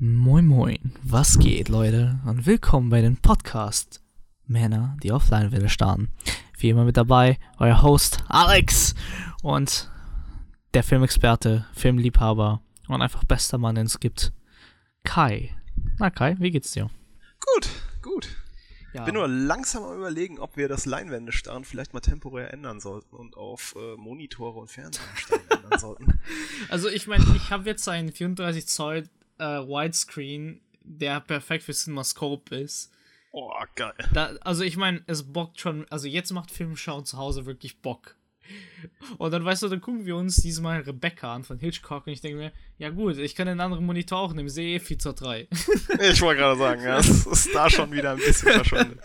Moin Moin, was geht, Leute? Und willkommen bei dem Podcast Männer, die auf Leinwelle starren. Wie immer mit dabei, euer Host Alex und der Filmexperte, Filmliebhaber und einfach bester Mann, den es gibt, Kai. Na Kai, wie geht's dir? Gut, gut. Ja. Bin nur langsam am überlegen, ob wir das Leinwände starren vielleicht mal temporär ändern sollten und auf äh, Monitore und Fernseher ändern sollten. Also ich meine, ich habe jetzt einen 34 Zoll äh, Widescreen, der perfekt für CinemaScope ist. Oh, geil. Da, also ich meine, es bockt schon, also jetzt macht Filmschauen zu Hause wirklich Bock. Und dann, weißt du, dann gucken wir uns diesmal Rebecca an von Hitchcock und ich denke mir, ja gut, ich kann einen anderen Monitor auch nehmen, sehe eh 4 zu 3. Ich wollte gerade sagen, ja, das ist da schon wieder ein bisschen verschwunden.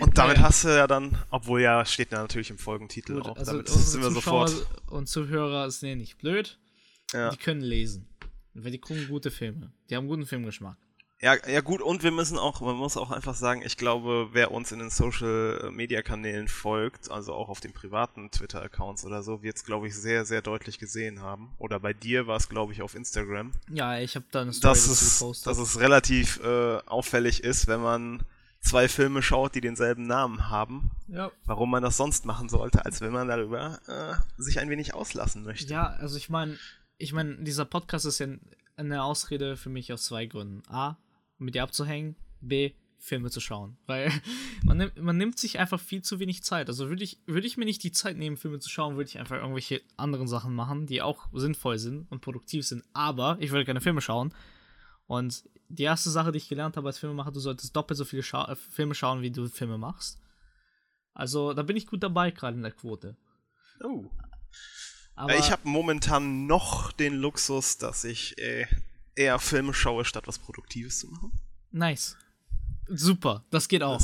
Und damit ja. hast du ja dann, obwohl ja, steht ja natürlich im Folgentitel gut, auch, also damit sind wir Zuschauer sofort. Und Zuhörer sind ja nicht blöd, ja. die können lesen. Weil die gucken gute Filme. Die haben guten Filmgeschmack. Ja, ja gut, und wir müssen auch, man muss auch einfach sagen, ich glaube, wer uns in den Social Media Kanälen folgt, also auch auf den privaten Twitter-Accounts oder so, wird es, glaube ich, sehr, sehr deutlich gesehen haben. Oder bei dir war es, glaube ich, auf Instagram. Ja, ich habe da eine Story dass es, gepostet. Dass es relativ äh, auffällig ist, wenn man zwei Filme schaut, die denselben Namen haben. Ja. Warum man das sonst machen sollte, als wenn man darüber äh, sich ein wenig auslassen möchte. Ja, also ich meine, ich meine, dieser Podcast ist ja eine Ausrede für mich aus zwei Gründen. A, mit dir abzuhängen, B, Filme zu schauen. Weil man, nimmt, man nimmt sich einfach viel zu wenig Zeit. Also würde ich, würde ich mir nicht die Zeit nehmen, Filme zu schauen, würde ich einfach irgendwelche anderen Sachen machen, die auch sinnvoll sind und produktiv sind. Aber ich würde gerne Filme schauen. Und die erste Sache, die ich gelernt habe als Filmemacher, du solltest doppelt so viele Scha äh, Filme schauen, wie du Filme machst. Also da bin ich gut dabei, gerade in der Quote. Oh. Aber ich habe momentan noch den Luxus, dass ich äh, eher Filme schaue, statt was Produktives zu machen. Nice. Super, das geht auch.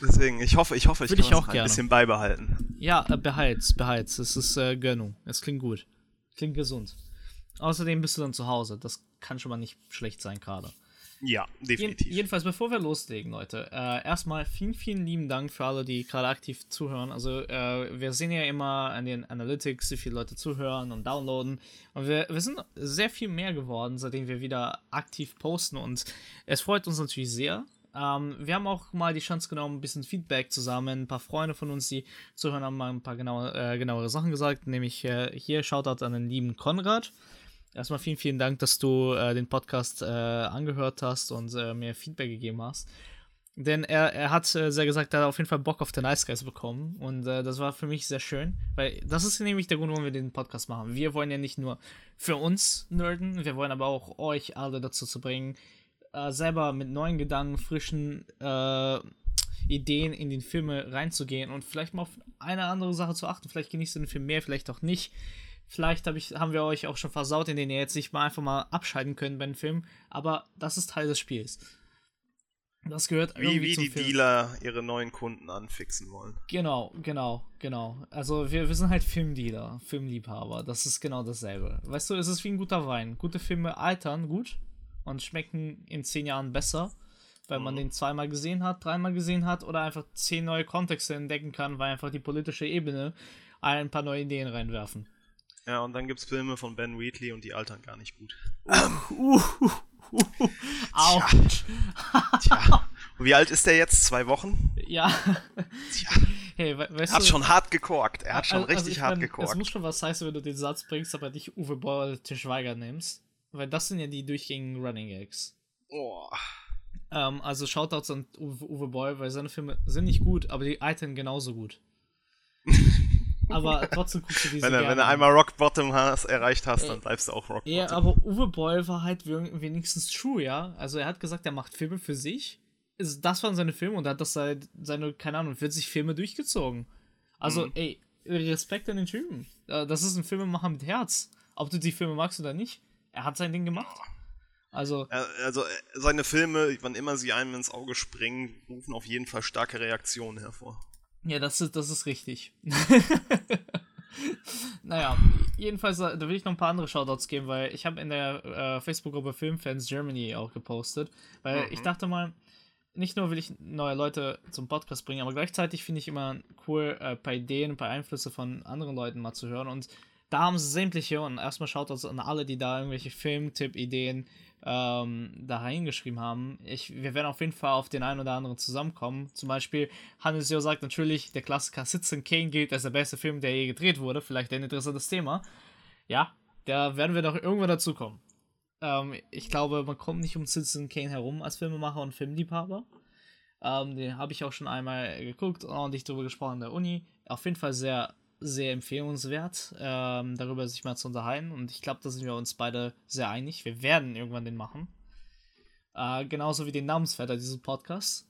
deswegen, ich hoffe, ich hoffe, ich Würde kann ich auch ein gerne. bisschen beibehalten. Ja, äh, behalt's, behalt's. Es ist äh, Gönnung. Es klingt gut. Klingt gesund. Außerdem bist du dann zu Hause. Das kann schon mal nicht schlecht sein gerade. Ja, definitiv. Jeden, jedenfalls, bevor wir loslegen, Leute, äh, erstmal vielen, vielen lieben Dank für alle, die gerade aktiv zuhören. Also, äh, wir sehen ja immer an den Analytics, wie viele Leute zuhören und downloaden. Und wir, wir sind sehr viel mehr geworden, seitdem wir wieder aktiv posten. Und es freut uns natürlich sehr. Ähm, wir haben auch mal die Chance genommen, ein bisschen Feedback zu sammeln. Ein paar Freunde von uns, die zuhören, haben mal ein paar genaue, äh, genauere Sachen gesagt. Nämlich äh, hier Shoutout an den lieben Konrad. Erstmal vielen, vielen Dank, dass du äh, den Podcast äh, angehört hast und äh, mir Feedback gegeben hast. Denn er, er hat äh, sehr gesagt, er hat auf jeden Fall Bock auf den Nice Guys bekommen. Und äh, das war für mich sehr schön. Weil das ist nämlich der Grund, warum wir den Podcast machen. Wir wollen ja nicht nur für uns nerden, wir wollen aber auch euch alle dazu zu bringen, äh, selber mit neuen Gedanken, frischen Ideen in den Filme reinzugehen und vielleicht mal auf eine andere Sache zu achten. Vielleicht genießt ihr den Film mehr, vielleicht auch nicht. Vielleicht hab ich, haben wir euch auch schon versaut, in denen ihr jetzt nicht mal einfach mal abschalten könnt beim Film. Aber das ist Teil des Spiels. Das gehört wie, irgendwie wie zum die Film. Dealer ihre neuen Kunden anfixen wollen. Genau, genau, genau. Also wir, wir sind halt Filmdealer, Filmliebhaber. Das ist genau dasselbe. Weißt du, es ist wie ein guter Wein. Gute Filme altern gut und schmecken in zehn Jahren besser, weil man mhm. den zweimal gesehen hat, dreimal gesehen hat oder einfach zehn neue Kontexte entdecken kann, weil einfach die politische Ebene ein paar neue Ideen reinwerfen. Ja, und dann gibt's Filme von Ben Wheatley und die altern gar nicht gut. Uh, uh, uh, Autsch. Tja. Tja. Und wie alt ist der jetzt? Zwei Wochen? Ja. Tja. Hey, we weißt er hat du, schon hart gekorkt. Er hat schon also, richtig hart mein, gekorkt. Es muss schon was heißen, wenn du den Satz bringst, aber nicht Uwe Boll oder Til Schweiger nimmst. Weil das sind ja die durchgängigen Running Gags. Oh. Ähm, also Shoutouts an Uwe, Uwe Boll, weil seine Filme sind nicht gut, aber die altern genauso gut. Aber trotzdem guckst du diese wenn, er, wenn du einmal Rock Bottom hast, erreicht hast, dann bleibst du auch Rock Bottom. Ja, aber Uwe Boll war halt wenigstens true, ja. Also er hat gesagt, er macht Filme für sich. Das waren seine Filme und er hat das seit seine, keine Ahnung, 40 Filme durchgezogen. Also, mhm. ey, Respekt an den Typen. Äh, das ist ein Filmemacher mit Herz. Ob du die Filme magst oder nicht. Er hat sein Ding gemacht. Also, also äh, seine Filme, wann immer sie einem ins Auge springen, rufen auf jeden Fall starke Reaktionen hervor. Ja, das ist, das ist richtig. naja, jedenfalls, äh, da will ich noch ein paar andere Shoutouts geben, weil ich habe in der äh, Facebook-Gruppe Filmfans Germany auch gepostet, weil mhm. ich dachte mal, nicht nur will ich neue Leute zum Podcast bringen, aber gleichzeitig finde ich immer cool, äh, bei Ideen und bei Einflüsse von anderen Leuten mal zu hören und da haben sie sämtliche und erstmal Shoutouts an alle, die da irgendwelche Filmtipp-Ideen ähm, da reingeschrieben haben. Ich, wir werden auf jeden Fall auf den einen oder anderen zusammenkommen. Zum Beispiel, Hannes Jo sagt natürlich, der Klassiker Citizen Kane gilt als der beste Film, der je gedreht wurde. Vielleicht ein interessantes Thema. Ja, da werden wir doch irgendwann dazukommen. Ähm, ich glaube, man kommt nicht um Citizen Kane herum als Filmemacher und Filmliebhaber. Ähm, den habe ich auch schon einmal geguckt und ordentlich darüber gesprochen in der Uni. Auf jeden Fall sehr sehr empfehlenswert, ähm, darüber sich mal zu unterhalten. Und ich glaube, da sind wir uns beide sehr einig. Wir werden irgendwann den machen. Äh, genauso wie den Namensvetter dieses Podcasts.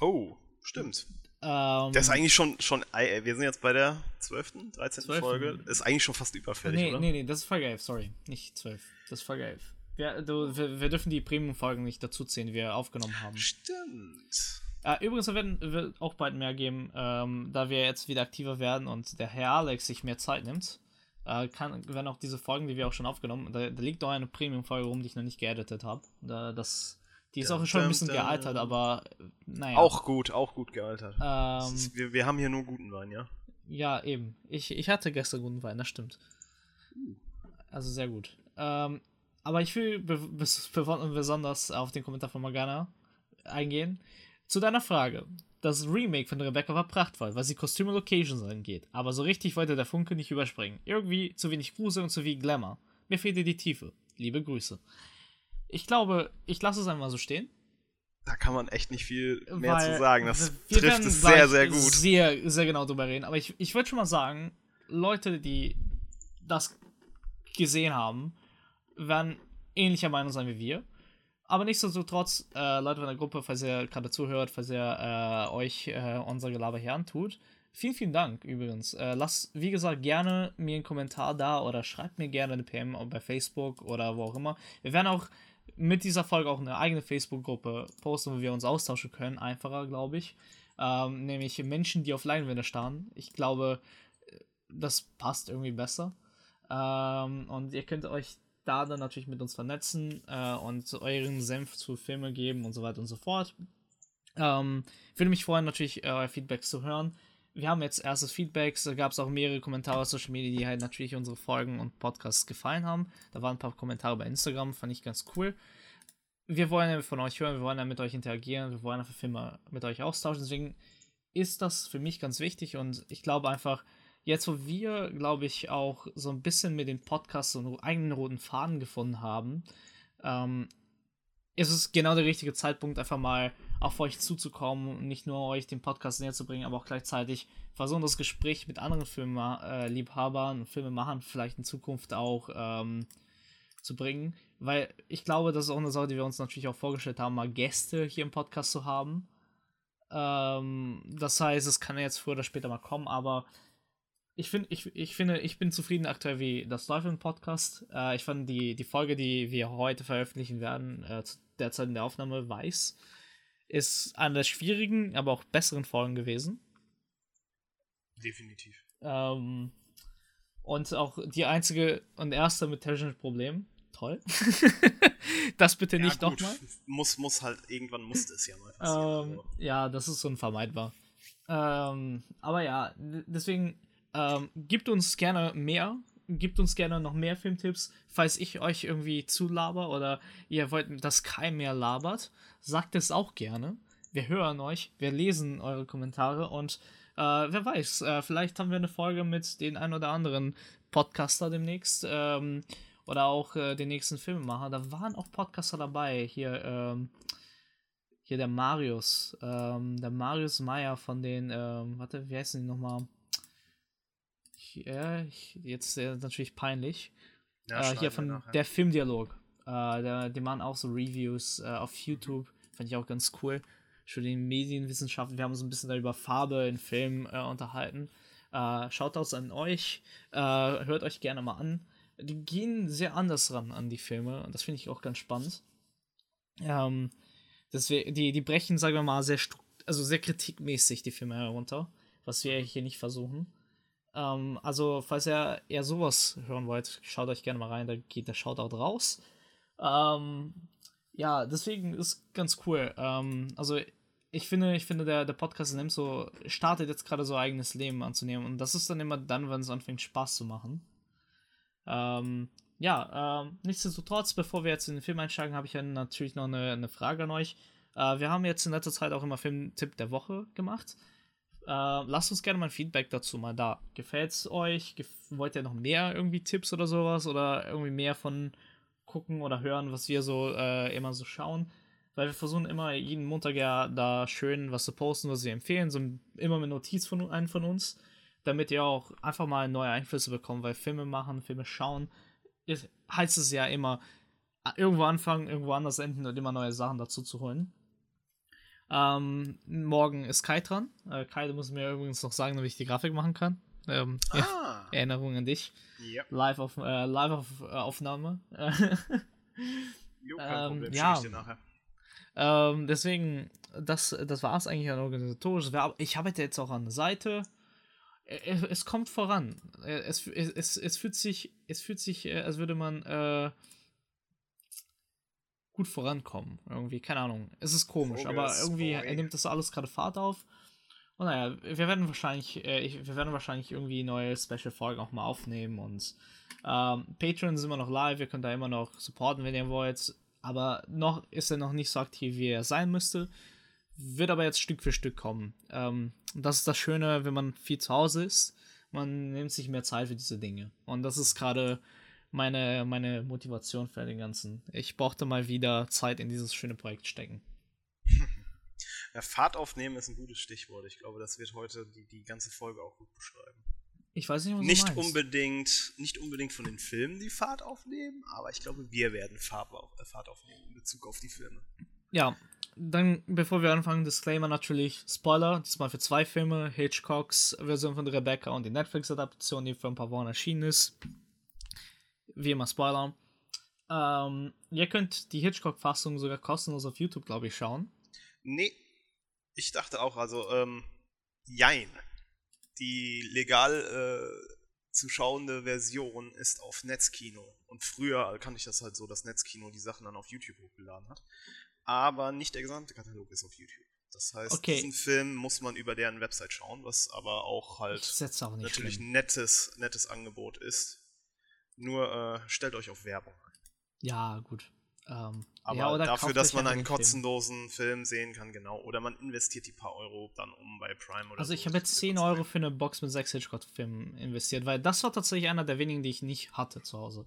Oh, stimmt. Ähm, der ist eigentlich schon, schon, wir sind jetzt bei der 12., 13. 12. Folge. Ist eigentlich schon fast überfällig, nee, oder? Nee, nee, das ist Folge 11, sorry. Nicht 12. Das ist Folge 11. Wir, du, wir, wir dürfen die Premium-Folgen nicht dazuziehen, die wir aufgenommen haben. Stimmt. Äh, übrigens werden wir auch bald mehr geben, ähm, da wir jetzt wieder aktiver werden und der Herr Alex sich mehr Zeit nimmt. Äh, kann, werden auch diese Folgen, die wir auch schon aufgenommen da, da liegt auch eine Premium-Folge rum, die ich noch nicht geeditet habe. Da, das, die ist auch schon ein bisschen gealtert, aber naja. Auch gut, auch gut gealtert. Ähm, ist, wir, wir haben hier nur guten Wein, ja? Ja, eben. Ich, ich hatte gestern guten Wein, das stimmt. Also sehr gut. Ähm, aber ich will be besonders auf den Kommentar von Morgana eingehen. Zu deiner Frage. Das Remake von Rebecca war prachtvoll, was die Kostüme Locations angeht, aber so richtig wollte der Funke nicht überspringen. Irgendwie zu wenig Grusel und zu viel Glamour. Mir fehlte die Tiefe. Liebe Grüße. Ich glaube, ich lasse es einmal so stehen. Da kann man echt nicht viel mehr Weil zu sagen. Das trifft es sehr, sehr gut. Sehr, sehr genau drüber reden. Aber ich, ich würde schon mal sagen, Leute, die das gesehen haben, werden ähnlicher Meinung sein wie wir. Aber nichtsdestotrotz, äh, Leute von der Gruppe, falls ihr gerade zuhört, falls ihr äh, euch äh, unser Gelaber hier antut, vielen, vielen Dank übrigens. Äh, lasst, wie gesagt, gerne mir einen Kommentar da oder schreibt mir gerne eine PM bei Facebook oder wo auch immer. Wir werden auch mit dieser Folge auch eine eigene Facebook-Gruppe posten, wo wir uns austauschen können. Einfacher, glaube ich. Ähm, nämlich Menschen, die auf Leinwände starren. Ich glaube, das passt irgendwie besser. Ähm, und ihr könnt euch da dann natürlich mit uns vernetzen äh, und euren Senf zu Filme geben und so weiter und so fort. Ähm, würde mich freuen, natürlich äh, euer Feedback zu hören. Wir haben jetzt erstes Feedback, da gab es auch mehrere Kommentare aus Social Media, die halt natürlich unsere Folgen und Podcasts gefallen haben. Da waren ein paar Kommentare bei Instagram, fand ich ganz cool. Wir wollen ja von euch hören, wir wollen ja mit euch interagieren, wir wollen einfach Filme mit euch austauschen. Deswegen ist das für mich ganz wichtig und ich glaube einfach, jetzt, wo wir, glaube ich, auch so ein bisschen mit den Podcasts so einen eigenen roten Faden gefunden haben, ähm, ist es genau der richtige Zeitpunkt, einfach mal auf euch zuzukommen und nicht nur euch den Podcast näher zu bringen, aber auch gleichzeitig versuchen, das Gespräch mit anderen Filmliebhabern und Filmemachern vielleicht in Zukunft auch ähm, zu bringen. Weil ich glaube, das ist auch eine Sache, die wir uns natürlich auch vorgestellt haben, mal Gäste hier im Podcast zu haben. Ähm, das heißt, es kann jetzt früher oder später mal kommen, aber ich, find, ich, ich finde, ich bin zufrieden aktuell wie das Läuft im Podcast. Äh, ich fand die, die Folge, die wir heute veröffentlichen werden, äh, zu der Zeit in der Aufnahme weiß, ist eine der schwierigen, aber auch besseren Folgen gewesen. Definitiv. Ähm, und auch die einzige und erste mit technischen Problemen. Toll. das bitte ja, nicht nochmal. Muss, muss halt, irgendwann musste es ja mal passieren. Ähm, ja, das ist unvermeidbar. Ähm, aber ja, deswegen ähm, gibt uns gerne mehr. Gibt uns gerne noch mehr Filmtipps. Falls ich euch irgendwie zulaber oder ihr wollt, dass Kai mehr labert, sagt es auch gerne. Wir hören euch, wir lesen eure Kommentare und äh, wer weiß, äh, vielleicht haben wir eine Folge mit den ein oder anderen Podcaster demnächst. Ähm, oder auch äh, den nächsten Filmemacher. Da waren auch Podcaster dabei. Hier, ähm, hier der Marius. Ähm, der Marius Meyer von den, ähm, warte, wie heißen die nochmal? Ja, ich, jetzt äh, natürlich peinlich. Ja, äh, hier von nach, ja. der Filmdialog. Äh, der, die machen auch so Reviews äh, auf YouTube. Fand ich auch ganz cool. Studieren Medienwissenschaften. Wir haben uns ein bisschen über Farbe in Filmen äh, unterhalten. Äh, schaut aus an euch. Äh, hört euch gerne mal an. Die gehen sehr anders ran an die Filme. Und das finde ich auch ganz spannend. Ähm, das wär, die, die brechen, sagen wir mal, sehr, also sehr kritikmäßig die Filme herunter. Was wir hier nicht versuchen. Ähm, also, falls ihr eher sowas hören wollt, schaut euch gerne mal rein, da geht der Shoutout raus. Ähm, ja, deswegen ist ganz cool. Ähm, also, ich finde, ich finde, der, der Podcast nimmt so, startet jetzt gerade so eigenes Leben anzunehmen. Und das ist dann immer dann, wenn es anfängt, Spaß zu machen. Ähm, ja, ähm, nichtsdestotrotz, bevor wir jetzt in den Film einsteigen, habe ich ja natürlich noch eine, eine Frage an euch. Äh, wir haben jetzt in letzter Zeit auch immer Filmtipp der Woche gemacht. Äh, lasst uns gerne mal ein Feedback dazu mal da. Gefällt es euch? Gef wollt ihr noch mehr irgendwie Tipps oder sowas? Oder irgendwie mehr von gucken oder hören, was wir so äh, immer so schauen? Weil wir versuchen immer jeden Montag ja da schön was zu posten, was wir empfehlen. So immer mit Notiz von einem von uns. Damit ihr auch einfach mal neue Einflüsse bekommt, weil Filme machen, Filme schauen, heißt es ja immer, irgendwo anfangen, irgendwo anders enden und immer neue Sachen dazu zu holen. Ähm, morgen ist Kai dran. Äh, Kai, du musst mir übrigens noch sagen, wie ich die Grafik machen kann. Ähm, ah. ja, Erinnerung an dich. Yep. Live auf äh, Live auf äh, Aufnahme. jo, kein Problem, ähm, ja. Ähm, deswegen, das, das war es eigentlich an organisatorisch. Ich arbeite jetzt auch an der Seite. Es, es kommt voran. Es, es, es, fühlt sich, es fühlt sich, äh, als würde man äh, gut vorankommen. Irgendwie, keine Ahnung. Es ist komisch, Progress, aber irgendwie boy. nimmt das alles gerade Fahrt auf. Und naja, wir werden wahrscheinlich, äh, ich, wir werden wahrscheinlich irgendwie neue Special-Folgen auch mal aufnehmen und ähm, Patreon ist immer noch live, ihr könnt da immer noch supporten, wenn ihr wollt. Aber noch ist er noch nicht so aktiv, wie er sein müsste. Wird aber jetzt Stück für Stück kommen. Ähm, das ist das Schöne, wenn man viel zu Hause ist. Man nimmt sich mehr Zeit für diese Dinge. Und das ist gerade meine, meine Motivation für den Ganzen. Ich brauchte mal wieder Zeit in dieses schöne Projekt stecken. Ja, Fahrt aufnehmen ist ein gutes Stichwort. Ich glaube, das wird heute die, die ganze Folge auch gut beschreiben. Ich weiß nicht, was nicht unbedingt, nicht unbedingt von den Filmen die Fahrt aufnehmen, aber ich glaube, wir werden Fahrt, äh, Fahrt aufnehmen in Bezug auf die Filme. Ja, dann, bevor wir anfangen, Disclaimer natürlich, Spoiler, diesmal für zwei Filme, Hitchcocks Version von Rebecca und die Netflix-Adaption, die vor ein paar Wochen erschienen ist wie immer Spoiler. Ähm, ihr könnt die Hitchcock-Fassung sogar kostenlos auf YouTube, glaube ich, schauen. Nee, ich dachte auch, also, ähm, jein. Die legal äh, zu schauende Version ist auf Netzkino. Und früher kann ich das halt so, dass Netzkino die Sachen dann auf YouTube hochgeladen hat. Aber nicht der gesamte Katalog ist auf YouTube. Das heißt, okay. diesen Film muss man über deren Website schauen, was aber auch halt auch natürlich ein nettes, nettes Angebot ist. Nur äh, stellt euch auf Werbung ein. Ja, gut. Ähm, Aber ja, dafür, dass man einen kostenlosen Film. Film. sehen kann, genau. Oder man investiert die paar Euro dann um bei Prime oder Also so, ich habe jetzt 10 Euro für eine Box mit 6 Hitchcock-Filmen investiert, weil das war tatsächlich einer der wenigen, die ich nicht hatte zu Hause.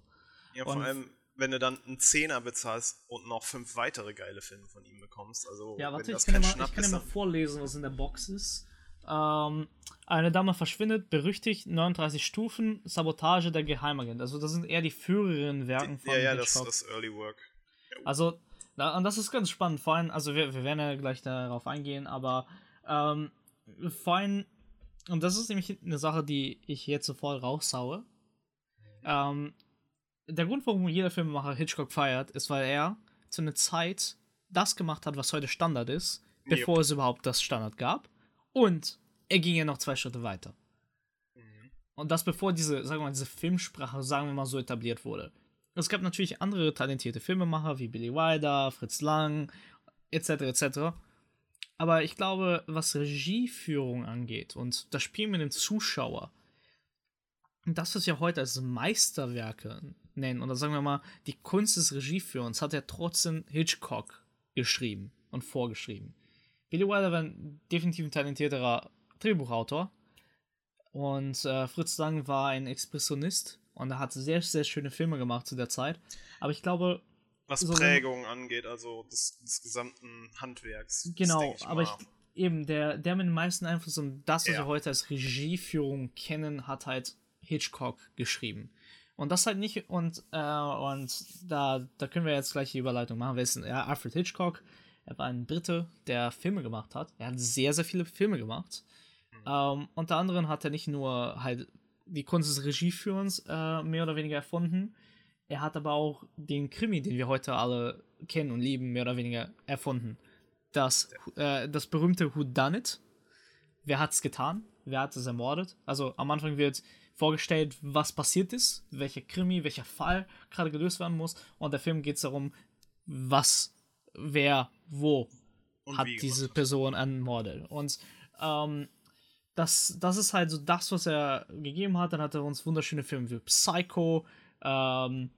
Ja, vor allem, wenn du dann einen Zehner bezahlst und noch fünf weitere geile Filme von ihm bekommst. Also, ja, warte, ich kann, mal, ich kann ja mal vorlesen, was in der Box ist. Ähm, eine Dame verschwindet, berüchtigt, 39 Stufen, Sabotage der Geheimagent. Also das sind eher die früheren Werken von Ja, ja, Hitchcock. das ist Early Work. Also, und das ist ganz spannend. Vor allem, also wir, wir werden ja gleich darauf eingehen, aber ähm, vor allem, und das ist nämlich eine Sache, die ich jetzt sofort raushaue. Ähm, der Grund, warum jeder Filmemacher Hitchcock feiert, ist, weil er zu einer Zeit das gemacht hat, was heute Standard ist, bevor yep. es überhaupt das Standard gab. Und er ging ja noch zwei Schritte weiter. Mhm. Und das bevor diese, sagen wir mal, diese Filmsprache, sagen wir mal, so etabliert wurde. Es gab natürlich andere talentierte Filmemacher wie Billy Wilder, Fritz Lang, etc. etc. Aber ich glaube, was Regieführung angeht und das Spiel mit dem Zuschauer, das, was wir heute als Meisterwerke nennen, oder sagen wir mal, die Kunst des Regieführens, hat er trotzdem Hitchcock geschrieben und vorgeschrieben. Billy Wilder war ein definitiv ein talentierterer Drehbuchautor. Und äh, Fritz Lang war ein Expressionist und er hat sehr, sehr schöne Filme gemacht zu der Zeit. Aber ich glaube. Was so Prägung angeht, also des, des gesamten Handwerks. Genau, ich aber ich, eben, der, der mit dem meisten Einfluss und das, was ja. wir heute als Regieführung kennen, hat halt Hitchcock geschrieben. Und das halt nicht, und, äh, und da, da können wir jetzt gleich die Überleitung machen. Wer ist denn? Ja, Alfred Hitchcock er war ein Brite, der Filme gemacht hat. Er hat sehr, sehr viele Filme gemacht. Mhm. Ähm, unter anderem hat er nicht nur halt die Kunst des Regieführens äh, mehr oder weniger erfunden, er hat aber auch den Krimi, den wir heute alle kennen und lieben, mehr oder weniger erfunden. Das, äh, das berühmte Who Done It. Wer hat's getan? Wer hat es ermordet? Also am Anfang wird vorgestellt, was passiert ist, welcher Krimi, welcher Fall gerade gelöst werden muss. Und der Film geht es darum, was wer wo und hat diese Person ermordet. Und ähm, das, das ist halt so das, was er gegeben hat. Dann hat er uns wunderschöne Filme wie Psycho, ähm,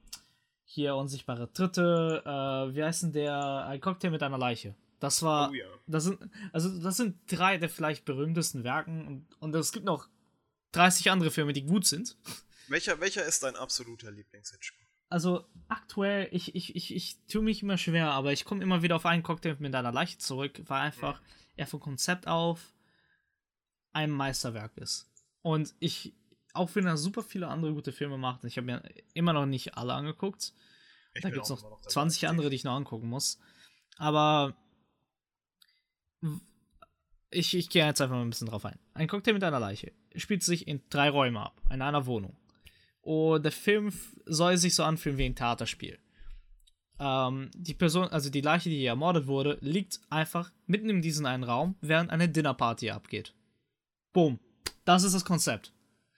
hier unsichtbare Dritte, äh, wie heißt denn der? Ein Cocktail mit einer Leiche. Das war, oh, ja. das sind, also das sind drei der vielleicht berühmtesten Werken und, und es gibt noch 30 andere Filme, die gut sind. Welcher, welcher ist dein absoluter Lieblings-Hitchcock? Also aktuell, ich, ich, ich, ich tue mich immer schwer, aber ich komme immer wieder auf einen Cocktail mit einer Leiche zurück, weil einfach er vom Konzept auf ein Meisterwerk ist. Und ich, auch wenn er super viele andere gute Filme macht, ich habe mir immer noch nicht alle angeguckt. Ich da gibt es noch, noch 20 andere, die ich noch angucken muss. Aber ich, ich gehe jetzt einfach mal ein bisschen drauf ein. Ein Cocktail mit einer Leiche spielt sich in drei Räumen ab, in einer Wohnung. Und der Film soll sich so anfühlen wie ein Theaterspiel. Ähm, die Person, also die Leiche, die hier ermordet wurde, liegt einfach mitten in diesem einen Raum, während eine Dinnerparty abgeht. Boom. Das ist das Konzept.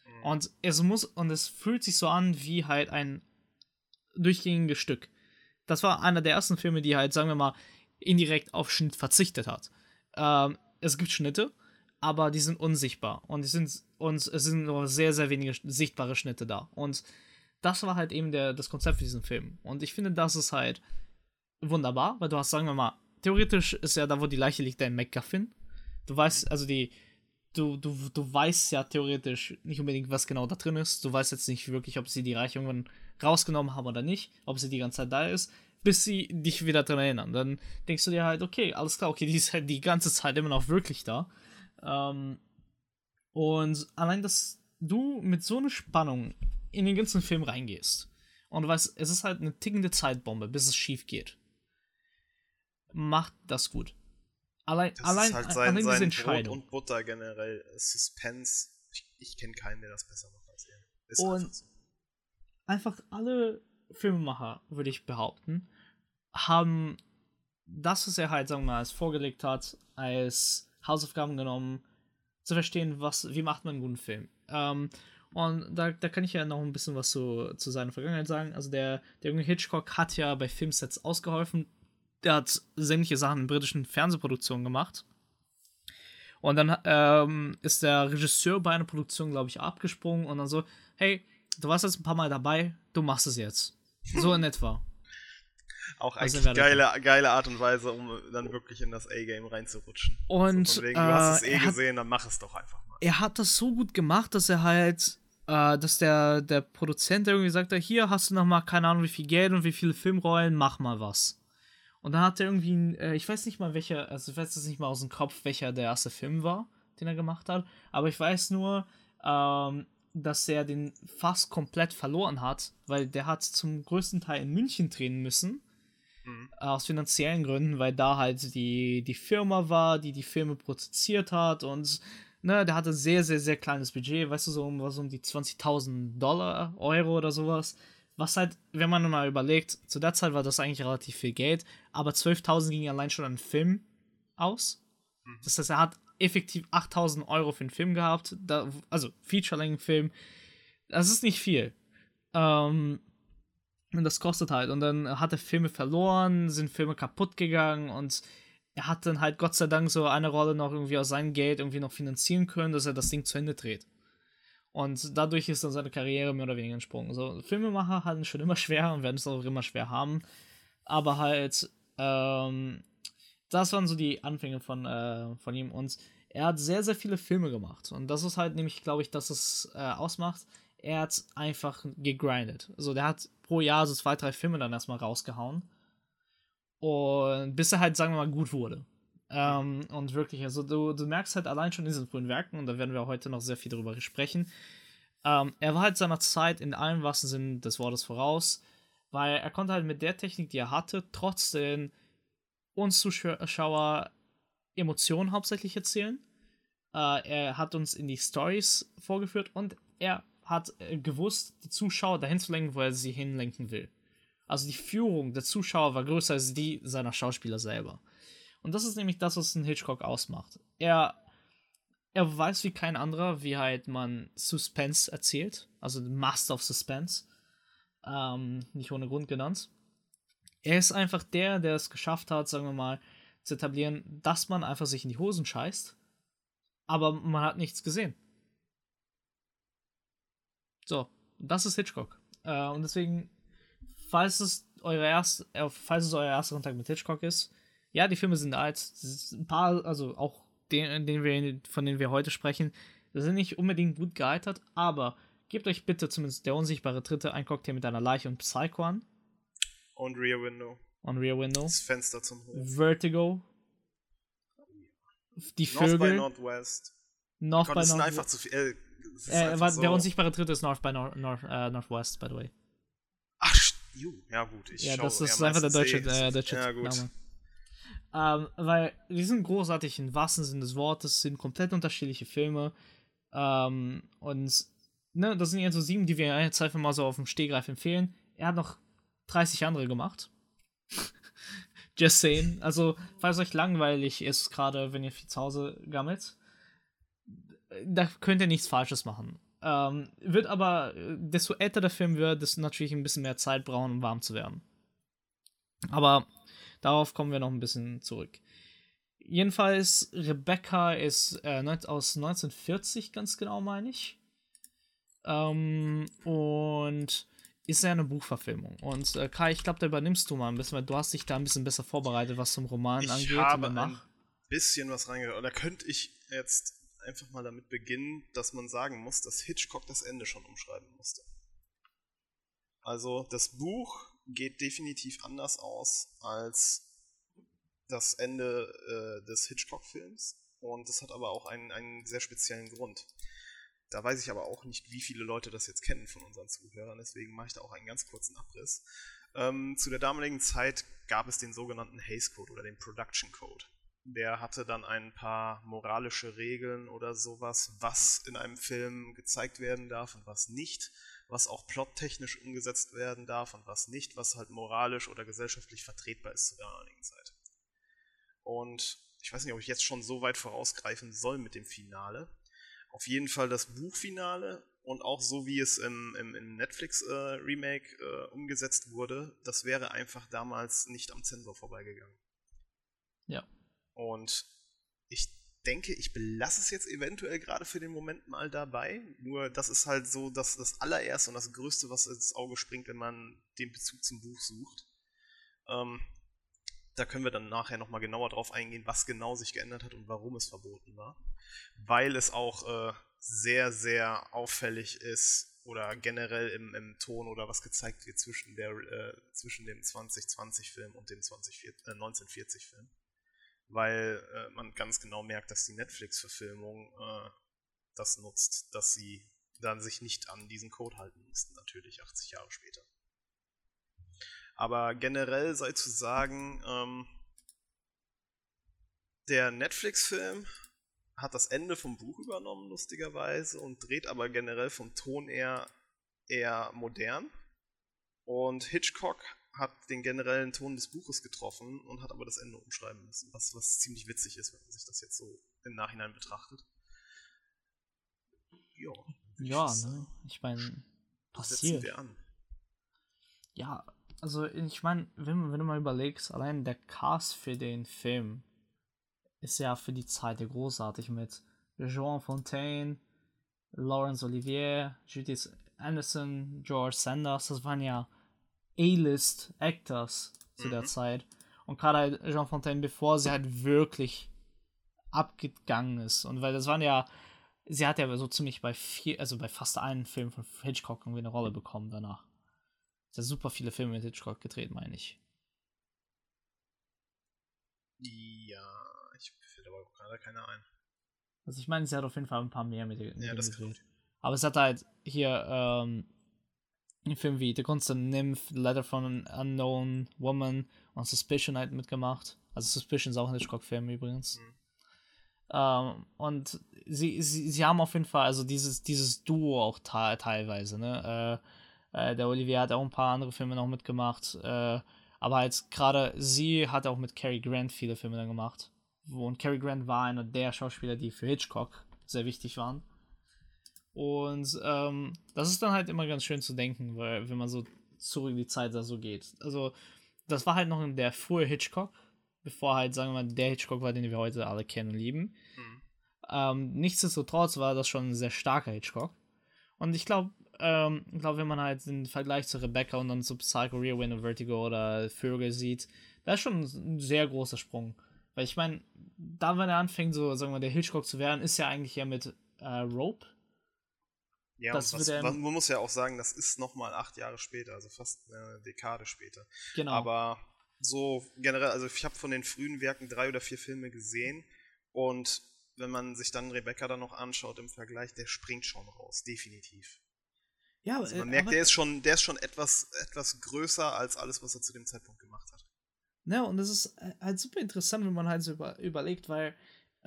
Mhm. Und es muss, und es fühlt sich so an wie halt ein durchgängiges Stück. Das war einer der ersten Filme, die halt, sagen wir mal, indirekt auf Schnitt verzichtet hat. Ähm, es gibt Schnitte, aber die sind unsichtbar. Und die sind und es sind nur sehr sehr wenige sichtbare Schnitte da. Und das war halt eben der, das Konzept für diesen Film. Und ich finde das ist halt wunderbar weil du hast sagen wir mal theoretisch ist ja da wo die Leiche liegt dein MacGuffin. Du weißt also die du, du, du weißt ja theoretisch nicht unbedingt was genau da drin ist. Du weißt jetzt nicht wirklich ob sie die irgendwann rausgenommen haben oder nicht ob sie die ganze Zeit da ist bis sie dich wieder daran erinnern. Dann denkst du dir halt, okay, alles klar, okay, die ist halt die ganze Zeit immer noch wirklich da. Ähm, und allein, dass du mit so einer Spannung in den ganzen Film reingehst und du weißt, es ist halt eine tickende Zeitbombe, bis es schief geht, macht das gut. Allein, das allein, halt sein, allein diese Entscheidung. Brot und Butter generell, Suspense. Ich, ich kenne keinen, der das besser macht als er. Ist und einfach, so. einfach alle Filmemacher, würde ich behaupten, haben das, was er halt, sagen wir mal, als vorgelegt hat, als Hausaufgaben genommen, zu verstehen, was, wie macht man einen guten Film. Ähm, und da, da kann ich ja noch ein bisschen was zu, zu seiner Vergangenheit sagen. Also der, der junge Hitchcock hat ja bei Filmsets ausgeholfen. Der hat sämtliche Sachen in britischen Fernsehproduktionen gemacht. Und dann ähm, ist der Regisseur bei einer Produktion, glaube ich, abgesprungen und dann so, hey, du warst jetzt ein paar Mal dabei, du machst es jetzt. So in etwa. Auch eigentlich geile, geile Art und Weise, um dann wirklich in das A-Game reinzurutschen. Und so wegen, du hast es äh, eh gesehen, hat, dann mach es doch einfach mal. Er hat das so gut gemacht, dass er halt, äh, dass der, der Produzent irgendwie sagt, hier hast du noch mal keine Ahnung wie viel Geld und wie viele Filmrollen, mach mal was. Und dann hat er irgendwie, äh, ich weiß nicht mal welcher, also ich weiß jetzt nicht mal aus dem Kopf, welcher der erste Film war, den er gemacht hat, aber ich weiß nur, ähm, dass er den fast komplett verloren hat, weil der hat zum größten Teil in München drehen müssen. Mhm. Aus finanziellen Gründen, weil da halt die, die Firma war, die die Filme produziert hat und ne, der hatte sehr, sehr, sehr kleines Budget, weißt du, so um, was um die 20.000 Dollar, Euro oder sowas. Was halt, wenn man mal überlegt, zu der Zeit war das eigentlich relativ viel Geld, aber 12.000 ging allein schon an Film aus. Mhm. Das heißt, er hat effektiv 8000 Euro für einen Film gehabt. Da, also Feature-Längen-Film. Das ist nicht viel. Ähm, und das kostet halt. Und dann hat er Filme verloren, sind Filme kaputt gegangen und er hat dann halt Gott sei Dank so eine Rolle noch irgendwie aus seinem Geld irgendwie noch finanzieren können, dass er das Ding zu Ende dreht. Und dadurch ist dann seine Karriere mehr oder weniger entsprungen. So, Filmemacher hatten schon immer schwer und werden es auch immer schwer haben. Aber halt, ähm, das waren so die Anfänge von, äh, von ihm. Und er hat sehr, sehr viele Filme gemacht. Und das ist halt nämlich, glaube ich, dass es äh, ausmacht. Er hat einfach gegrindet. Also der hat pro Jahr so zwei, drei Filme dann erstmal rausgehauen. Und bis er halt, sagen wir mal, gut wurde. Ähm, und wirklich, also du, du merkst halt allein schon in diesen frühen Werken, und da werden wir heute noch sehr viel darüber sprechen, ähm, er war halt seiner Zeit in allen wahrsten Sinne des Wortes voraus, weil er konnte halt mit der Technik, die er hatte, trotzdem uns Zuschauer Emotionen hauptsächlich erzählen. Äh, er hat uns in die Stories vorgeführt und er hat äh, gewusst, die Zuschauer dahin zu lenken, wo er sie hinlenken will. Also die Führung der Zuschauer war größer als die seiner Schauspieler selber. Und das ist nämlich das, was ein Hitchcock ausmacht. Er, er weiß wie kein anderer, wie halt man Suspense erzählt. Also Master of Suspense. Ähm, nicht ohne Grund genannt er ist einfach der, der es geschafft hat, sagen wir mal, zu etablieren, dass man einfach sich in die Hosen scheißt, aber man hat nichts gesehen. So, das ist Hitchcock. Äh, und deswegen, falls es, eure erste, äh, falls es euer erster Kontakt mit Hitchcock ist, ja, die Filme sind alt. Ein paar, also auch den, den wir, von denen wir heute sprechen, sind nicht unbedingt gut gealtert, aber gebt euch bitte zumindest der unsichtbare Dritte ein Cocktail mit einer Leiche und Psycho an. Und Rear Window. Und Rear Window. Das Fenster zum Hof. Vertigo. Die North Vögel. by Northwest. North Gott, by das sind North. einfach zu viel. Äh, Äh, war, so. Der unsichtbare Dritte ist North by Nor North, äh, Northwest, by the way. Ach, ju, ja gut. Ich Ja, das ja ist einfach der deutsche, äh, deutsche Ja gut. Name. Ähm, weil die sind großartig im wahrsten Sinne des Wortes, sind komplett unterschiedliche Filme. Ähm, und ne, das sind jetzt so sieben, die wir jetzt einfach mal so auf dem Stehgreif empfehlen. Er hat noch 30 andere gemacht. Just saying. Also, falls euch langweilig ist, gerade wenn ihr viel zu Hause gammelt, da könnt ihr nichts Falsches machen. Ähm, wird aber, äh, desto älter der Film wird, desto natürlich ein bisschen mehr Zeit brauchen, um warm zu werden. Aber darauf kommen wir noch ein bisschen zurück. Jedenfalls, Rebecca ist äh, aus 1940, ganz genau, meine ich. Ähm, und ist ja eine Buchverfilmung. Und äh, Kai, ich glaube, da übernimmst du mal ein bisschen, weil du hast dich da ein bisschen besser vorbereitet, was zum Roman Ich angeht. habe und ein bisschen was reingehört. Da könnte ich jetzt einfach mal damit beginnen, dass man sagen muss, dass Hitchcock das Ende schon umschreiben musste. Also das Buch geht definitiv anders aus als das Ende äh, des Hitchcock-Films. Und das hat aber auch einen, einen sehr speziellen Grund. Da weiß ich aber auch nicht, wie viele Leute das jetzt kennen von unseren Zuhörern, deswegen mache ich da auch einen ganz kurzen Abriss. Ähm, zu der damaligen Zeit gab es den sogenannten Hays Code oder den Production Code. Der hatte dann ein paar moralische Regeln oder sowas, was in einem Film gezeigt werden darf und was nicht, was auch plottechnisch umgesetzt werden darf und was nicht, was halt moralisch oder gesellschaftlich vertretbar ist zu der damaligen Zeit. Und ich weiß nicht, ob ich jetzt schon so weit vorausgreifen soll mit dem Finale. Auf jeden Fall das Buchfinale und auch so wie es im, im, im Netflix-Remake äh, umgesetzt wurde, das wäre einfach damals nicht am Zensor vorbeigegangen. Ja. Und ich denke, ich belasse es jetzt eventuell gerade für den Moment mal dabei. Nur das ist halt so das, das allererste und das Größte, was ins Auge springt, wenn man den Bezug zum Buch sucht. Ähm, da können wir dann nachher nochmal genauer drauf eingehen, was genau sich geändert hat und warum es verboten war. Weil es auch äh, sehr, sehr auffällig ist oder generell im, im Ton oder was gezeigt wird zwischen, der, äh, zwischen dem 2020-Film und dem 2040, äh, 1940-Film. Weil äh, man ganz genau merkt, dass die Netflix-Verfilmung äh, das nutzt, dass sie dann sich nicht an diesen Code halten mussten, natürlich 80 Jahre später. Aber generell sei zu sagen, ähm, der Netflix-Film hat das Ende vom Buch übernommen, lustigerweise, und dreht aber generell vom Ton eher, eher modern. Und Hitchcock hat den generellen Ton des Buches getroffen und hat aber das Ende umschreiben müssen, was, was ziemlich witzig ist, wenn man sich das jetzt so im Nachhinein betrachtet. Ja, Ja, ne? Ich meine, passiert. wir an. Ja, also ich meine, wenn, wenn du mal überlegst, allein der Cast für den Film ist ja für die Zeit großartig mit Jean Fontaine, Laurence Olivier, Judith Anderson, George Sanders, das waren ja A-List Actors zu der Mhm. Zeit. Und gerade halt Jean Fontaine, bevor sie halt wirklich abgegangen ist. Und weil das waren ja, sie hat ja so ziemlich bei vier, also bei fast allen Filmen von Hitchcock irgendwie eine Rolle bekommen danach. Sie hat super viele Filme mit Hitchcock gedreht, meine ich. Ja, ich fällt aber gerade keiner ein. Also ich meine, sie hat auf jeden Fall ein paar mehr mit, mit Ja, das gedreht. Aber es hat halt hier ähm, einen Film wie The Constant Nymph, Letter from an Unknown Woman und Suspicion halt mitgemacht. Also Suspicion ist auch ein Hitchcock-Film übrigens. Mhm. Ähm, und sie, sie, sie haben auf jeden Fall also dieses, dieses Duo auch te teilweise, ne? Äh, äh, der Olivier hat auch ein paar andere Filme noch mitgemacht. Äh, aber halt gerade sie hat auch mit Cary Grant viele Filme dann gemacht. Und Cary Grant war einer der Schauspieler, die für Hitchcock sehr wichtig waren. Und ähm, das ist dann halt immer ganz schön zu denken, weil wenn man so zurück in die Zeit da so geht. Also, das war halt noch in der frühe Hitchcock, bevor halt, sagen wir mal, der Hitchcock war, den wir heute alle kennen und lieben. Mhm. Ähm, nichtsdestotrotz war das schon ein sehr starker Hitchcock. Und ich glaube, ähm, ich glaube, wenn man halt den Vergleich zu Rebecca und dann zu Psycho Rear Window Vertigo oder Vögel sieht, da ist schon ein sehr großer Sprung. Weil ich meine, da, wenn er anfängt, so, sagen wir, der Hitchcock zu werden, ist ja eigentlich ja mit äh, Rope. Ja, das was, was, man muss ja auch sagen, das ist nochmal acht Jahre später, also fast eine Dekade später. Genau. Aber so generell, also ich habe von den frühen Werken drei oder vier Filme gesehen und wenn man sich dann Rebecca dann noch anschaut im Vergleich, der springt schon raus, definitiv. Ja, also man äh, merkt, der ist schon, der ist schon etwas, etwas größer als alles, was er zu dem Zeitpunkt gemacht hat. Ja, und das ist äh, halt super interessant, wenn man halt so über, überlegt, weil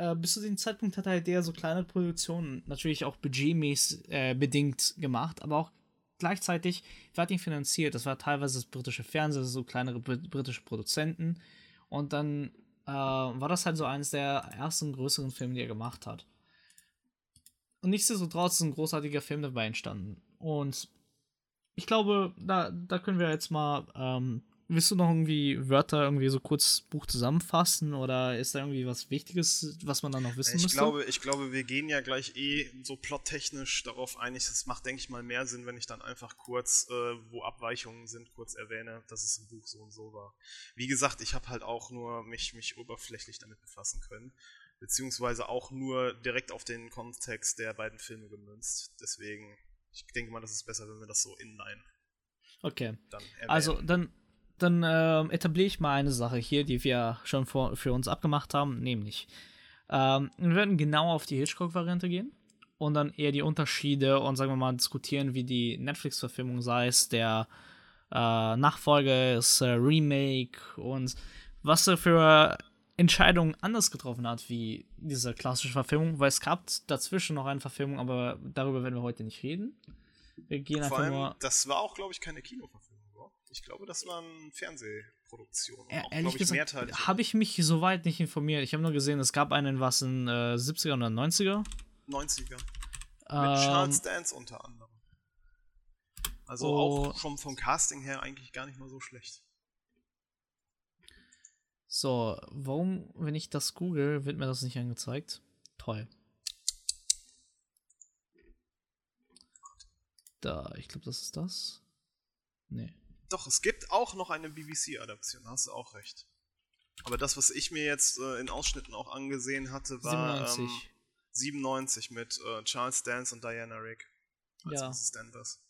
äh, bis zu dem Zeitpunkt hat er halt der so kleine Produktionen, natürlich auch budgetmäßig äh, bedingt gemacht, aber auch gleichzeitig, wer hat ihn finanziert? Das war teilweise das britische Fernsehen, so kleinere britische Produzenten. Und dann äh, war das halt so eines der ersten größeren Filme, die er gemacht hat. Und nichtsdestotrotz ist ein großartiger Film dabei entstanden. Und ich glaube, da, da können wir jetzt mal ähm, Willst du noch irgendwie Wörter irgendwie so kurz Buch zusammenfassen oder ist da irgendwie was Wichtiges, was man da noch wissen ich müsste? Glaube, ich glaube, wir gehen ja gleich eh so plottechnisch darauf ein. Es macht, denke ich mal, mehr Sinn, wenn ich dann einfach kurz, äh, wo Abweichungen sind, kurz erwähne, dass es im Buch so und so war. Wie gesagt, ich habe halt auch nur mich, mich oberflächlich damit befassen können, beziehungsweise auch nur direkt auf den Kontext der beiden Filme gemünzt. Deswegen, ich denke mal, das ist besser, wenn wir das so inline Okay. also dann dann äh, etabliere ich mal eine Sache hier, die wir schon vor, für uns abgemacht haben, nämlich ähm, wir werden genau auf die Hitchcock-Variante gehen und dann eher die Unterschiede und sagen wir mal diskutieren, wie die Netflix-Verfilmung sei es, der äh, Nachfolger, das äh, Remake und was er für Entscheidungen anders getroffen hat wie diese klassische Verfilmung, weil es gab dazwischen noch eine Verfilmung, aber darüber werden wir heute nicht reden. Wir gehen Vor einfach allem, nur. Das war auch, glaube ich, keine Kinoverfilmung. Ich glaube, das war eine Fernsehproduktion. Äh, auch, ehrlich gesagt, habe ich mich soweit nicht informiert. Ich habe nur gesehen, es gab einen, was in äh, 70er oder 90er? 90er. Mit ähm, Charles Dance unter anderem. Also oh, auch schon vom Casting her eigentlich gar nicht mal so schlecht. So, warum, wenn ich das google, wird mir das nicht angezeigt? Toll. Da, ich glaube, das ist das. Nee. Doch, es gibt auch noch eine BBC-Adaption, hast du auch recht. Aber das, was ich mir jetzt äh, in Ausschnitten auch angesehen hatte, war 97, ähm, 97 mit äh, Charles Dance und Diana Rick als ja. Mrs. Danvers.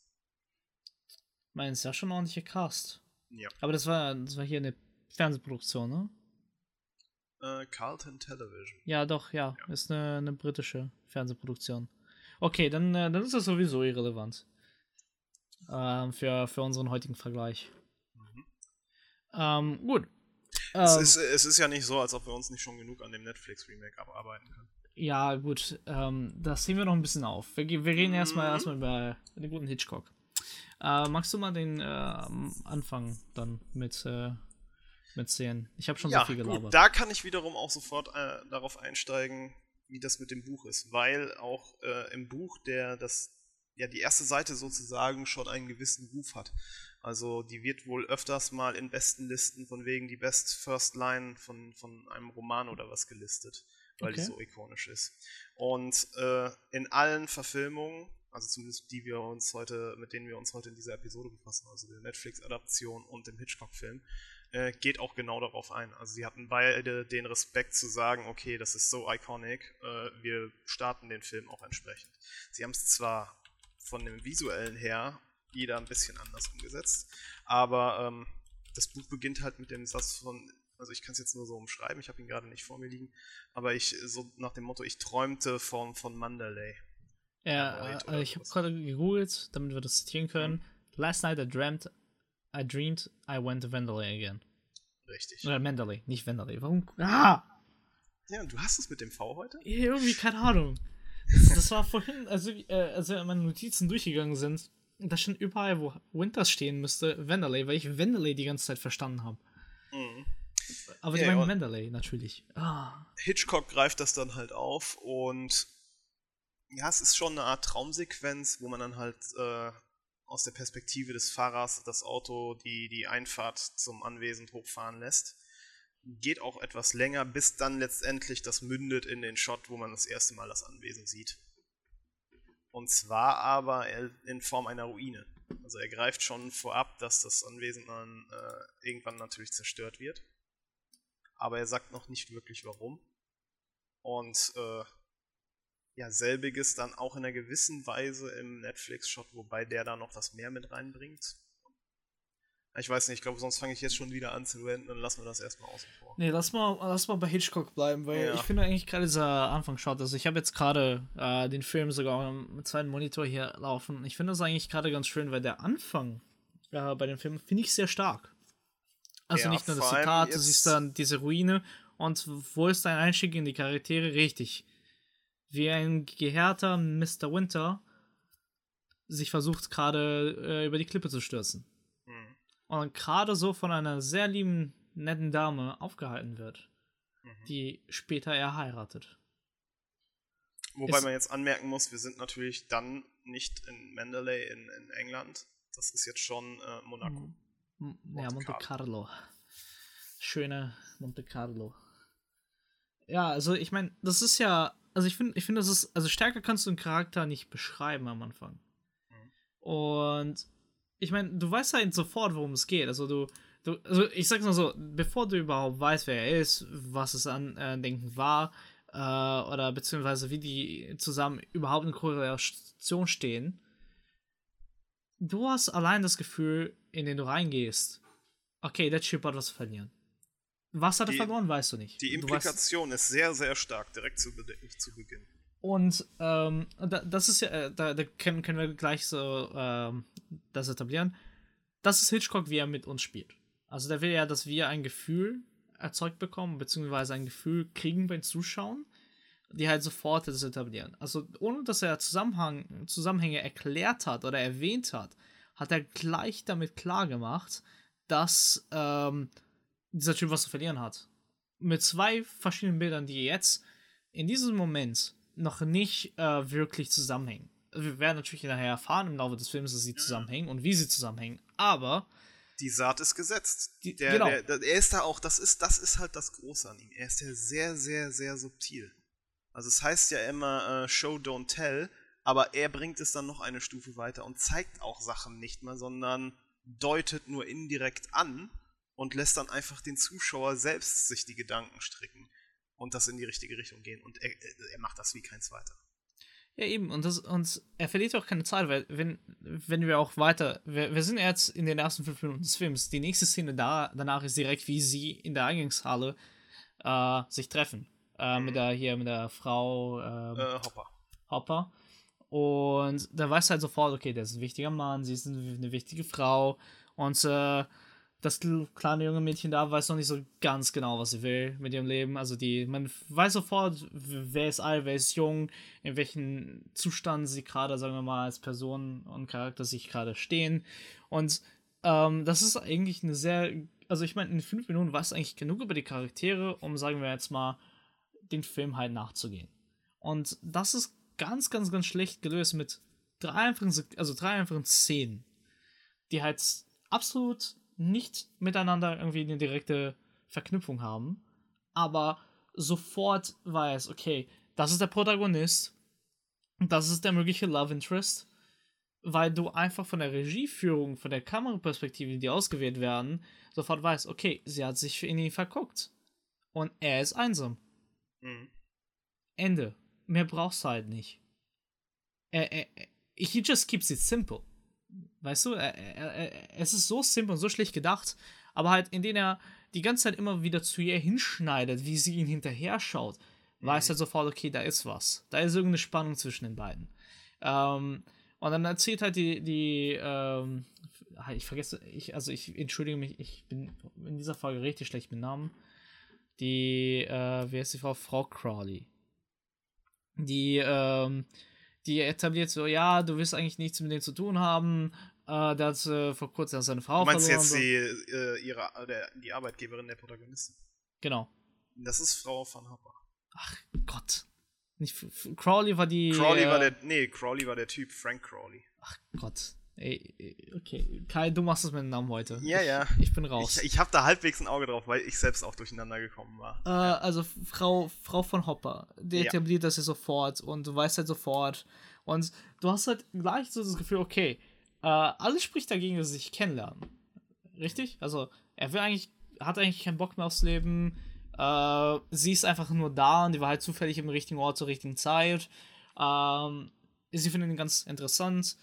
Meinst ja schon ordentliche Cast. Ja. Aber das war, das war hier eine Fernsehproduktion, ne? Äh, Carlton Television. Ja, doch, ja. ja. Ist eine, eine, britische Fernsehproduktion. Okay, dann, äh, dann ist das sowieso irrelevant äh, für, für unseren heutigen Vergleich. Mhm. Ähm, gut. Es, ähm, ist, es ist ja nicht so, als ob wir uns nicht schon genug an dem Netflix-Remake abarbeiten können. Ja, gut. Ähm, das sehen wir noch ein bisschen auf. Wir, wir reden mhm. erstmal erstmal über den guten Hitchcock. Äh, magst du mal den äh, Anfang dann mit, äh, mitzählen? Ich habe schon ja, so viel gelabert. Gut, da kann ich wiederum auch sofort äh, darauf einsteigen, wie das mit dem Buch ist, weil auch äh, im Buch der das ja, die erste Seite sozusagen schon einen gewissen Ruf hat. Also die wird wohl öfters mal in besten Listen von wegen die Best First Line von, von einem Roman oder was gelistet, weil okay. die so ikonisch ist. Und äh, in allen Verfilmungen, also zumindest die wir uns heute, mit denen wir uns heute in dieser Episode befassen, also der Netflix-Adaption und dem Hitchcock-Film, äh, geht auch genau darauf ein. Also sie hatten beide den Respekt zu sagen, okay, das ist so iconic, äh, wir starten den Film auch entsprechend. Sie haben es zwar von dem visuellen her jeder ein bisschen anders umgesetzt. Aber ähm, das Buch beginnt halt mit dem Satz von, also ich kann es jetzt nur so umschreiben, ich habe ihn gerade nicht vor mir liegen, aber ich so nach dem Motto, ich träumte von, von Mandalay. Ja, äh, ich habe gerade gegoogelt, damit wir das zitieren können. Mhm. Last night I dreamt, I dreamed I went to Mandalay again. Richtig. Oder Mandalay, nicht Mandalay. Warum? Ah! Ja, und du hast es mit dem V heute? Irgendwie, keine Ahnung. Das, das war vorhin, also, äh, als wir meine Notizen durchgegangen sind, da stand überall, wo Winters stehen müsste, Vanderlei, weil ich Vanderlei die ganze Zeit verstanden habe. Mhm. Aber die ja, meinen Vanderlei, natürlich. Ah. Hitchcock greift das dann halt auf und ja, es ist schon eine Art Traumsequenz, wo man dann halt äh, aus der Perspektive des Fahrers das Auto die, die Einfahrt zum Anwesen hochfahren lässt geht auch etwas länger, bis dann letztendlich das mündet in den Shot, wo man das erste Mal das Anwesen sieht. Und zwar aber in Form einer Ruine. Also er greift schon vorab, dass das Anwesen dann äh, irgendwann natürlich zerstört wird. Aber er sagt noch nicht wirklich warum. Und äh, ja, selbiges dann auch in einer gewissen Weise im Netflix-Shot, wobei der da noch was mehr mit reinbringt. Ich weiß nicht, ich glaube, sonst fange ich jetzt schon wieder an zu wenden und lassen wir das erstmal außen vor. Nee, lass mal, lass mal bei Hitchcock bleiben, weil ja. ich finde eigentlich gerade dieser Anfangsshot, also ich habe jetzt gerade äh, den Film sogar am zweiten Monitor hier laufen. Ich finde das eigentlich gerade ganz schön, weil der Anfang äh, bei dem Film finde ich sehr stark. Also ja, nicht nur das Zitat, du siehst dann diese Ruine und wo ist dein Einstieg in die Charaktere? Richtig. Wie ein gehärter Mr. Winter sich versucht gerade äh, über die Klippe zu stürzen und gerade so von einer sehr lieben, netten Dame aufgehalten wird, mhm. die später er heiratet. Wobei ist, man jetzt anmerken muss, wir sind natürlich dann nicht in Mandalay in, in England. Das ist jetzt schon äh, Monaco. Monte ja, Monte Carlo. Carlo. Schöne Monte Carlo. Ja, also ich meine, das ist ja, also ich finde, ich finde, das ist, also stärker kannst du einen Charakter nicht beschreiben am Anfang. Mhm. Und ich meine, du weißt halt sofort, worum es geht. Also du, du, also ich sag's mal so, bevor du überhaupt weißt, wer er ist, was es an äh, Denken war, äh, oder beziehungsweise wie die zusammen überhaupt in Korrelation stehen, du hast allein das Gefühl, in den du reingehst, okay, der Chip hat was zu verlieren. Was hat er verloren, weißt du nicht. Die Implikation weißt, ist sehr, sehr stark direkt zu, zu Beginn. Und ähm, das ist ja, äh, da, da können, können wir gleich so ähm, das etablieren. Das ist Hitchcock, wie er mit uns spielt. Also der will ja, dass wir ein Gefühl erzeugt bekommen, beziehungsweise ein Gefühl kriegen beim Zuschauen, die halt sofort das etablieren. Also ohne dass er Zusammenhang, Zusammenhänge erklärt hat oder erwähnt hat, hat er gleich damit klar gemacht, dass ähm, dieser Typ was zu verlieren hat. Mit zwei verschiedenen Bildern, die jetzt in diesem Moment noch nicht äh, wirklich zusammenhängen. Wir werden natürlich nachher erfahren im Laufe des Films, dass sie zusammenhängen und wie sie zusammenhängen, aber die Saat ist gesetzt. Die, der, genau. Der, der, er ist da auch, das ist, das ist halt das Große an ihm. Er ist ja sehr, sehr, sehr subtil. Also es heißt ja immer äh, Show, don't tell, aber er bringt es dann noch eine Stufe weiter und zeigt auch Sachen nicht mehr, sondern deutet nur indirekt an und lässt dann einfach den Zuschauer selbst sich die Gedanken stricken und das in die richtige Richtung gehen. Und er, er macht das wie kein zweiter. Ja, eben. Und, das, und er verliert auch keine Zeit, weil wenn, wenn wir auch weiter, wir, wir sind jetzt in den ersten fünf Minuten des Films. Die nächste Szene da, danach ist direkt, wie sie in der Eingangshalle äh, sich treffen. Äh, mhm. Mit der, hier, mit der Frau ähm, äh, Hopper. Hopper. Und da weißt du halt sofort, okay, der ist ein wichtiger Mann, sie ist eine wichtige Frau. Und äh, das kleine junge Mädchen da weiß noch nicht so ganz genau, was sie will mit ihrem Leben. Also die, man weiß sofort, wer ist alt, wer ist jung, in welchem Zustand sie gerade, sagen wir mal, als Person und Charakter sich gerade stehen. Und ähm, das ist eigentlich eine sehr, also ich meine, in fünf Minuten weiß eigentlich genug über die Charaktere, um, sagen wir jetzt mal, den Film halt nachzugehen. Und das ist ganz, ganz, ganz schlecht gelöst mit drei einfachen, also drei einfachen Szenen, die halt absolut nicht miteinander irgendwie eine direkte Verknüpfung haben, aber sofort weiß, okay, das ist der Protagonist, das ist der mögliche Love Interest, weil du einfach von der Regieführung, von der Kameraperspektive, die ausgewählt werden, sofort weißt, okay, sie hat sich in ihn verguckt. Und er ist einsam. Mhm. Ende. Mehr brauchst du halt nicht. Er, er, he just keeps it simple. Weißt du, er, er, er, es ist so simpel und so schlecht gedacht, aber halt, indem er die ganze Zeit immer wieder zu ihr hinschneidet, wie sie ihn hinterher schaut, mhm. weiß er sofort, okay, da ist was. Da ist irgendeine Spannung zwischen den beiden. Ähm, und dann erzählt halt die, die ähm, ah, ich vergesse, ich, also ich entschuldige mich, ich bin in dieser Folge richtig schlecht mit Namen. Die, äh, wie heißt die Frau? Frau Crawley. Die, ähm, die etabliert so, ja, du willst eigentlich nichts mit dem zu tun haben. Äh, der hat äh, vor kurzem seine Frau du meinst verloren. jetzt die, äh, ihre, der, die Arbeitgeberin der Protagonistin? Genau. Das ist Frau van Hopper. Ach Gott. Nicht, Crowley war die. Crowley war äh, der. Nee, Crowley war der Typ, Frank Crowley. Ach Gott. Ey, okay. Kai, du machst es mit dem Namen heute. Ja, ja. Ich, ich bin raus. Ich, ich habe da halbwegs ein Auge drauf, weil ich selbst auch durcheinander gekommen war. Äh, also Frau, Frau von Hopper, die ja. etabliert das ja sofort und du weißt halt sofort, Und du hast halt gleich so das Gefühl, okay, äh, alles spricht dagegen, dass sie sich kennenlernen. Richtig? Also, er will eigentlich, hat eigentlich keinen Bock mehr aufs Leben. Äh, sie ist einfach nur da und die war halt zufällig im richtigen Ort zur richtigen Zeit. Ähm, sie finden ihn ganz interessant.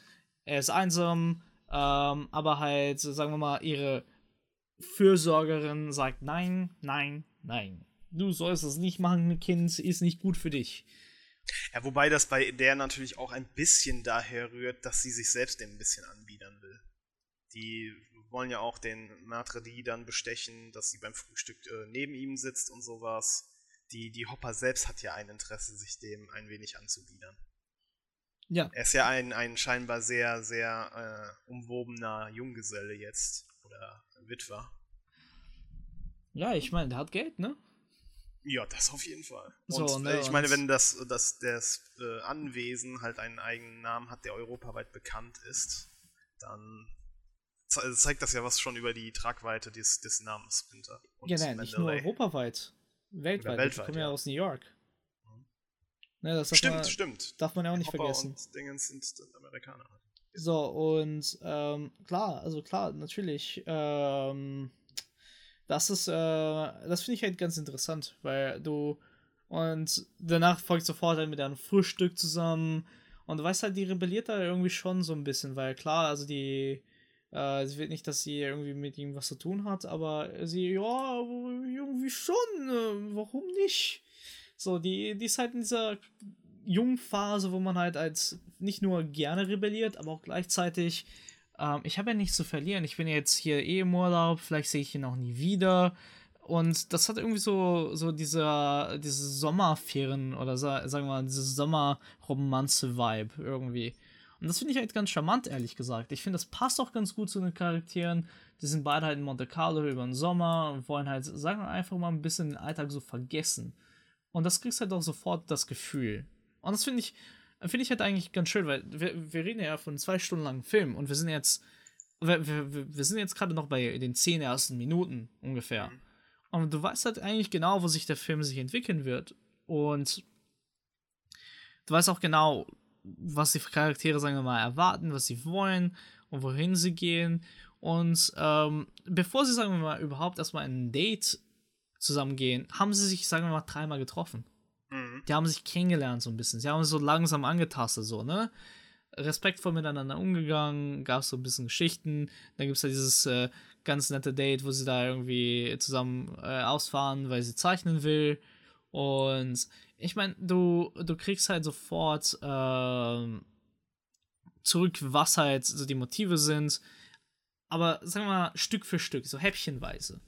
Er ist einsam, ähm, aber halt, sagen wir mal, ihre Fürsorgerin sagt nein, nein, nein. Du sollst es nicht machen, Kind, ist nicht gut für dich. Ja, wobei das bei der natürlich auch ein bisschen daher rührt, dass sie sich selbst dem ein bisschen anbiedern will. Die wollen ja auch den Matredi dann bestechen, dass sie beim Frühstück äh, neben ihm sitzt und sowas. Die, die Hopper selbst hat ja ein Interesse, sich dem ein wenig anzubiedern. Ja. Er ist ja ein, ein scheinbar sehr, sehr äh, umwobener Junggeselle jetzt. Oder Witwer. Ja, ich meine, der hat Geld, ne? Ja, das auf jeden Fall. Und so, ne, ich meine, wenn das, das, das äh, Anwesen halt einen eigenen Namen hat, der europaweit bekannt ist, dann ze zeigt das ja was schon über die Tragweite des, des Namens Splinter. ja, nein, nicht nur europaweit. Weltweit. weltweit ich komme ja, ja aus New York. Ne, stimmt, man, stimmt. Darf man ja auch nicht Hopper vergessen. Und Dingens sind Amerikaner. So, und ähm, klar, also klar, natürlich. Ähm, das ist, äh, das finde ich halt ganz interessant, weil du. Und danach folgt sofort halt mit einem Frühstück zusammen. Und du weißt halt, die rebelliert da irgendwie schon so ein bisschen, weil klar, also die. Äh, sie will nicht, dass sie irgendwie mit ihm was zu tun hat, aber sie, ja, irgendwie schon. Äh, warum nicht? So, die, die ist halt in dieser Jungphase, wo man halt als nicht nur gerne rebelliert, aber auch gleichzeitig, ähm, ich habe ja nichts zu verlieren. Ich bin jetzt hier eh im Urlaub, vielleicht sehe ich ihn auch nie wieder. Und das hat irgendwie so, so diese, diese Sommerferien oder sagen wir mal, diese Sommerromanze-Vibe irgendwie. Und das finde ich halt ganz charmant, ehrlich gesagt. Ich finde, das passt auch ganz gut zu den Charakteren. Die sind beide halt in Monte Carlo über den Sommer und wollen halt, sagen wir einfach mal, ein bisschen den Alltag so vergessen. Und das kriegst halt auch sofort das Gefühl. Und das finde ich, finde ich halt eigentlich ganz schön, weil wir, wir reden ja von zwei Stunden langen Film und wir sind jetzt, wir, wir, wir sind jetzt gerade noch bei den zehn ersten Minuten ungefähr. Mhm. Und du weißt halt eigentlich genau, wo sich der Film sich entwickeln wird. Und du weißt auch genau, was die Charaktere, sagen wir mal, erwarten, was sie wollen und wohin sie gehen. Und ähm, bevor sie, sagen wir mal, überhaupt erstmal ein Date zusammengehen, haben sie sich, sagen wir mal, dreimal getroffen. Mhm. Die haben sich kennengelernt so ein bisschen. Sie haben so langsam angetastet, so, ne? Respektvoll miteinander umgegangen, gab es so ein bisschen Geschichten. Dann gibt es ja dieses äh, ganz nette Date, wo sie da irgendwie zusammen äh, ausfahren, weil sie zeichnen will. Und ich meine, du, du kriegst halt sofort äh, zurück, was halt so die Motive sind. Aber sagen wir mal Stück für Stück, so häppchenweise.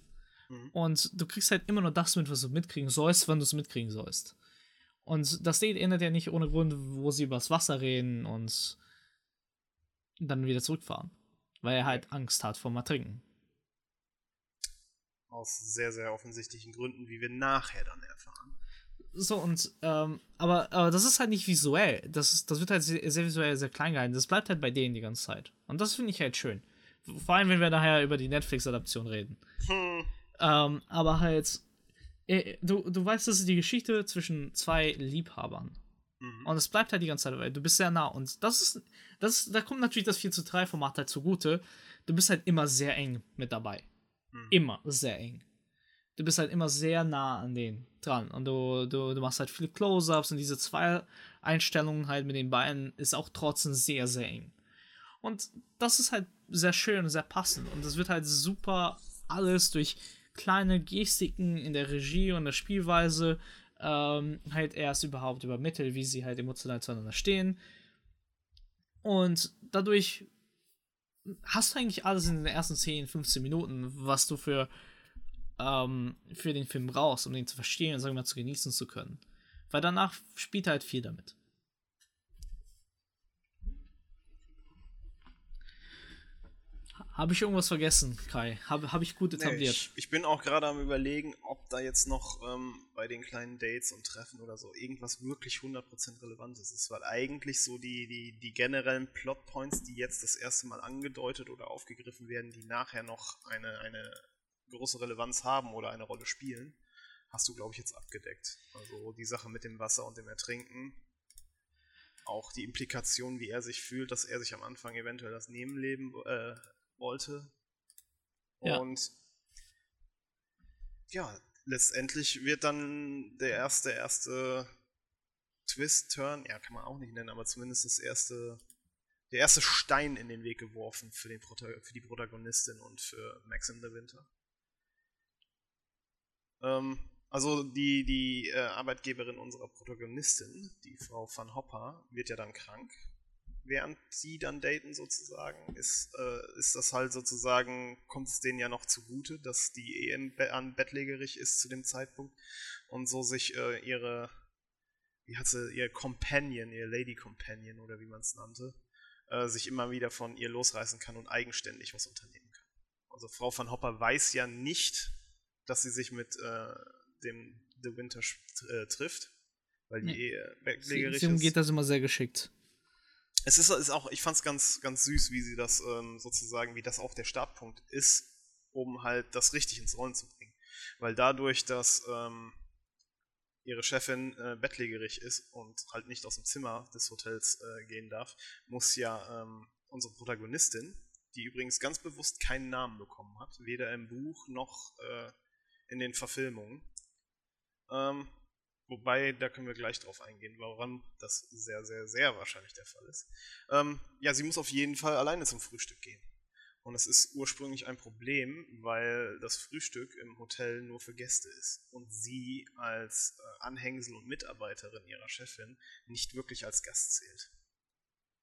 Mhm. Und du kriegst halt immer nur das mit, was du mitkriegen sollst, wenn du es mitkriegen sollst. Und das Date endet ja nicht ohne Grund, wo sie übers Wasser reden und dann wieder zurückfahren. Weil er halt Angst hat vor Ertrinken. Aus sehr, sehr offensichtlichen Gründen, wie wir nachher dann erfahren. So, und, ähm, aber, aber das ist halt nicht visuell. Das, ist, das wird halt sehr, sehr visuell, sehr klein gehalten. Das bleibt halt bei denen die ganze Zeit. Und das finde ich halt schön. Vor allem, wenn wir nachher über die Netflix-Adaption reden. Hm. Ähm, aber halt, äh, du, du weißt, das ist die Geschichte zwischen zwei Liebhabern. Mhm. Und es bleibt halt die ganze Zeit dabei. Du bist sehr nah. Und das ist, das, da kommt natürlich das 4 zu 3 Format halt zugute. Du bist halt immer sehr eng mit dabei. Mhm. Immer sehr eng. Du bist halt immer sehr nah an denen dran. Und du, du, du machst halt viele Close-Ups und diese zwei Einstellungen halt mit den Beinen ist auch trotzdem sehr, sehr eng. Und das ist halt sehr schön und sehr passend. Und das wird halt super alles durch kleine Gestiken in der Regie und der Spielweise ähm, halt erst überhaupt übermittelt, wie sie halt emotional zueinander stehen. Und dadurch hast du eigentlich alles in den ersten 10, 15 Minuten, was du für, ähm, für den Film brauchst, um den zu verstehen und sagen wir mal zu genießen zu können. Weil danach spielt er halt viel damit. Habe ich irgendwas vergessen, Kai? Habe hab ich gut etabliert? Nee, ich, ich, bin auch gerade am überlegen, ob da jetzt noch ähm, bei den kleinen Dates und Treffen oder so irgendwas wirklich 100% Relevantes ist. Weil eigentlich so die, die, die generellen Plotpoints, die jetzt das erste Mal angedeutet oder aufgegriffen werden, die nachher noch eine, eine große Relevanz haben oder eine Rolle spielen, hast du, glaube ich, jetzt abgedeckt. Also die Sache mit dem Wasser und dem Ertrinken auch die Implikation, wie er sich fühlt, dass er sich am Anfang eventuell das Nebenleben äh, wollte. Ja. Und ja, letztendlich wird dann der erste, erste Twist-Turn, ja, kann man auch nicht nennen, aber zumindest das erste, der erste Stein in den Weg geworfen für, den für die Protagonistin und für Max in the Winter. Ähm, also die, die äh, Arbeitgeberin unserer Protagonistin, die Frau Van Hopper, wird ja dann krank. Während sie dann daten sozusagen, ist, äh, ist das halt sozusagen, kommt es denen ja noch zugute, dass die Ehe an bettlägerig ist zu dem Zeitpunkt und so sich äh, ihre, wie hat sie, ihr Companion, ihr Lady Companion oder wie man es nannte, äh, sich immer wieder von ihr losreißen kann und eigenständig was unternehmen kann. Also Frau Van Hopper weiß ja nicht, dass sie sich mit äh, dem The Winter äh, trifft, weil die nee. Ehe weglegerig ist. geht das immer sehr geschickt. Es ist, ist auch, ich fand es ganz, ganz süß, wie sie das ähm, sozusagen, wie das auch der Startpunkt ist, um halt das richtig ins Rollen zu bringen. Weil dadurch, dass ähm, ihre Chefin äh, bettlägerig ist und halt nicht aus dem Zimmer des Hotels äh, gehen darf, muss ja ähm, unsere Protagonistin, die übrigens ganz bewusst keinen Namen bekommen hat, weder im Buch noch äh, in den Verfilmungen, ähm, wobei, da können wir gleich drauf eingehen, woran das sehr, sehr, sehr wahrscheinlich der Fall ist. Ähm, ja, sie muss auf jeden Fall alleine zum Frühstück gehen. Und es ist ursprünglich ein Problem, weil das Frühstück im Hotel nur für Gäste ist und sie als äh, Anhängsel und Mitarbeiterin ihrer Chefin nicht wirklich als Gast zählt.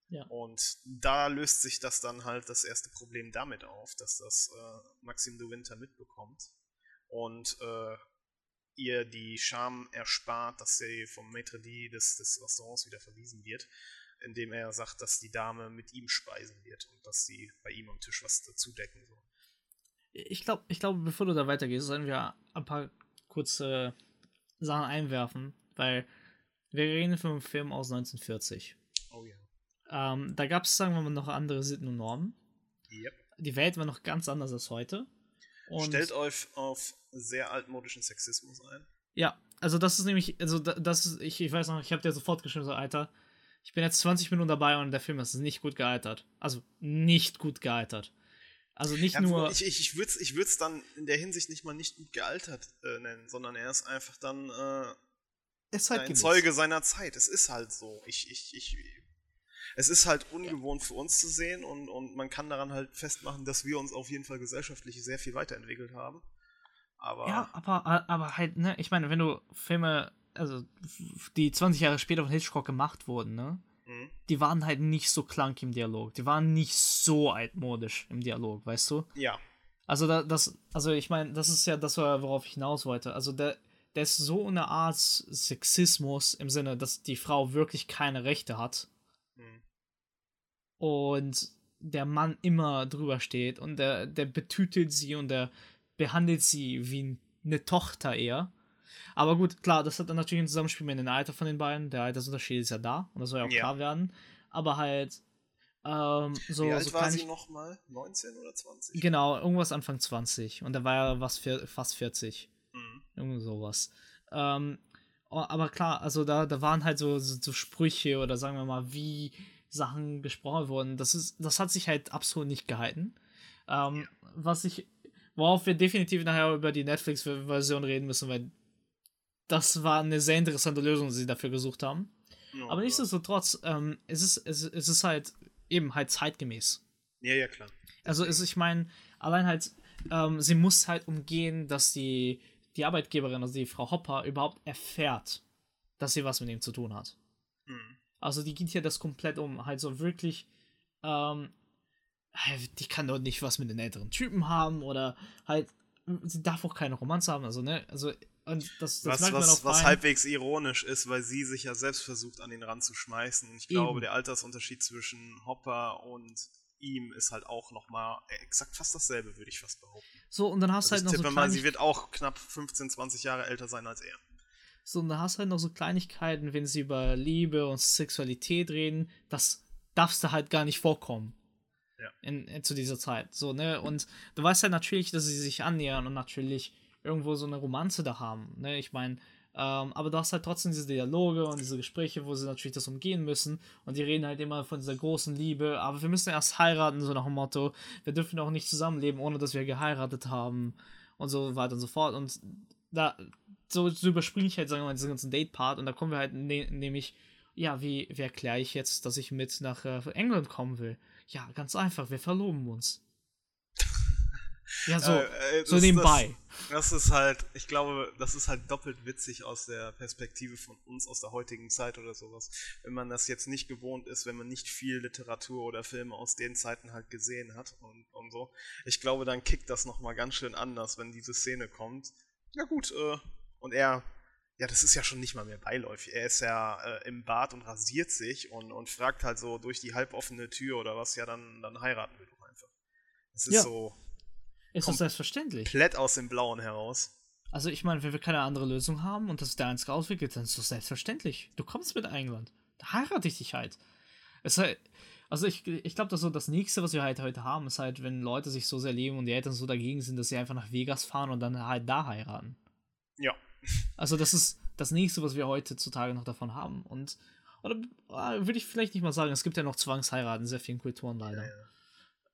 Ja. Und da löst sich das dann halt das erste Problem damit auf, dass das äh, Maxim de Winter mitbekommt und äh, ihr die Scham erspart, dass sie vom Maître d' des, des Restaurants wieder verwiesen wird, indem er sagt, dass die Dame mit ihm speisen wird und dass sie bei ihm am Tisch was dazu decken soll. Ich glaube, ich glaub, bevor du da weitergehst, sollen wir ein paar kurze Sachen einwerfen, weil wir reden von einem Film aus 1940. Oh ja. Ähm, da gab es, sagen wir mal, noch andere Sitten und Normen. Yep. Die Welt war noch ganz anders als heute. Und Stellt euch auf sehr altmodischen Sexismus ein. Ja, also das ist nämlich, also das ist, ich, ich weiß noch, ich habe dir sofort geschrieben, so, Alter, ich bin jetzt 20 Minuten dabei und der Film ist nicht gut gealtert. Also nicht gut gealtert. Also nicht ja, nur. Ich, ich, ich würde es ich dann in der Hinsicht nicht mal nicht gut gealtert äh, nennen, sondern er ist einfach dann äh, ist halt ein Zeuge seiner Zeit. Es ist halt so. Ich, ich, ich, es ist halt ungewohnt ja. für uns zu sehen und, und man kann daran halt festmachen, dass wir uns auf jeden Fall gesellschaftlich sehr viel weiterentwickelt haben. Aber ja, aber, aber halt, ne, ich meine, wenn du Filme, also die 20 Jahre später von Hitchcock gemacht wurden, ne, mhm. die waren halt nicht so klank im Dialog. Die waren nicht so altmodisch im Dialog, weißt du? Ja. Also da, das, also ich meine, das ist ja das, worauf ich hinaus wollte. Also der, der ist so eine Art Sexismus im Sinne, dass die Frau wirklich keine Rechte hat und der Mann immer drüber steht und der, der betütelt sie und der behandelt sie wie eine Tochter eher. Aber gut, klar, das hat dann natürlich ein Zusammenspiel mit dem Alter von den beiden. Der Altersunterschied ist ja da und das soll ja auch ja. klar werden. Aber halt, ähm, so. Wie alt so war sie nochmal? 19 oder 20? Genau, irgendwas Anfang 20. Und da war ja was für, fast 40. Mhm. Irgendwie sowas. Ähm, aber klar, also da, da waren halt so, so, so Sprüche oder sagen wir mal, wie Sachen gesprochen wurden. Das ist, das hat sich halt absolut nicht gehalten. Ähm, was ich, worauf wir definitiv nachher über die Netflix-Version reden müssen, weil das war eine sehr interessante Lösung, die sie dafür gesucht haben. Ja, Aber nichtsdestotrotz, ähm, es, ist, es, es ist halt eben halt zeitgemäß. Ja, ja, klar. Also ist, ich meine, allein halt, ähm, sie muss halt umgehen, dass die, die Arbeitgeberin, also die Frau Hopper, überhaupt erfährt, dass sie was mit ihm zu tun hat. Mhm. Also die geht hier das komplett um. Halt so wirklich, ähm, die kann doch nicht was mit den älteren Typen haben oder halt, sie darf auch keine Romanze haben, also ne, also und das, das was, was, was halbwegs ironisch ist, weil sie sich ja selbst versucht, an ihn ranzuschmeißen. Und ich Eben. glaube, der Altersunterschied zwischen Hopper und ihm ist halt auch nochmal exakt fast dasselbe, würde ich fast behaupten. So, und dann hast du also halt noch so mal, sie wird auch knapp 15, 20 Jahre älter sein als er. So, und da hast du halt noch so Kleinigkeiten, wenn sie über Liebe und Sexualität reden, das darfst du halt gar nicht vorkommen. Ja. In, in, zu dieser Zeit. So, ne? Und du weißt halt natürlich, dass sie sich annähern und natürlich irgendwo so eine Romanze da haben. Ne? Ich meine, Ähm, aber du hast halt trotzdem diese Dialoge und diese Gespräche, wo sie natürlich das umgehen müssen. Und die reden halt immer von dieser großen Liebe. Aber wir müssen erst heiraten, so nach dem Motto. Wir dürfen auch nicht zusammenleben, ohne dass wir geheiratet haben. Und so weiter und so fort. Und da, so, so überspringe ich halt, sagen wir mal, diesen ganzen Date-Part. Und da kommen wir halt ne nämlich, ja, wie, wie erkläre ich jetzt, dass ich mit nach äh, England kommen will? Ja, ganz einfach, wir verloben uns. Ja, so, äh, äh, so nebenbei. Das, das, ist halt, ich glaube, das ist halt doppelt witzig aus der Perspektive von uns aus der heutigen Zeit oder sowas. Wenn man das jetzt nicht gewohnt ist, wenn man nicht viel Literatur oder Filme aus den Zeiten halt gesehen hat und, und so. Ich glaube, dann kickt das nochmal ganz schön anders, wenn diese Szene kommt. Ja gut, äh, und er, ja, das ist ja schon nicht mal mehr beiläufig. Er ist ja äh, im Bad und rasiert sich und, und fragt halt so durch die halboffene Tür oder was, ja, dann, dann heiraten wir doch einfach. Das ist ja. so ist das selbstverständlich. Komplett aus dem Blauen heraus. Also ich meine, wenn wir keine andere Lösung haben und das ist der einzige Ausweg dann ist das selbstverständlich. Du kommst mit England. Da heirate ich dich halt. Es halt also ich, ich glaube, das so das nächste, was wir halt heute haben, ist halt, wenn Leute sich so sehr lieben und die Eltern so dagegen sind, dass sie einfach nach Vegas fahren und dann halt da heiraten. Ja. Also das ist das nächste, was wir heutzutage noch davon haben. Und oder äh, würde ich vielleicht nicht mal sagen, es gibt ja noch Zwangsheiraten in sehr vielen Kulturen leider. Ja, ja.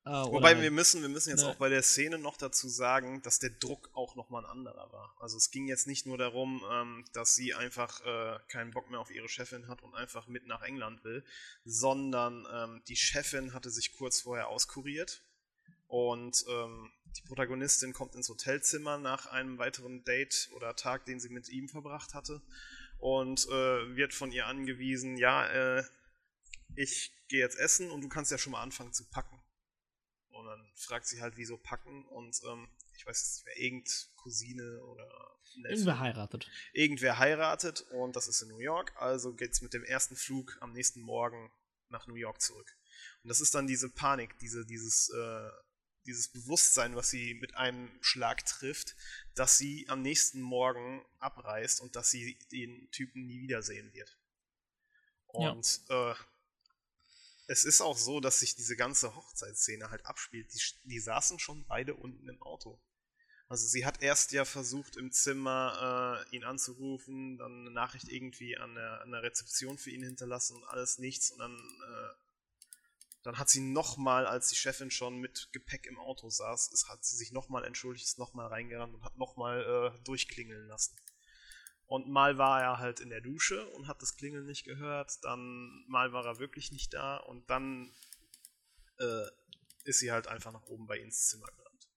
Äh, Wobei wir müssen, wir müssen jetzt ne. auch bei der Szene noch dazu sagen, dass der Druck auch nochmal ein anderer war. Also es ging jetzt nicht nur darum, ähm, dass sie einfach äh, keinen Bock mehr auf ihre Chefin hat und einfach mit nach England will, sondern ähm, die Chefin hatte sich kurz vorher auskuriert und ähm, die Protagonistin kommt ins Hotelzimmer nach einem weiteren Date oder Tag, den sie mit ihm verbracht hatte und äh, wird von ihr angewiesen, ja, äh, ich gehe jetzt essen und du kannst ja schon mal anfangen zu packen. Dann fragt sie halt, wieso packen und ähm, ich weiß nicht, wer irgend Cousine oder Neffe, Irgendwer heiratet. Irgendwer heiratet und das ist in New York, also geht es mit dem ersten Flug am nächsten Morgen nach New York zurück. Und das ist dann diese Panik, diese, dieses, äh, dieses Bewusstsein, was sie mit einem Schlag trifft, dass sie am nächsten Morgen abreist und dass sie den Typen nie wiedersehen wird. Und ja. äh, es ist auch so, dass sich diese ganze Hochzeitsszene halt abspielt. Die, die saßen schon beide unten im Auto. Also sie hat erst ja versucht im Zimmer äh, ihn anzurufen, dann eine Nachricht irgendwie an der, an der, Rezeption für ihn hinterlassen und alles nichts. Und dann, äh, dann hat sie nochmal, als die Chefin schon mit Gepäck im Auto saß, ist, hat sie sich nochmal entschuldigt, ist nochmal reingerannt und hat nochmal äh, durchklingeln lassen. Und mal war er halt in der Dusche und hat das Klingeln nicht gehört, dann mal war er wirklich nicht da und dann äh, ist sie halt einfach nach oben bei ihm ins Zimmer gerannt.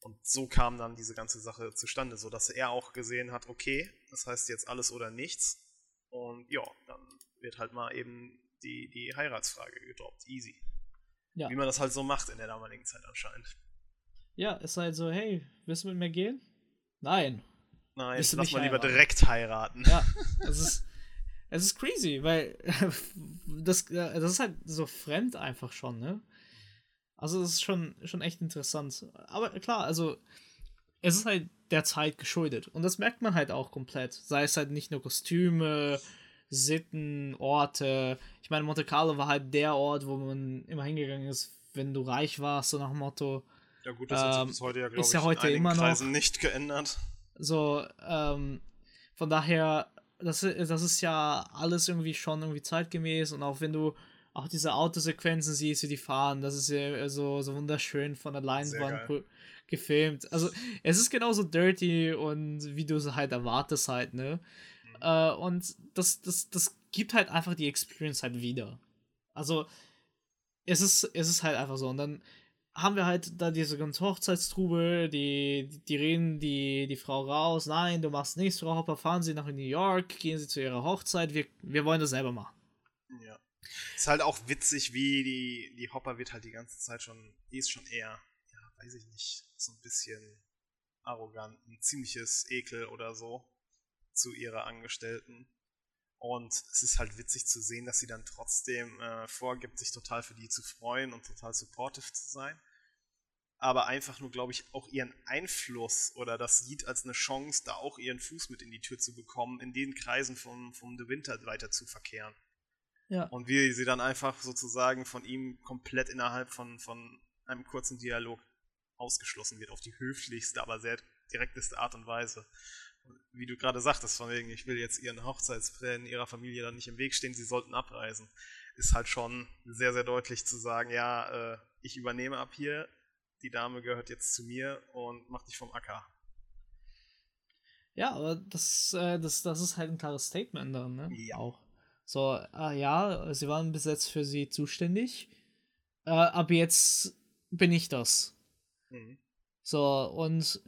Und so kam dann diese ganze Sache zustande, sodass er auch gesehen hat, okay, das heißt jetzt alles oder nichts. Und ja, dann wird halt mal eben die, die Heiratsfrage gedroppt. Easy. Ja. Wie man das halt so macht in der damaligen Zeit anscheinend. Ja, ist halt so, hey, willst du mit mir gehen? Nein. Nein, lass mal heiraten. lieber direkt heiraten. Ja, es ist, es ist crazy, weil das, das ist halt so fremd einfach schon, ne? Also das ist schon, schon echt interessant. Aber klar, also es ist halt der Zeit geschuldet. Und das merkt man halt auch komplett. Sei es halt nicht nur Kostüme, Sitten, Orte. Ich meine, Monte Carlo war halt der Ort, wo man immer hingegangen ist, wenn du reich warst, so nach dem Motto. Ja gut, das ähm, hat sich bis heute ja, glaube ich, ja heute in immer Kreisen noch, nicht geändert. So, ähm, von daher, das, das ist ja alles irgendwie schon irgendwie zeitgemäß und auch wenn du auch diese Autosequenzen siehst, wie die fahren, das ist ja so, so wunderschön von der Leinwand gefilmt. Also, es ist genauso dirty und wie du es halt erwartest halt, ne? Mhm. Äh, und das, das, das gibt halt einfach die Experience halt wieder. Also, es ist, es ist halt einfach so. Und dann haben wir halt da diese ganze Hochzeitstrubel, die, die reden die, die Frau raus, nein, du machst nichts, Frau Hopper, fahren Sie nach New York, gehen Sie zu Ihrer Hochzeit, wir, wir wollen das selber machen. Ja. Ist halt auch witzig, wie die, die Hopper wird halt die ganze Zeit schon, die ist schon eher, ja, weiß ich nicht, so ein bisschen arrogant, ein ziemliches Ekel oder so zu ihrer Angestellten. Und es ist halt witzig zu sehen, dass sie dann trotzdem äh, vorgibt, sich total für die zu freuen und total supportive zu sein. Aber einfach nur, glaube ich, auch ihren Einfluss oder das sieht als eine Chance, da auch ihren Fuß mit in die Tür zu bekommen, in den Kreisen vom, vom De Winter weiter zu verkehren. Ja. Und wie sie dann einfach sozusagen von ihm komplett innerhalb von, von einem kurzen Dialog ausgeschlossen wird, auf die höflichste, aber sehr direkteste Art und Weise. Wie du gerade sagtest, von wegen, ich will jetzt ihren Hochzeitsplänen ihrer Familie dann nicht im Weg stehen, sie sollten abreisen, ist halt schon sehr, sehr deutlich zu sagen, ja, äh, ich übernehme ab hier, die Dame gehört jetzt zu mir und mach dich vom Acker. Ja, aber das, äh, das, das ist halt ein klares Statement dann, ne? Ja. Auch. So, ah, ja, sie waren bis jetzt für sie zuständig. Äh, ab jetzt bin ich das. Mhm. So, und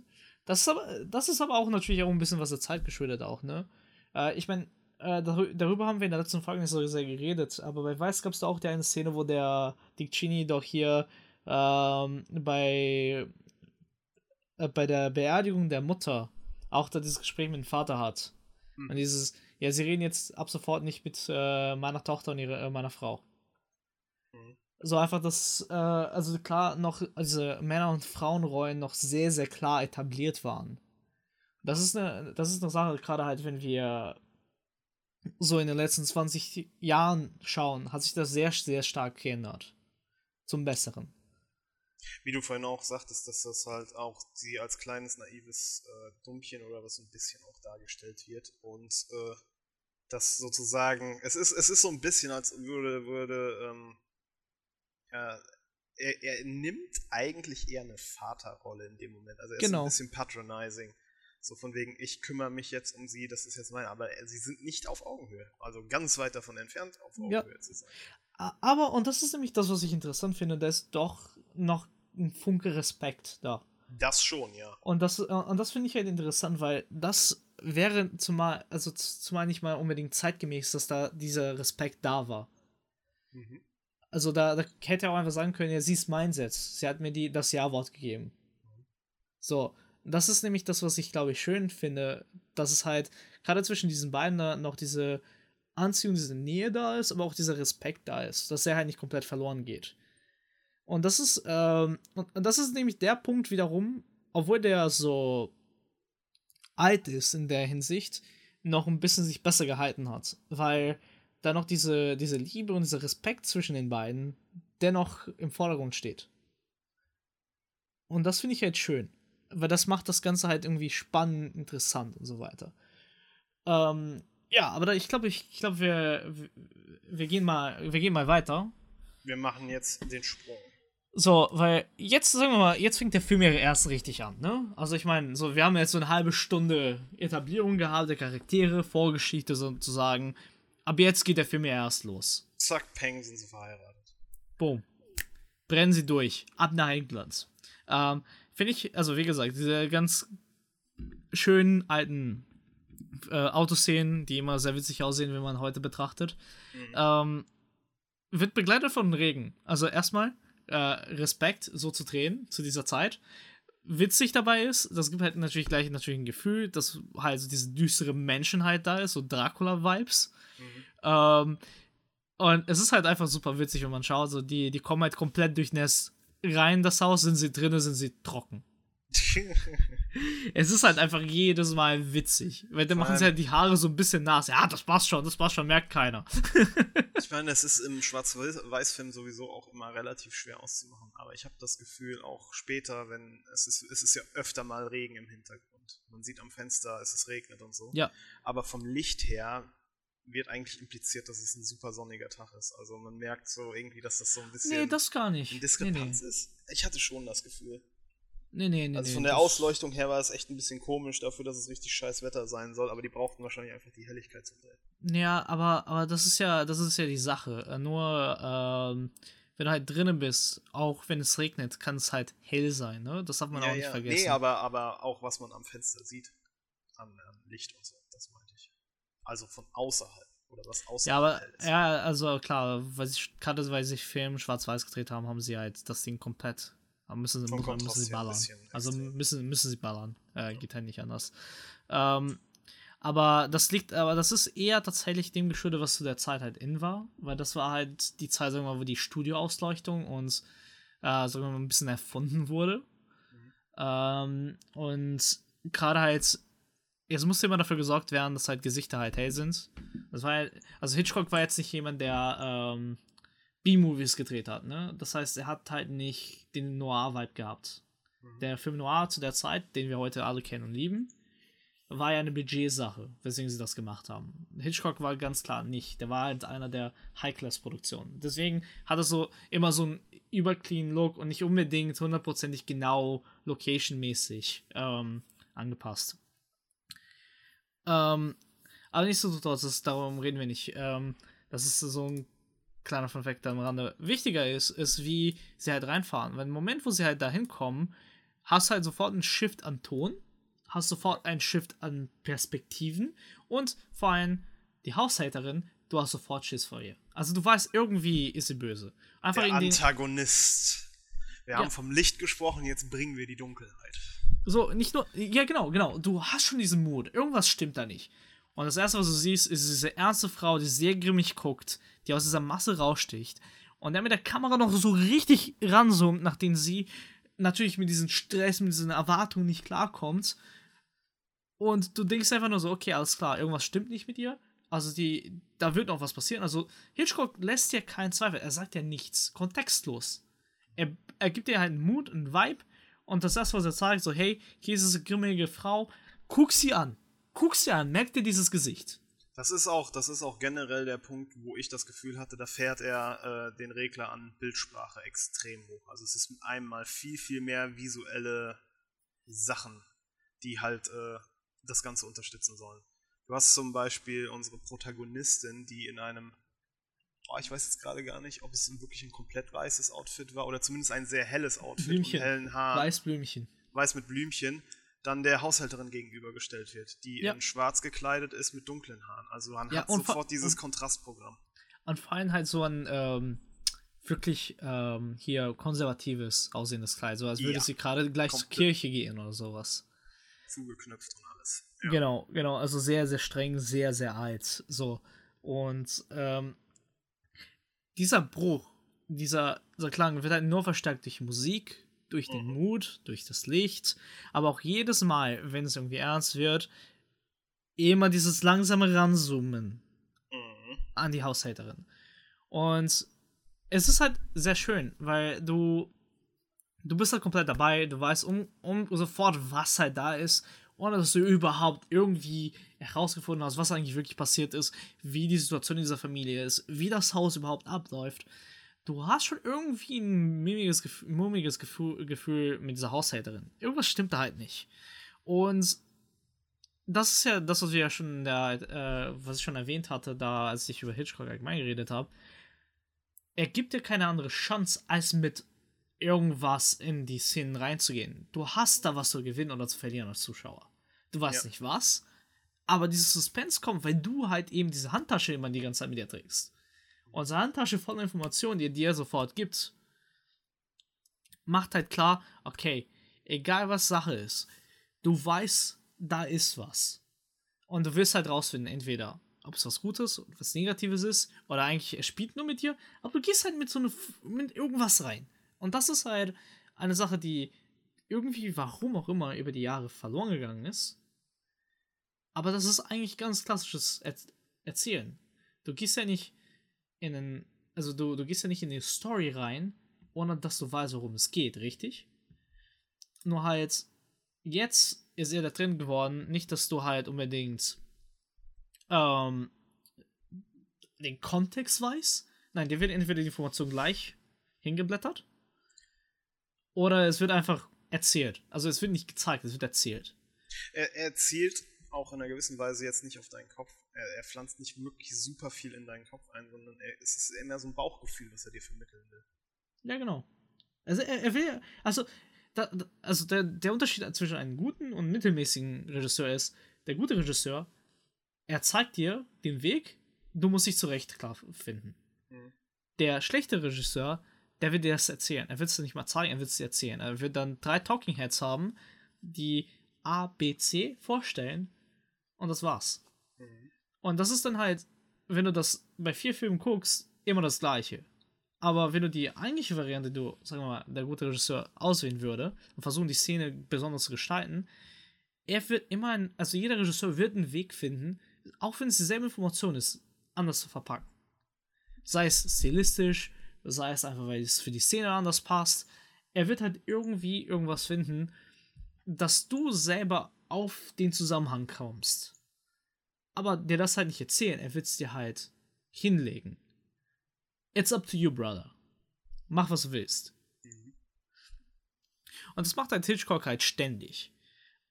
das ist, aber, das ist aber auch natürlich auch ein bisschen was der Zeit geschuldet auch, ne? Äh, ich meine, äh, darü- darüber haben wir in der letzten Folge nicht so sehr geredet, aber bei Weiß gab es da auch die eine Szene, wo der Dick Cheney doch hier ähm, bei, äh, bei der Beerdigung der Mutter auch da dieses Gespräch mit dem Vater hat. Hm. Und dieses, ja, sie reden jetzt ab sofort nicht mit äh, meiner Tochter und ihre, äh, meiner Frau. Mhm. So einfach, dass, äh, also klar, noch diese Männer- und Frauenrollen noch sehr, sehr klar etabliert waren. Das ist eine, das ist eine Sache, gerade halt, wenn wir so in den letzten 20 Jahren schauen, hat sich das sehr, sehr stark geändert. Zum Besseren. Wie du vorhin auch sagtest, dass das halt auch sie als kleines, naives äh, Dummchen oder was so ein bisschen auch dargestellt wird. Und äh, das sozusagen, es ist, es ist so ein bisschen, als würde, würde, ähm, ja, er, er nimmt eigentlich eher eine Vaterrolle in dem Moment. Also er ist Genau. ein bisschen patronizing. So von wegen, ich kümmere mich jetzt um sie, das ist jetzt mein, aber äh, sie sind nicht auf Augenhöhe. Also ganz weit davon entfernt, auf Ja. Augenhöhe zu sein. Aber, und das ist nämlich das, was ich interessant finde, da ist doch noch ein Funke Respekt da. Das schon, ja. Und das, äh, und das finde ich halt interessant, weil das wäre zumal, also zumal nicht mal unbedingt zeitgemäß, dass da dieser Respekt da war. Mhm. Also da, da hätte er auch einfach sagen können, ja, sie ist mein Setz. Sie hat mir die, das Ja-Wort gegeben. So, das ist nämlich das, was ich, glaube ich, schön finde, dass es halt gerade zwischen diesen beiden noch diese Anziehung, diese Nähe da ist, aber auch dieser Respekt da ist, dass er halt nicht komplett verloren geht. Und das ist, ähm, und das ist nämlich der Punkt wiederum, obwohl der so alt ist in der Hinsicht, noch ein bisschen sich besser gehalten hat. Weil da noch diese, diese Liebe und dieser Respekt zwischen den beiden dennoch im Vordergrund steht. Und das finde ich halt schön. Weil das macht das Ganze halt irgendwie spannend, interessant und so weiter. Ähm, ja, aber da, ich glaube, ich, ich glaube, wir, wir, wir gehen mal, wir gehen mal weiter. Wir machen jetzt den Sprung. So, weil jetzt, sagen wir mal, jetzt fängt der Film ja erst richtig an, ne? Also ich meine, so, wir haben jetzt so eine halbe Stunde Etablierung gehabt, der Charaktere, Vorgeschichte sozusagen. Aber jetzt geht der Film ja erst los. Zack, peng, sind sie verheiratet. Boom. Brennen sie durch. Ab nach England. Ähm, Finde ich, also wie gesagt, diese ganz schönen alten äh, Autoszenen, die immer sehr witzig aussehen, wenn man heute betrachtet, Mhm. ähm, wird begleitet von Regen. Also erstmal äh, Respekt, so zu drehen zu dieser Zeit. Witzig dabei ist, das gibt halt natürlich gleich natürlich ein Gefühl, dass halt so diese düstere Menschenheit da ist, so Dracula-Vibes. Mhm. Ähm, und es ist halt einfach super witzig, wenn man schaut, so die, die kommen halt komplett durchnässt rein in das Haus, sind sie drinnen, sind sie trocken. Es ist halt einfach jedes Mal witzig. Weil dann machen sie halt die Haare so ein bisschen nass. Ja, das passt schon, das passt schon, merkt keiner. ich meine, es ist im Schwarz-Weiß-Film sowieso auch immer relativ schwer auszumachen. Aber ich habe das Gefühl, auch später, wenn es ist, es ist ja öfter mal Regen im Hintergrund. Man sieht am Fenster, es ist regnet und so. Ja. Aber vom Licht her wird eigentlich impliziert, dass es ein super sonniger Tag ist. Also man merkt so irgendwie, dass das so ein bisschen Nee, das gar nicht. eine Nee, Diskrepanz nee. ist. Ich hatte schon das Gefühl. Nee, nee, nee. Also nee, von der Ausleuchtung her war es echt ein bisschen komisch dafür, dass es richtig scheiß Wetter sein soll, aber die brauchten wahrscheinlich einfach die Helligkeit zum Drehen. Ja, aber, aber das ist ja, das ist ja die Sache. Äh, Nur, ähm, wenn du halt drinnen bist, auch wenn es regnet, kann es halt hell sein, ne? Das darf man auch nicht vergessen. Nee, aber, aber auch was man am Fenster sieht, an, an Licht und so. Also von außerhalb oder was außerhalb ja, aber, ist. ja, also klar, weil sie, gerade weil sie Film schwarz-weiß gedreht haben, haben sie halt das Ding komplett, da müssen, müssen, sie ballern. Also müssen, müssen sie ballern. Äh, geht halt nicht anders. Ähm, aber das liegt, aber das ist eher tatsächlich dem geschuldet, was zu der Zeit halt in war, weil das war halt die Zeit, sagen wir mal, wo die Studioausleuchtung uns, äh, sagen wir mal, ein bisschen erfunden wurde. Ähm, und gerade halt, es musste immer dafür gesorgt werden, dass halt Gesichter halt hell sind. Das war halt, also Hitchcock war jetzt nicht jemand, der ähm, B-Movies gedreht hat, ne? Das heißt, er hat halt nicht den Noir-Vibe gehabt. Mhm. Der Film Noir zu der Zeit, den wir heute alle kennen und lieben, war ja eine Budgetsache, weswegen sie das gemacht haben. Hitchcock war ganz klar nicht. Der war halt einer der High-Class-Produktionen. Deswegen hat er so immer so einen überclean Look und nicht unbedingt hundertprozentig genau location-mäßig ähm, angepasst. Ähm, aber nichtsdestotrotz, darum reden wir nicht. Ähm, das ist so ein kleiner Funfact am Rande. Wichtiger ist, ist, wie sie halt reinfahren. Weil im Moment, wo sie halt da hinkommen, hast du halt sofort einen Shift an Ton hast sofort einen Shift an Perspektiven und vor allem die Haushälterin, du hast sofort Schiss vor ihr. Also du weißt, irgendwie ist sie böse. Einfach Der Antagonist. Wir ja. haben vom Licht gesprochen, jetzt bringen wir die Dunkelheit. So, nicht nur, ja genau, genau, du hast schon diesen Mut, irgendwas stimmt da nicht. Und das erste, was du siehst, ist diese ernste Frau, die sehr grimmig guckt, die aus dieser Masse raussticht. Und der mit der Kamera noch so richtig ranzoomt, nachdem sie natürlich mit diesem Stress, mit diesen Erwartungen nicht klarkommt und du denkst einfach nur so, okay, alles klar, irgendwas stimmt nicht mit ihr. Also die, da wird noch was passieren. Also Hitchcock lässt ja keinen Zweifel. Er sagt ja nichts. Kontextlos. Er, er gibt dir halt einen Mut, einen Vibe. Und das ist das, was er zeigt. So, hey, hier ist diese grimmige Frau. Guck sie an. Guck sie an. Merk dir dieses Gesicht. Das ist auch, das ist auch generell der Punkt, wo ich das Gefühl hatte, da fährt er äh, den Regler an Bildsprache extrem hoch. Also es ist einmal viel, viel mehr visuelle Sachen, die halt äh, das Ganze unterstützen sollen. Du hast zum Beispiel unsere Protagonistin, die in einem, oh, ich weiß jetzt gerade gar nicht, ob es wirklich ein komplett weißes Outfit war oder zumindest ein sehr helles Outfit Blümchen. mit hellen Haaren. Weiß Blümchen. Weiß mit Blümchen. Dann der Haushälterin gegenübergestellt wird, die ja. in schwarz gekleidet ist mit dunklen Haaren. Also man ja, hat sofort dieses Kontrastprogramm. Und vor allem halt so ein ähm, wirklich ähm, hier konservatives aussehendes Kleid, so als würde ja. sie gerade gleich Komplett. zur Kirche gehen oder sowas zugeknüpft und alles. Genau, genau. Also sehr, sehr streng, sehr, sehr alt. So. Und ähm, dieser Bruch, dieser, dieser Klang wird halt nur verstärkt durch Musik, durch den mhm. Mut, durch das Licht, aber auch jedes Mal, wenn es irgendwie ernst wird, immer dieses langsame Ranzoomen mhm. an die Haushälterin. Und es ist halt sehr schön, weil du du bist halt komplett dabei, du weißt um, um sofort, was halt da ist, ohne dass du überhaupt irgendwie herausgefunden hast, was eigentlich wirklich passiert ist, wie die Situation in dieser Familie ist, wie das Haus überhaupt abläuft. Du hast schon irgendwie ein mummiges, Gefühl, mummiges Gefühl mit dieser Haushälterin. Irgendwas stimmt da halt nicht. Und das ist ja das, was wir ja schon der, äh, was ich schon erwähnt hatte, da als ich über Hitchcock allgemein geredet habe. Er gibt dir keine andere Chance, als mit irgendwas in die Szenen reinzugehen. Du hast da was zu gewinnen oder zu verlieren als Zuschauer. Du weißt ja. nicht was, aber dieses Suspense kommt, weil du halt eben diese Handtasche immer die ganze Zeit mit dir trägst. Und diese Handtasche voller Informationen, die er dir sofort gibt, macht halt klar, okay, egal was Sache ist, du weißt, da ist was. Und du wirst halt rausfinden, entweder ob es was Gutes oder was Negatives ist, oder eigentlich er spielt nur mit dir, aber du gehst halt mit so eine, mit irgendwas rein. Und das ist halt eine Sache, die irgendwie, warum auch immer, über die Jahre verloren gegangen ist. Aber das ist eigentlich ganz klassisches er Erzählen. Du gehst ja nicht in einen, also du, du gehst ja nicht in die Story rein, ohne dass du weißt, worum es geht, richtig? Nur halt, jetzt ist er da drin geworden, nicht, dass du halt unbedingt ähm, den Kontext weißt. Nein, dir wird entweder die Information gleich hingeblättert oder es wird einfach erzählt. Also es wird nicht gezeigt, es wird erzählt. Er, er zielt auch in einer gewissen Weise jetzt nicht auf deinen Kopf. Er, er pflanzt nicht wirklich super viel in deinen Kopf ein, sondern er, es ist eher so ein Bauchgefühl, was er dir vermitteln will. Ja, genau. Also er, er will, also, da, also der, der Unterschied zwischen einem guten und mittelmäßigen Regisseur ist, der gute Regisseur, er zeigt dir den Weg, du musst dich zurecht klar finden. Mhm. Der schlechte Regisseur, der wird dir das erzählen. Er wird es nicht mal zeigen, er wird es dir erzählen. Er wird dann drei Talking Heads haben, die A, B, C vorstellen und das war's. Mhm. Und das ist dann halt, wenn du das bei vier Filmen guckst, immer das gleiche. Aber wenn du die eigentliche Variante, du, sagen wir mal, der gute Regisseur auswählen würde und versuchen, die Szene besonders zu gestalten, er wird immer ein, also jeder Regisseur wird einen Weg finden, auch wenn es dieselbe Information ist, anders zu verpacken. Sei es stilistisch, sei es einfach, weil es für die Szene anders passt. Er wird halt irgendwie irgendwas finden, dass du selber auf den Zusammenhang kommst, aber dir das halt nicht erzählen, er wird es dir halt hinlegen. It's up to you, brother. Mach, was du willst. Mhm. Und das macht halt Hitchcock halt ständig.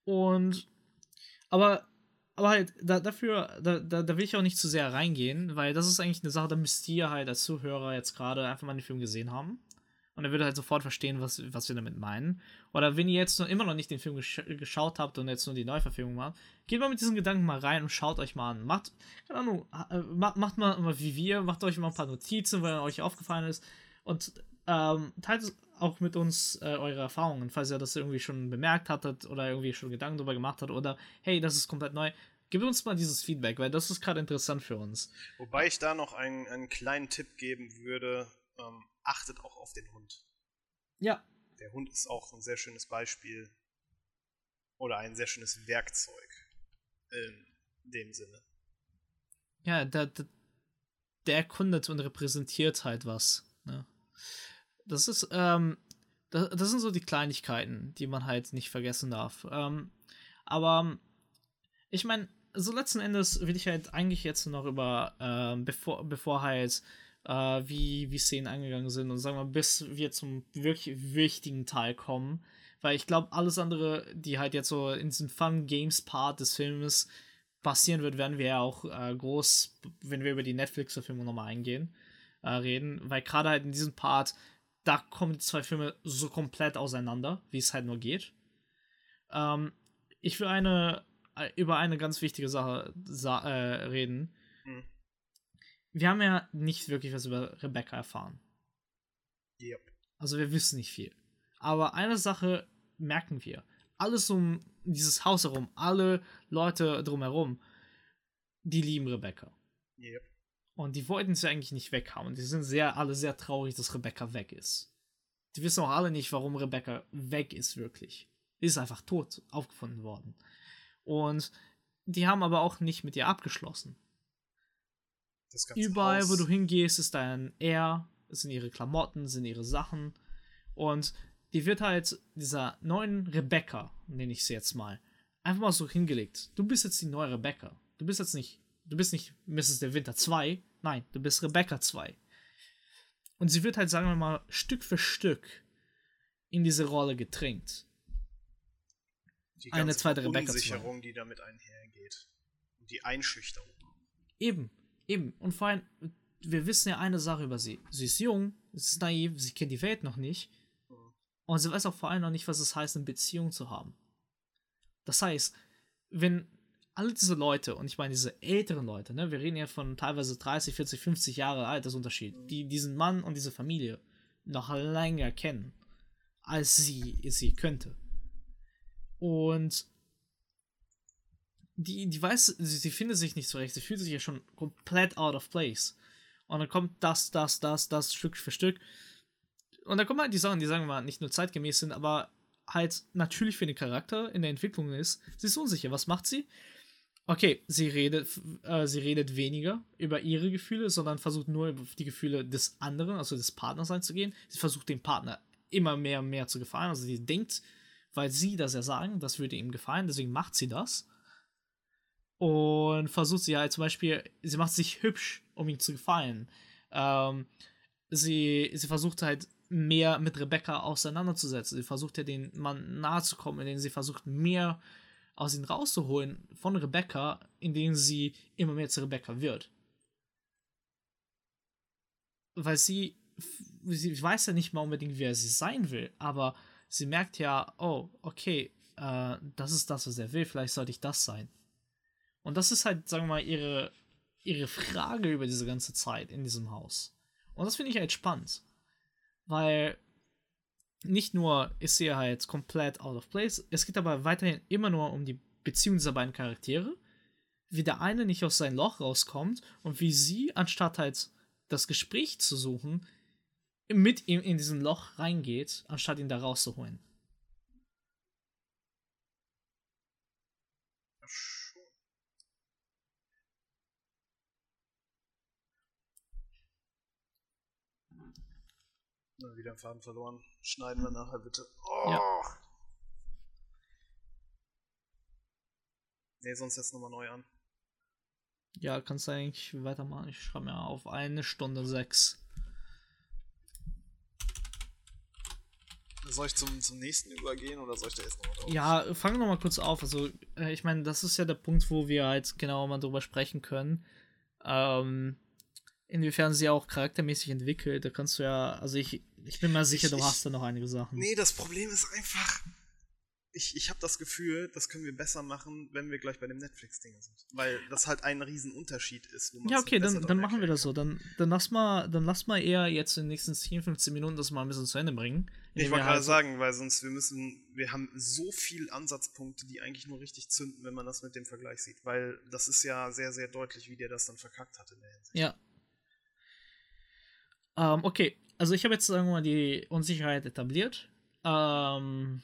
Und, aber, aber halt, da, dafür, da, da, da will ich auch nicht zu sehr reingehen, weil das ist eigentlich eine Sache, da müsst ihr halt als Zuhörer jetzt gerade einfach mal den Film gesehen haben. Und er würde halt sofort verstehen, was, was wir damit meinen. Oder wenn ihr jetzt noch immer noch nicht den Film gesch geschaut habt und jetzt nur die Neuverfilmung macht, geht mal mit diesen Gedanken mal rein und schaut euch mal an. Macht, keine Ahnung, äh, macht, mal, mal wie wir, macht euch mal ein paar Notizen, weil euch aufgefallen ist. Und ähm, teilt auch mit uns äh, eure Erfahrungen, falls ihr das irgendwie schon bemerkt hattet oder irgendwie schon Gedanken darüber gemacht habt oder hey, das ist komplett neu. Gib uns mal dieses Feedback, weil das ist gerade interessant für uns. Wobei ich da noch einen, einen kleinen Tipp geben würde, ähm, achtet auch auf den Hund. Ja. Der Hund ist auch ein sehr schönes Beispiel oder ein sehr schönes Werkzeug in dem Sinne. Ja, der, der, der erkundet und repräsentiert halt was. Ne? Das ist, ähm, das, das, sind so die Kleinigkeiten, die man halt nicht vergessen darf. Ähm, aber ich meine, so letzten Endes will ich halt eigentlich jetzt noch über, ähm, bevor, bevor halt äh, wie, wie Szenen angegangen sind und sagen wir, bis wir zum wirklich wichtigen Teil kommen. Weil ich glaube, alles andere, die halt jetzt so in diesem Fun-Games-Part des Filmes passieren wird, werden wir ja auch äh, groß, wenn wir über die Netflix-Verfilmung nochmal eingehen, äh, reden. Weil gerade halt in diesem Part, da kommen die zwei Filme so komplett auseinander, wie es halt nur geht. Ähm, ich will eine äh, über eine ganz wichtige Sache sa äh, reden. Hm wir haben ja nicht wirklich was über Rebecca erfahren. Yep. Also wir wissen nicht viel. Aber eine Sache merken wir. Alles um dieses Haus herum, alle Leute drumherum, die lieben Rebecca. Yep. Und die wollten sie eigentlich nicht weghauen. Die sind sehr, alle sehr traurig, dass Rebecca weg ist. Die wissen auch alle nicht, warum Rebecca weg ist, wirklich. Die ist einfach tot aufgefunden worden. Und die haben aber auch nicht mit ihr abgeschlossen. Überall, Haus. wo du hingehst, ist dein Er, es sind ihre Klamotten, sind ihre Sachen. Und die wird halt dieser neuen Rebecca, nenne ich sie jetzt mal, einfach mal so hingelegt. Du bist jetzt die neue Rebecca. Du bist jetzt nicht, du bist nicht Mrs. Der Winter 2, nein, du bist Rebecca 2. Und sie wird halt, sagen wir mal, Stück für Stück in diese Rolle gedrängt. Die Eine zweite Rebecca 2. die damit einhergeht. Und die Einschüchterung. Eben. Eben. Und vor allem, wir wissen ja eine Sache über sie. Sie ist jung, sie ist naiv, sie kennt die Welt noch nicht. Und sie weiß auch vor allem noch nicht, was es heißt, eine Beziehung zu haben. Das heißt, wenn alle diese Leute, und ich meine diese älteren Leute, ne, wir reden ja von teilweise 30, 40, 50 Jahre Altersunterschied, die diesen Mann und diese Familie noch länger kennen, als sie sie könnte. Und die, die weiß, sie, sie findet sich nicht zurecht, sie fühlt sich ja schon komplett out of place. Und dann kommt das, das, das, das Stück für Stück. Und dann kommen halt die Sachen, die sagen wir mal nicht nur zeitgemäß sind, aber halt natürlich für den Charakter in der Entwicklung ist. Sie ist unsicher. Was macht sie? Okay, sie redet, äh, sie redet weniger über ihre Gefühle, sondern versucht nur über die Gefühle des anderen, also des Partners einzugehen. Sie versucht dem Partner immer mehr und mehr zu gefallen. Also sie denkt, weil sie das ja sagen, das würde ihm gefallen, deswegen macht sie das und versucht sie halt zum Beispiel, sie macht sich hübsch, um ihm zu gefallen. Ähm, sie, sie versucht halt mehr mit Rebecca auseinanderzusetzen. Sie versucht ja den Mann nahe zu kommen, indem sie versucht mehr aus ihm rauszuholen von Rebecca, indem sie immer mehr zu Rebecca wird. Weil sie, sie weiß ja nicht mal unbedingt, wer sie sein will, aber sie merkt ja, oh, okay, äh, das ist das, was er will, vielleicht sollte ich das sein. Und das ist halt, sagen wir mal, ihre, ihre Frage über diese ganze Zeit in diesem Haus. Und das finde ich halt spannend. Weil nicht nur ist sie halt komplett out of place, es geht aber weiterhin immer nur um die Beziehung dieser beiden Charaktere. Wie der eine nicht aus seinem Loch rauskommt und wie sie, anstatt halt das Gespräch zu suchen, mit ihm in diesen Loch reingeht, anstatt ihn da rauszuholen. Na, wieder einen Faden verloren. Schneiden wir nachher bitte. Oh. Ja. Nee, sonst setzt nochmal neu an. Ja, kannst du eigentlich weitermachen. Ich schreibe mir auf eine Stunde sechs. Soll ich zum, zum nächsten übergehen oder soll ich da erst noch drauf? Ja, fangen wir noch mal kurz auf. Also, äh, ich meine, das ist ja der Punkt, wo wir halt genau mal drüber sprechen können. Ähm, inwiefern sie auch charaktermäßig entwickelt. Da kannst du ja, also ich, ich bin mir sicher, ich, du hast da noch einige Sachen. Nee, das Problem ist einfach, ich, ich habe das Gefühl, das können wir besser machen, wenn wir gleich bei dem Netflix-Ding sind. Weil das halt ein Riesenunterschied ist. ja, okay, dann, dann machen wir das so. Dann, dann, lass mal, dann lass mal eher jetzt in den nächsten 10, 15 Minuten das mal ein bisschen zu Ende bringen. Ich wollte gerade halt sagen, weil sonst wir müssen, wir haben so viele Ansatzpunkte, die eigentlich nur richtig zünden, wenn man das mit dem Vergleich sieht. Weil das ist ja sehr, sehr deutlich, wie der das dann verkackt hat in der Hinsicht. Ja. Ähm, okay, also ich habe jetzt, sagen wir mal, die Unsicherheit etabliert. Ähm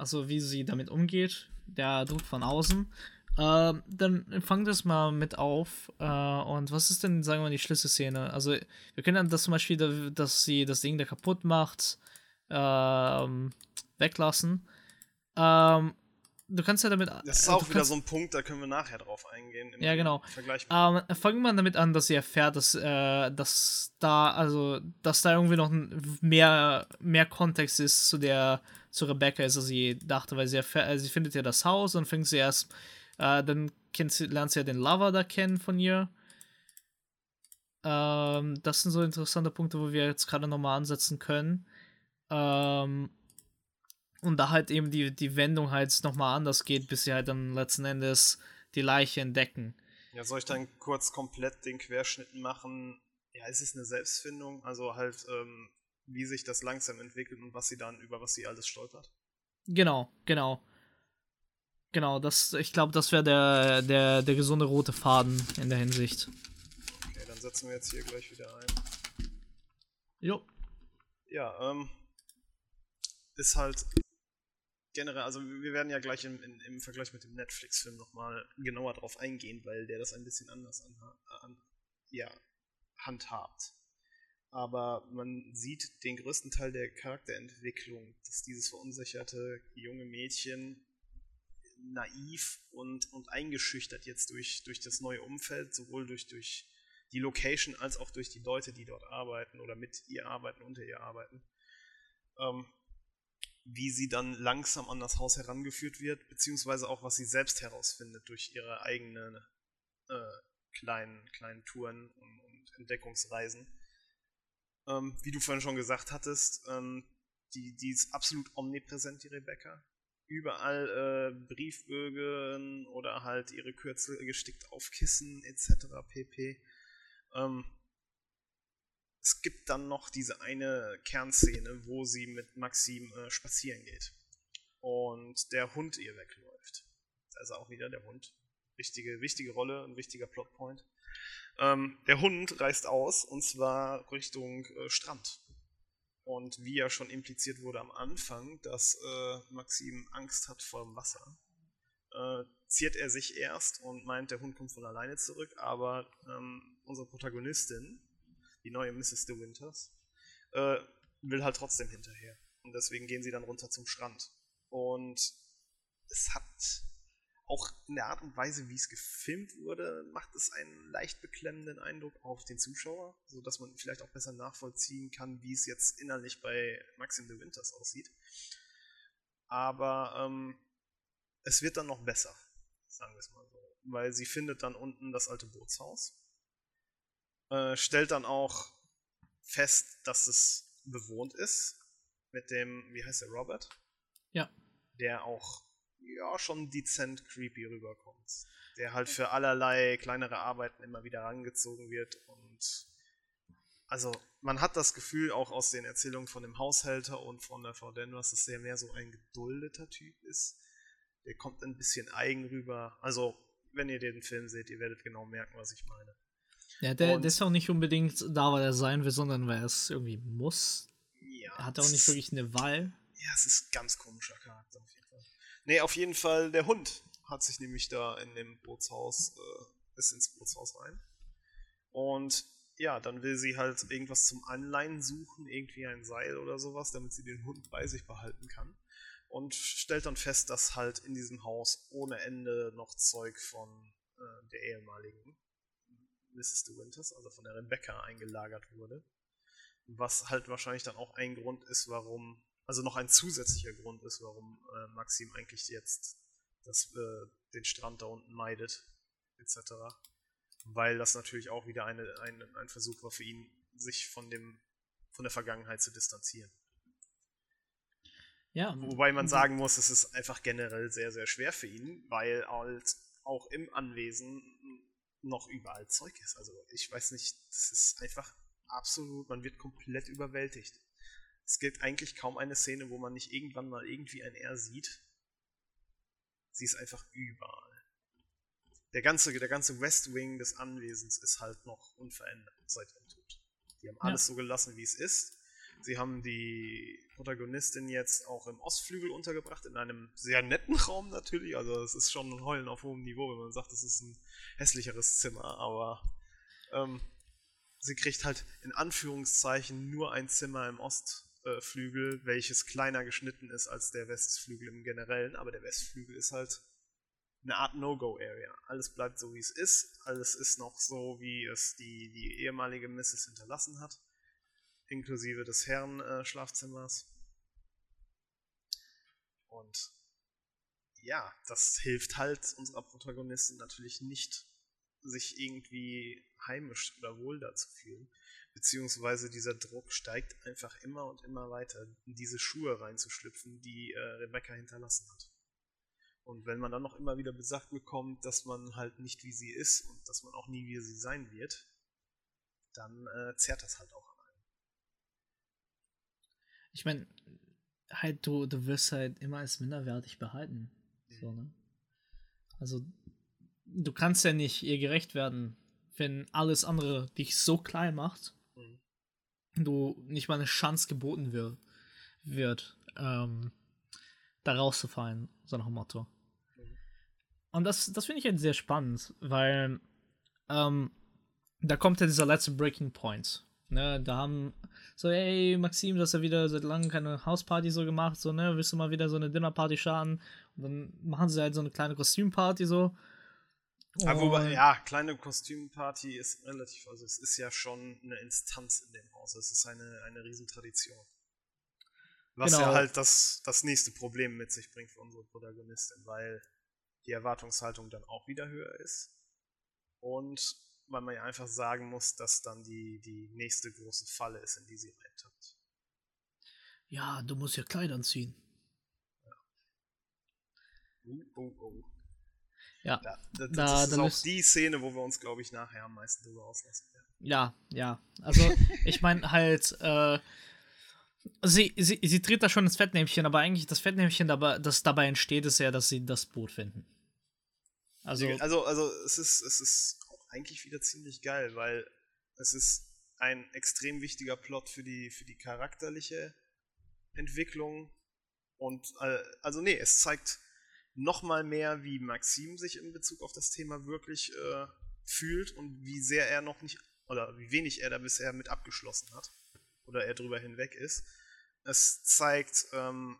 also wie sie damit umgeht, der Druck von außen. Äh, dann fangt das mal mit auf. Äh, und was ist denn, sagen wir mal, die Schlüsselszene? Also, wir können dann das zum Beispiel, dass sie das Ding da kaputt macht, ähm, weglassen. Ähm, du kannst ja damit. Das ist auch wieder so ein Punkt, da können wir nachher drauf eingehen. ja, genau. Vergleich ähm, fangen wir damit an, dass sie erfährt, dass, äh, dass da, also, dass da irgendwie noch mehr, mehr Kontext ist zu der zu Rebecca als sie dachte, weil sie, äh, sie findet ja das Haus und fängt sie erst, äh, dann kennt sie, lernt sie ja den Lover da kennen von ihr. Ähm, das sind so interessante Punkte, wo wir jetzt gerade nochmal ansetzen können. Ähm, und da halt eben die, die Wendung halt nochmal anders geht, bis sie halt dann letzten Endes die Leiche entdecken. Ja, soll ich dann kurz komplett den Querschnitt machen? Ja, ist es eine Selbstfindung? Also halt, ähm, wie sich das langsam entwickelt und was sie dann, über was sie alles stolpert. Genau, genau. Genau, das, ich glaube, das wäre der, der, der gesunde rote Faden in der Hinsicht. Okay, dann setzen wir jetzt hier gleich wieder ein. Jo. Ja, ähm, ist halt generell, also wir werden ja gleich im, im, im Vergleich mit dem Netflix-Film nochmal genauer drauf eingehen, weil der das ein bisschen anders an, an, ja, handhabt. Aber man sieht den größten Teil der Charakterentwicklung, dass dieses verunsicherte junge Mädchen naiv und, und eingeschüchtert jetzt durch, durch das neue Umfeld, sowohl durch, durch die Location als auch durch die Leute, die dort arbeiten oder mit ihr arbeiten, unter ihr arbeiten, ähm, wie sie dann langsam an das Haus herangeführt wird, beziehungsweise auch was sie selbst herausfindet durch ihre eigenen äh, kleinen, kleinen Touren und, und Entdeckungsreisen ähm, wie du vorhin schon gesagt hattest, ähm, die, die ist absolut omnipräsent, die Rebecca. Überall äh, Briefbögen oder halt ihre Kürzel gestickt auf Kissen etc. pp. Ähm, es gibt dann noch diese eine Kernszene, wo sie mit Maxim äh, spazieren geht und der Hund ihr wegläuft. Also auch wieder der Hund. Wichtige, wichtige Rolle, ein wichtiger Plotpoint. Ähm, der Hund reist aus und zwar Richtung äh, Strand. Und wie ja schon impliziert wurde am Anfang, dass äh, Maxim Angst hat vor dem Wasser, äh, ziert er sich erst und meint, der Hund kommt von alleine zurück, aber ähm, unsere Protagonistin, die neue Mrs. De Winters, äh, will halt trotzdem hinterher. Und deswegen gehen sie dann runter zum Strand. Und es hat auch in der Art und Weise, wie es gefilmt wurde, macht es einen leicht beklemmenden Eindruck auf den Zuschauer, sodass man vielleicht auch besser nachvollziehen kann, wie es jetzt innerlich bei Maxim de Winters aussieht. Aber ähm, es wird dann noch besser, sagen wir es mal so. Weil sie findet dann unten das alte Bootshaus, äh, stellt dann auch fest, dass es bewohnt ist mit dem, wie heißt der, Robert? Ja. Der auch ja schon dezent creepy rüberkommt. Der halt für allerlei kleinere Arbeiten immer wieder rangezogen wird und also man hat das Gefühl auch aus den Erzählungen von dem Haushälter und von der Frau Denvers, dass der mehr so ein geduldeter Typ ist. Der kommt ein bisschen eigen rüber. Also, wenn ihr den Film seht, ihr werdet genau merken, was ich meine. Ja, der, der ist auch nicht unbedingt da, weil er sein will, sondern weil er es irgendwie muss. Ja, er hat auch nicht wirklich eine Wahl. Ja, es ist ein ganz komischer Charakter auf jeden Fall. Nee, auf jeden Fall, der Hund hat sich nämlich da in dem Bootshaus, äh, ist ins Bootshaus rein. Und ja, dann will sie halt irgendwas zum Anleihen suchen, irgendwie ein Seil oder sowas, damit sie den Hund bei sich behalten kann. und stellt dann fest, dass halt in diesem Haus ohne Ende noch Zeug von äh, der ehemaligen Mrs. De Winters, also von der Rebecca, eingelagert wurde. Was halt wahrscheinlich dann auch ein Grund ist, warum, also noch ein zusätzlicher Grund ist, warum äh, Maxim eigentlich jetzt das, äh, den Strand da unten meidet, etc. Weil das natürlich auch wieder eine, ein, ein Versuch war für ihn, sich von dem von der Vergangenheit zu distanzieren. Ja. Wobei man sagen muss, es ist einfach generell sehr, sehr schwer für ihn, weil halt auch im Anwesen noch überall Zeug ist. Also ich weiß nicht, es ist einfach absolut, man wird komplett überwältigt. Es gibt eigentlich kaum eine Szene, wo man nicht irgendwann mal irgendwie ein R sieht. Sie ist einfach überall. Der ganze, der ganze West Wing des Anwesens ist halt noch unverändert seit dem Tod. Die haben alles ja. so gelassen, wie es ist. Sie haben die Protagonistin jetzt auch im Ostflügel untergebracht, in einem sehr netten Raum natürlich. Also es ist schon ein Heulen auf hohem Niveau, wenn man sagt, es ist ein hässlicheres Zimmer, aber ähm, sie kriegt halt in Anführungszeichen nur ein Zimmer im Ostflügel, welches kleiner geschnitten ist als der Westflügel im Generellen, aber der Westflügel ist halt eine Art No-Go-Area. Alles bleibt so, wie es ist. Alles ist noch so, wie es die, die ehemalige Mrs. hinterlassen hat. Inklusive des Herrenschlafzimmers. Äh, Und ja, das hilft halt unserer Protagonistin natürlich nicht, sich irgendwie heimisch oder wohl da zu fühlen. Beziehungsweise dieser Druck steigt einfach immer und immer weiter, in diese Schuhe reinzuschlüpfen, die äh, Rebecca hinterlassen hat. Und wenn man dann noch immer wieder besagt bekommt, dass man halt nicht wie sie ist und dass man auch nie wie sie sein wird, dann äh, zerrt das halt auch. Ich meine, halt, du, du wirst halt immer als minderwertig behalten. Mhm. So, ne? Also, du kannst ja nicht ihr gerecht werden, wenn alles andere dich so klein macht, mhm. du nicht mal eine Chance geboten wird, wird ähm, da rauszufallen, so nach dem Motto. Und das, das finde ich halt sehr spannend, weil ähm, da kommt ja dieser letzte Breaking Point. Ne, da haben so, ey, Maxim, du hast ja wieder seit langem keine Hausparty so gemacht, so, ne, willst du mal wieder so eine Dinnerparty starten? Und dann machen sie halt so eine kleine Kostümparty so. Ja, wobei, ja, kleine Kostümparty ist relativ, also es ist ja schon eine Instanz in dem Haus, es ist eine, eine Riesentradition. Was genau. ja halt das, das nächste Problem mit sich bringt für unsere Protagonistin, weil die Erwartungshaltung dann auch wieder höher ist. Und weil man ja einfach sagen muss, dass dann die, die nächste große Falle ist, in die sie reintappt. Ja, du musst ja Kleider anziehen. Ja. Uh, oh, oh. Ja, da, da, das da, ist auch die Szene, wo wir uns, glaube ich, nachher am meisten drüber auslassen werden. Ja, ja. Also, ich meine halt, äh, sie, sie, sie dreht da schon ins Fettnäpfchen, aber eigentlich das Fettnäpfchen, dabei, das dabei entsteht, ist ja, dass sie das Boot finden. Also, also, also es ist, es ist eigentlich wieder ziemlich geil, weil es ist ein extrem wichtiger Plot für die, für die charakterliche Entwicklung. Und äh, also nee, es zeigt noch mal mehr, wie Maxim sich in Bezug auf das Thema wirklich äh, fühlt und wie sehr er noch nicht oder wie wenig er da bisher mit abgeschlossen hat oder er drüber hinweg ist. Es zeigt ähm,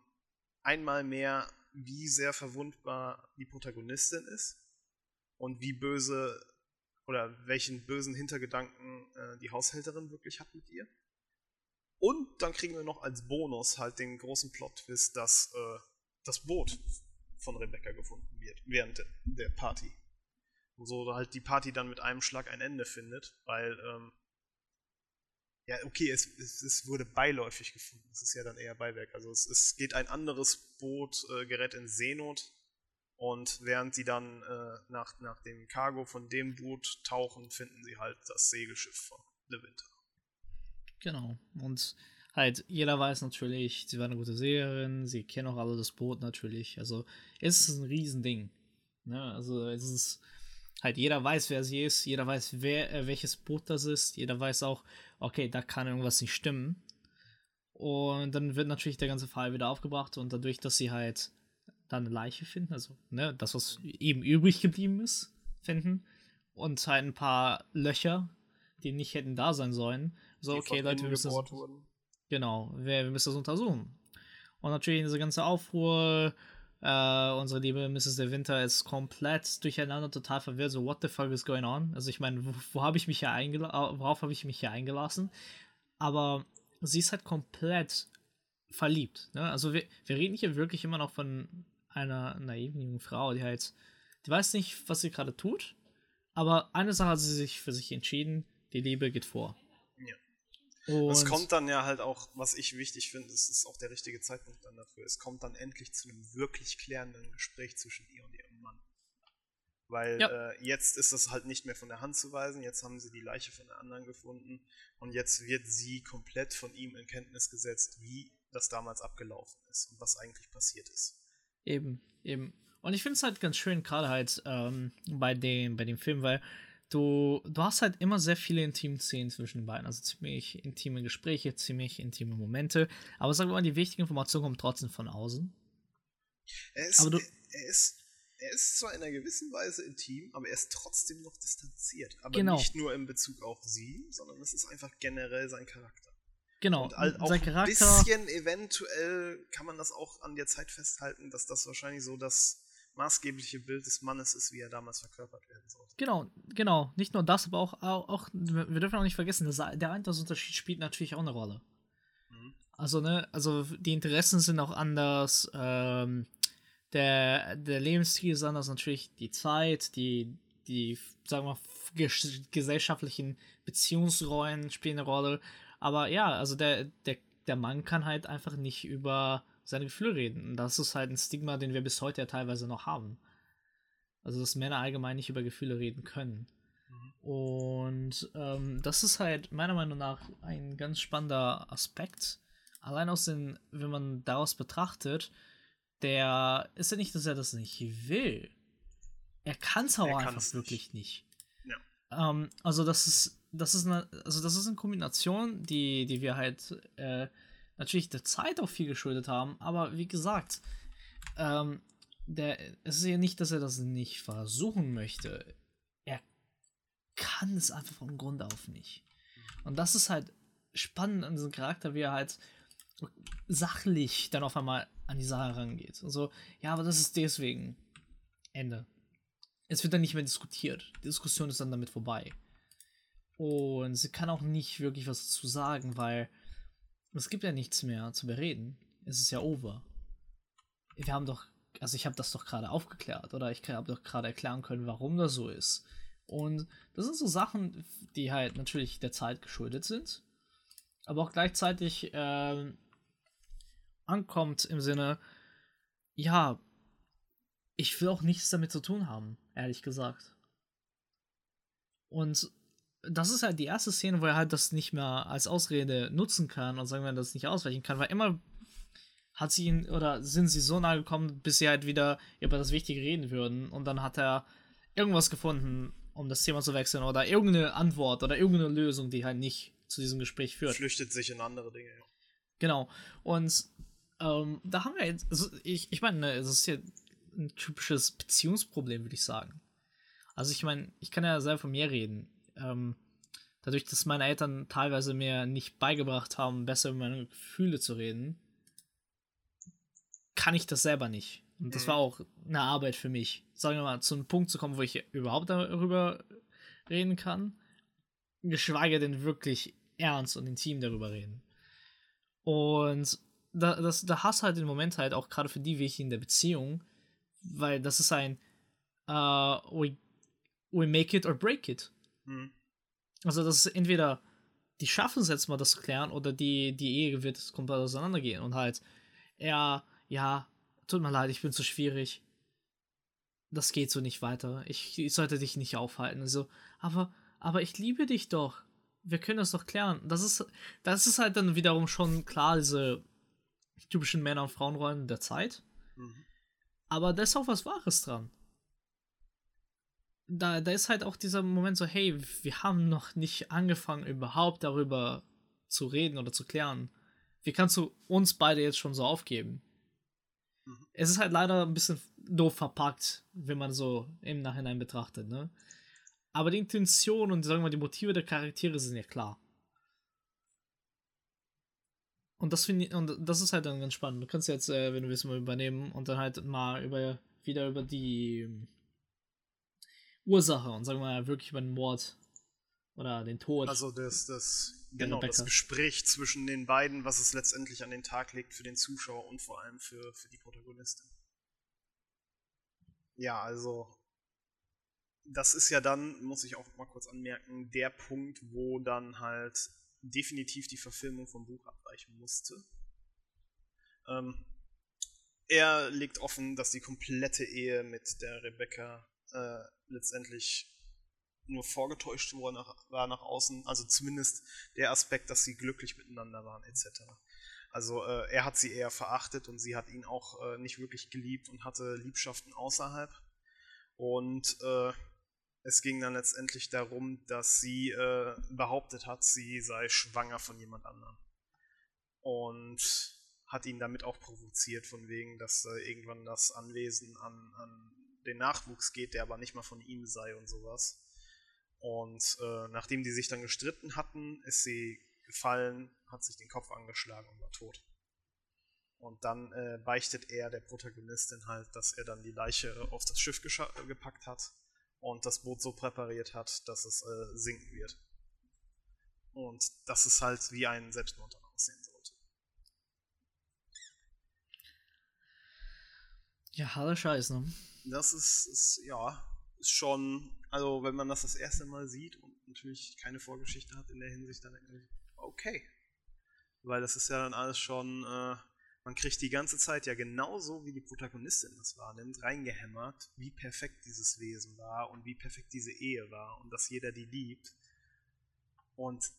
einmal mehr, wie sehr verwundbar die Protagonistin ist und wie böse oder welchen bösen Hintergedanken äh, die Haushälterin wirklich hat mit ihr. Und dann kriegen wir noch als Bonus halt den großen Plot-Twist, dass äh, das Boot von Rebecca gefunden wird während der Party. Und so halt die Party dann mit einem Schlag ein Ende findet, weil ähm, ja, okay, es, es, es, wurde beiläufig gefunden. Das ist ja dann eher Beiwerk. Also es, es geht ein anderes Boot, äh, gerät in Seenot. Und während sie dann äh, nach, nach dem Cargo von dem Boot tauchen, finden sie halt das Segelschiff von Le Winter. Genau. Und halt, jeder weiß natürlich, sie war eine gute Seherin, sie kennen auch alle das Boot natürlich. Also es ist ein Riesending. Ne? Also es ist halt, jeder weiß, wer sie ist, jeder weiß, wer, äh, welches Boot das ist, jeder weiß auch, okay, da kann irgendwas nicht stimmen. Und dann wird natürlich der ganze Fall wieder aufgebracht und dadurch, dass sie halt dann eine Leiche finden, also ne, das, was eben übrig geblieben ist, finden und halt ein paar Löcher, die nicht hätten da sein sollen. So, die okay, Leute, wir müssen das, genau, wir, wir müssen das untersuchen. Und natürlich diese ganze Aufruhr, äh, unsere liebe Mrs. De Winter ist komplett durcheinander, total verwirrt. So, what the fuck is going on? Also ich meine, wo, wo habe ich mich hier eingelassen? Worauf habe ich mich hier eingelassen? Aber sie ist halt komplett verliebt. Ne? Also wir, wir reden hier wirklich immer noch von einer naiven jungen Frau, die halt, die weiß nicht, was sie gerade tut, aber eine Sache hat sie sich für sich entschieden, die Liebe geht vor. Ja. Und es kommt dann ja halt auch, was ich wichtig finde, es ist auch der richtige Zeitpunkt dann dafür, es kommt dann endlich zu einem wirklich klärenden Gespräch zwischen ihr und ihrem Mann. Weil ja. äh, jetzt ist das halt nicht mehr von der Hand zu weisen, jetzt haben sie die Leiche von der anderen gefunden und jetzt wird sie komplett von ihm in Kenntnis gesetzt, wie das damals abgelaufen ist und was eigentlich passiert ist. Eben, eben. Und ich finde es halt ganz schön, gerade halt ähm, bei, dem, bei dem Film, weil du, du hast halt immer sehr viele intime Szenen zwischen den beiden. Also ziemlich intime Gespräche, ziemlich intime Momente. Aber sag mal, die wichtige Information kommt trotzdem von außen. Er ist, aber du, er, ist, er ist zwar in einer gewissen Weise intim, aber er ist trotzdem noch distanziert. Aber genau. nicht nur in Bezug auf sie, sondern es ist einfach generell sein Charakter. Genau, und halt auch sein Charakter. Ein bisschen eventuell kann man das auch an der Zeit festhalten, dass das wahrscheinlich so das maßgebliche Bild des Mannes ist, wie er damals verkörpert werden sollte. Genau, genau. Nicht nur das, aber auch, auch, auch wir dürfen auch nicht vergessen, dass der Altersunterschied spielt natürlich auch eine Rolle. Mhm. Also, ne, also die Interessen sind auch anders, ähm, der, der Lebensstil ist anders, natürlich die Zeit, die, die, sagen wir, gesellschaftlichen Beziehungsrollen spielen eine Rolle. Aber ja, also der, der, der Mann kann halt einfach nicht über seine Gefühle reden. Und das ist halt ein Stigma, den wir bis heute ja teilweise noch haben. Also, dass Männer allgemein nicht über Gefühle reden können. Mhm. Und ähm, das ist halt meiner Meinung nach ein ganz spannender Aspekt. Allein aus den, wenn man daraus betrachtet, der ist ja nicht, dass er das nicht will. Er kann es aber einfach wirklich nicht. Ja. Ähm, also das ist das ist eine, also das ist eine Kombination, die, die wir halt äh, natürlich der Zeit auch viel geschuldet haben, aber wie gesagt, ähm, der, es ist ja nicht, dass er das nicht versuchen möchte. Er kann es einfach von Grund auf nicht. Und das ist halt spannend an diesem Charakter, wie er halt sachlich dann auf einmal an die Sache rangeht. Also, ja, aber das ist deswegen. Ende. Es wird dann nicht mehr diskutiert. Die Diskussion ist dann damit vorbei. Und sie kann auch nicht wirklich was dazu sagen, weil es gibt ja nichts mehr zu bereden. Es ist ja over. Wir haben doch, also ich habe das doch gerade aufgeklärt oder ich habe doch gerade erklären können, warum das so ist. Und das sind so Sachen, die halt natürlich der Zeit geschuldet sind, aber auch gleichzeitig äh, ankommt im Sinne, ja, ich will auch nichts damit zu tun haben, ehrlich gesagt. Und das ist halt die erste Szene, wo er halt das nicht mehr als Ausrede nutzen kann und sagen wir, das nicht ausweichen kann, weil immer hat sie ihn oder sind sie so nahe gekommen, bis sie halt wieder über das Wichtige reden würden und dann hat er irgendwas gefunden, um das Thema zu wechseln oder irgendeine Antwort oder irgendeine Lösung, die halt nicht zu diesem Gespräch führt. Flüchtet sich in andere Dinge, ja. Genau. Und ähm, da haben wir jetzt, also ich, ich meine, es ist ja ein typisches Beziehungsproblem, würde ich sagen. Also ich meine, ich kann ja selber von mir reden ähm, dadurch, dass meine Eltern teilweise mir nicht beigebracht haben, besser über meine Gefühle zu reden, kann ich das selber nicht. Und das war mhm. auch eine Arbeit für mich. Sagen wir mal, zu einem Punkt zu kommen, wo ich überhaupt darüber reden kann, geschweige denn wirklich ernst und intim darüber reden. Und da, das, da hast du halt den Moment halt auch gerade für die wichtig in der Beziehung, weil das ist ein uh, we, we make it or break it. Mhm. Also, das ist entweder die schaffen es jetzt mal, das zu klären, oder die, die Ehe wird komplett auseinandergehen und halt, ja, ja, tut mir leid, ich bin zu schwierig. Das geht so nicht weiter. Ich, ich sollte dich nicht aufhalten. Also, aber, aber ich liebe dich doch. Wir können das doch klären. Das ist, das ist halt dann wiederum schon klar, diese typischen Männer- und Frauenrollen der Zeit. Mhm. Aber da ist auch was Wahres dran da, da ist halt auch dieser Moment so, hey, wir haben noch nicht angefangen, überhaupt darüber zu reden oder zu klären. Wie kannst du uns beide jetzt schon so aufgeben? Mhm. Es ist halt leider ein bisschen doof verpackt, wenn man so im Nachhinein betrachtet, ne? Aber die Intention und sagen wir mal die Motive der Charaktere sind ja klar. und das finde ich, und das ist halt dann ganz spannend. Du kannst jetzt, äh, wenn du willst, mal übernehmen und dann halt mal über wieder über die Ursache und sagen wir mal wirklich über den Mord oder den Tod. Also das, das, genau, das Gespräch zwischen den beiden, was es letztendlich an den Tag legt für den Zuschauer und vor allem für, für die Protagonistin. Ja, also das ist ja dann, muss ich auch mal kurz anmerken, der Punkt, wo dann halt definitiv die Verfilmung vom Buch abweichen musste. Ähm, er legt offen, dass die komplette Ehe mit der Rebecca äh, letztendlich nur vorgetäuscht worden war nach außen. Also zumindest der Aspekt, dass sie glücklich miteinander waren, etc. Also äh, er hat sie eher verachtet und sie hat ihn auch äh, nicht wirklich geliebt und hatte Liebschaften außerhalb. Und äh, es ging dann letztendlich darum, dass sie äh, behauptet hat, sie sei schwanger von jemand anderem. Und hat ihn damit auch provoziert, von wegen, dass äh, irgendwann das Anwesen an, an den Nachwuchs geht, der aber nicht mal von ihm sei und sowas. Und äh, nachdem die sich dann gestritten hatten, ist sie gefallen, hat sich den Kopf angeschlagen und war tot. Und dann äh, beichtet er der Protagonistin halt, dass er dann die Leiche auf das Schiff gepackt hat und das Boot so präpariert hat, dass es äh, sinken wird. Und das ist halt wie ein Selbstmord dann aussehen sollte. Ja, harter Scheiß, ne? Das ist, ist, ja, ist schon, also wenn man das das erste Mal sieht und natürlich keine Vorgeschichte hat in der Hinsicht, dann denkt man, okay. Weil das ist ja dann alles schon, äh, man kriegt die ganze Zeit ja genauso, wie die Protagonistin das wahrnimmt, reingehämmert, wie perfekt dieses Wesen war und wie perfekt diese Ehe war und dass jeder die liebt. Und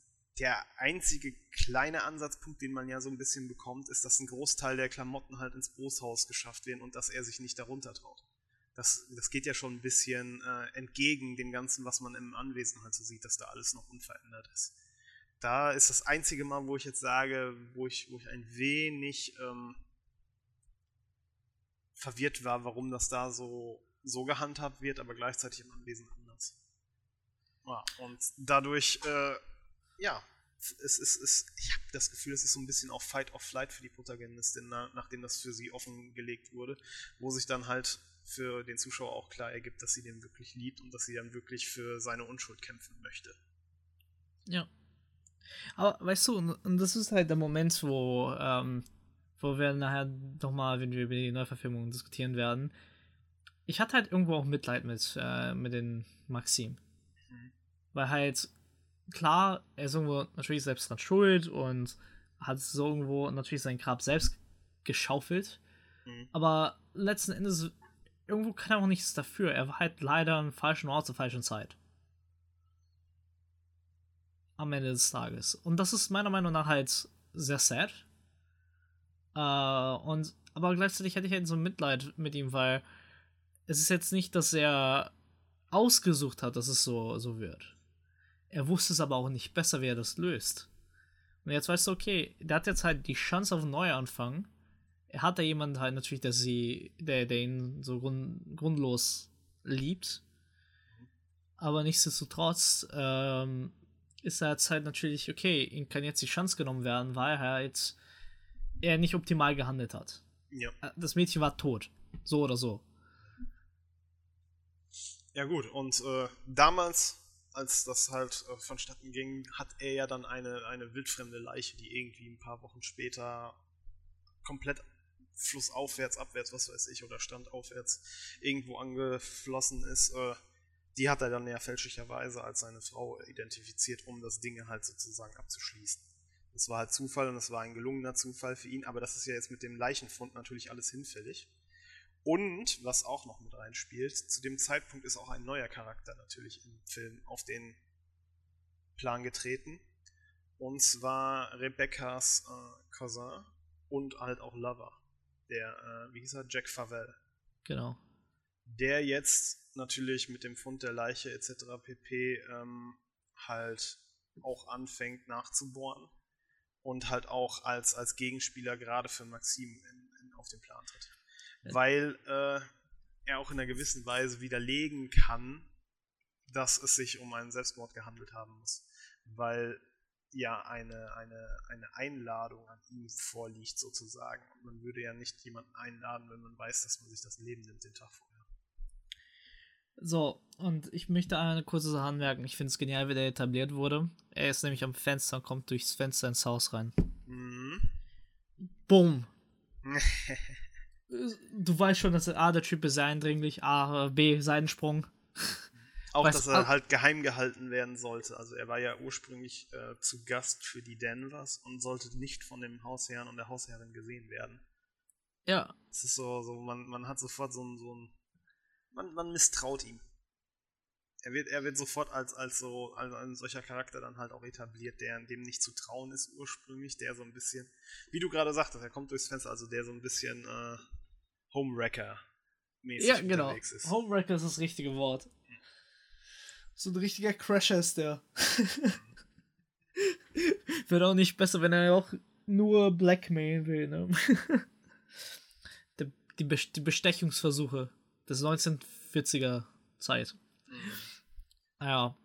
der einzige kleine Ansatzpunkt, den man ja so ein bisschen bekommt, ist, dass ein Großteil der Klamotten halt ins Bootshaus geschafft werden und dass er sich nicht darunter traut. Das, das geht ja schon ein bisschen äh, entgegen dem Ganzen, was man im Anwesen halt so sieht, dass da alles noch unverändert ist da ist das einzige Mal, wo ich jetzt sage, wo ich, wo ich ein wenig ähm, verwirrt war, warum das da so, so gehandhabt wird, aber gleichzeitig im Anwesen anders. Ja, und dadurch, äh, ja, es ist, es, ich habe das Gefühl, es ist so ein bisschen auch Fight of Flight für die Protagonistin, nachdem das für sie offengelegt wurde, wo sich dann halt für den Zuschauer auch klar ergibt, dass sie den wirklich liebt und dass sie dann wirklich für seine Unschuld kämpfen möchte. Ja, aber weißt du, und, das ist halt der Moment, wo, ähm, wo wir nachher nochmal, wenn wir über die Neuverfilmung diskutieren werden, ich hatte halt irgendwo auch Mitleid mit, äh, mit den Maxim. Mhm. Weil halt, klar, er ist irgendwo natürlich selbst dran schuld und hat so irgendwo natürlich sein Grab selbst geschaufelt. Mhm. Aber letzten Endes, irgendwo kann er auch nichts dafür. Er war halt leider am falschen Ort zur falschen Zeit am Ende des Tages. Und das ist meiner Meinung nach halt sehr sad. Äh, und aber gleichzeitig hätte ich halt so Mitleid mit ihm, weil es ist jetzt nicht, dass er ausgesucht hat, dass es so, so wird. Er wusste es aber auch nicht besser, wie er das löst. Und jetzt weißt du, okay, der hat jetzt halt die Chance auf einen Neuanfang. Er hat da jemanden halt natürlich, der sie, der, der ihn so grund, grundlos liebt. Aber nichtsdestotrotz ähm, ist er jetzt halt natürlich, okay, ihm kann jetzt die Chance genommen werden, weil er jetzt er nicht optimal gehandelt hat. Ja. Äh, das Mädchen war tot. So oder so. Ja, gut, und äh, damals, als das halt äh, vonstatten ging, hat er ja dann eine, eine wildfremde Leiche, die irgendwie ein paar Wochen später komplett flussaufwärts, abwärts, was weiß ich, oder standaufwärts irgendwo angeflossen ist. Äh, die hat er dann ja fälschlicherweise als seine Frau identifiziert, um das Ding halt sozusagen abzuschließen. Das war halt Zufall und das war ein gelungener Zufall für ihn, aber das ist ja jetzt mit dem Leichenfund natürlich alles hinfällig. Und, was auch noch mit reinspielt, zu dem Zeitpunkt ist auch ein neuer Charakter natürlich im Film auf den Plan getreten. Und zwar Rebecca's äh, Cousin und halt auch Lover. Der, äh, wie hieß er, Jack Favell. Genau. Der jetzt natürlich mit dem Fund der Leiche etc. pp. Ähm, halt auch anfängt nachzubohren und halt auch als, als Gegenspieler gerade für Maxim in, in, auf den Plan tritt. Weil äh, er auch in einer gewissen Weise widerlegen kann, dass es sich um einen Selbstmord gehandelt haben muss. Weil ja eine, eine, eine Einladung an ihm vorliegt, sozusagen. Und man würde ja nicht jemanden einladen, wenn man weiß, dass man sich das Leben nimmt den Tag vorher. So, und ich möchte eine kurze Sache anmerken. Ich finde es genial, wie der etabliert wurde. Er ist nämlich am Fenster und kommt durchs Fenster ins Haus rein. Mhm. Boom. du weißt schon, dass A, der Typ ist sehr eindringlich, A, B, Seidensprung. Auch, weißt, dass er halt geheim gehalten werden sollte. Also er war ja ursprünglich äh, zu Gast für die Denvers und sollte nicht von dem Hausherrn und der Hausherrin gesehen werden. Ja. Es ist so, so man, man hat sofort so ein, so ein man, man misstraut ihm. Er wird, er wird sofort als, als so als ein solcher Charakter dann halt auch etabliert, der dem nicht zu trauen ist ursprünglich, der so ein bisschen, wie du gerade sagtest, er kommt durchs Fenster, also der so ein bisschen äh, Homewrecker-mäßig ja, genau. ist. Homewrecker ist das richtige Wort. So ein richtiger Crasher ist der. Wird auch nicht besser, wenn er auch nur Blackmail will, ne? die, Bestechungsversuche des 1940er Zeit. Mhm. Ja.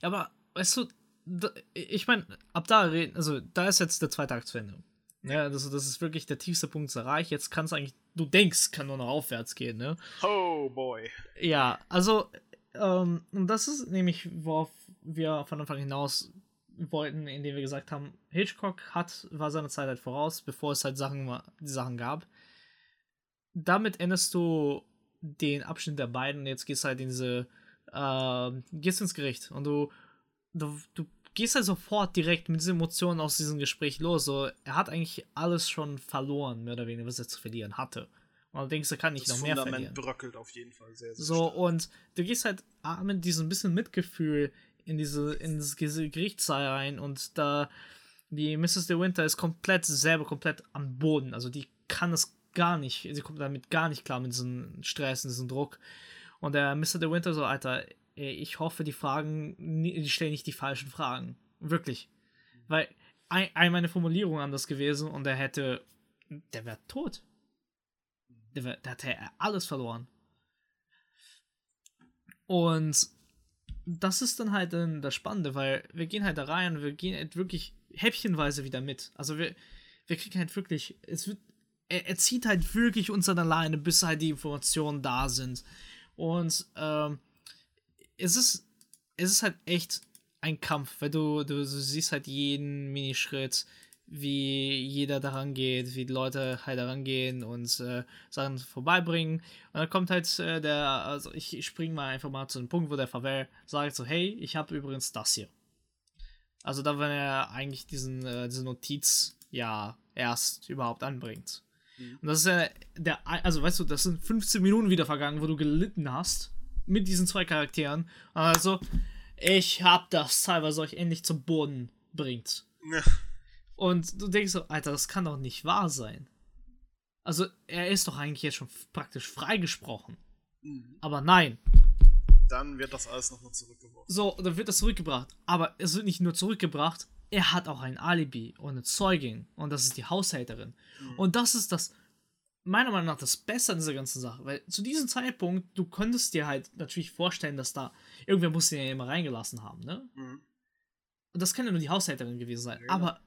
Aber, weißt du, da, ich meine, ab da reden, also da ist jetzt der zweite Akt zu Ende. Ja, also das ist wirklich der tiefste Punkt erreicht. Jetzt kann es eigentlich, du denkst, kann nur noch aufwärts gehen, ne? Oh boy. Ja, also, ähm, das ist nämlich, worauf wir von Anfang hinaus wollten, indem wir gesagt haben, Hitchcock hat, war seine Zeit halt voraus, bevor es halt Sachen, die Sachen gab. Damit endest du den Abschnitt der beiden. Jetzt gehst halt in diese, äh, gehst ins Gericht und du, du, du gehst halt sofort direkt mit diesen Emotionen aus diesem Gespräch los. So, er hat eigentlich alles schon verloren, mehr oder weniger, was er zu verlieren hatte. Und du denkst, er kann nicht das noch mehr Fundament verlieren. bröckelt auf jeden Fall sehr, sehr So, stark. und du gehst halt mit diesem bisschen Mitgefühl in diese, in dieses Gerichtssaal rein und da die Mrs. De Winter ist komplett selber komplett am Boden. Also die kann es gar nicht, sie kommt damit gar nicht klar mit diesem Stress, diesem Druck. Und der Mr. De Winter so, Alter, ich hoffe, die Fragen, die stellen nicht die falschen Fragen. Wirklich. Weil ein, ein meine Formulierung anders gewesen und er hätte, der wäre tot. Der, wär, der hätte alles verloren. Und das ist dann halt dann das Spannende, weil wir gehen halt da rein und wir gehen halt wirklich häppchenweise wieder mit. Also wir, wir kriegen halt wirklich, es wird er, er, zieht halt wirklich uns an alleine, bis halt die Informationen da sind. Und ähm, es ist, es ist halt echt ein Kampf, weil du, du, du siehst halt jeden Minischritt, wie jeder daran geht, wie die Leute halt daran gehen und äh, Sachen vorbeibringen. Und dann kommt halt äh, der, also ich, springe mal einfach mal zu dem Punkt, wo der Favell sagt so, hey, ich habe übrigens das hier. Also da, wenn er eigentlich diesen, äh, diese Notiz ja erst überhaupt anbringt. Mhm. Und das ist ja der, also weißt du, das sind 15 Minuten wieder vergangen, wo du gelitten hast mit diesen zwei Charakteren. Also, ich hab das Teil, was euch endlich zum Boden bringt. Ja. Und du denkst so, Alter, das kann doch nicht wahr sein. Also, er ist doch eigentlich jetzt schon praktisch freigesprochen. Mhm. Aber nein. Dann wird das alles nochmal zurückgebracht. So, dann wird das zurückgebracht. Aber es wird nicht nur zurückgebracht, er hat auch ein Alibi und eine Zeugin und das ist die Haushälterin. Mhm. Und das ist das, meiner Meinung nach, das Beste an dieser ganzen Sache, weil zu diesem Zeitpunkt, du könntest dir halt natürlich vorstellen, dass da irgendwer muss den ja immer reingelassen haben, ne? Mhm. Und das kann ja nur die Haushälterin gewesen sein. Ja. Aber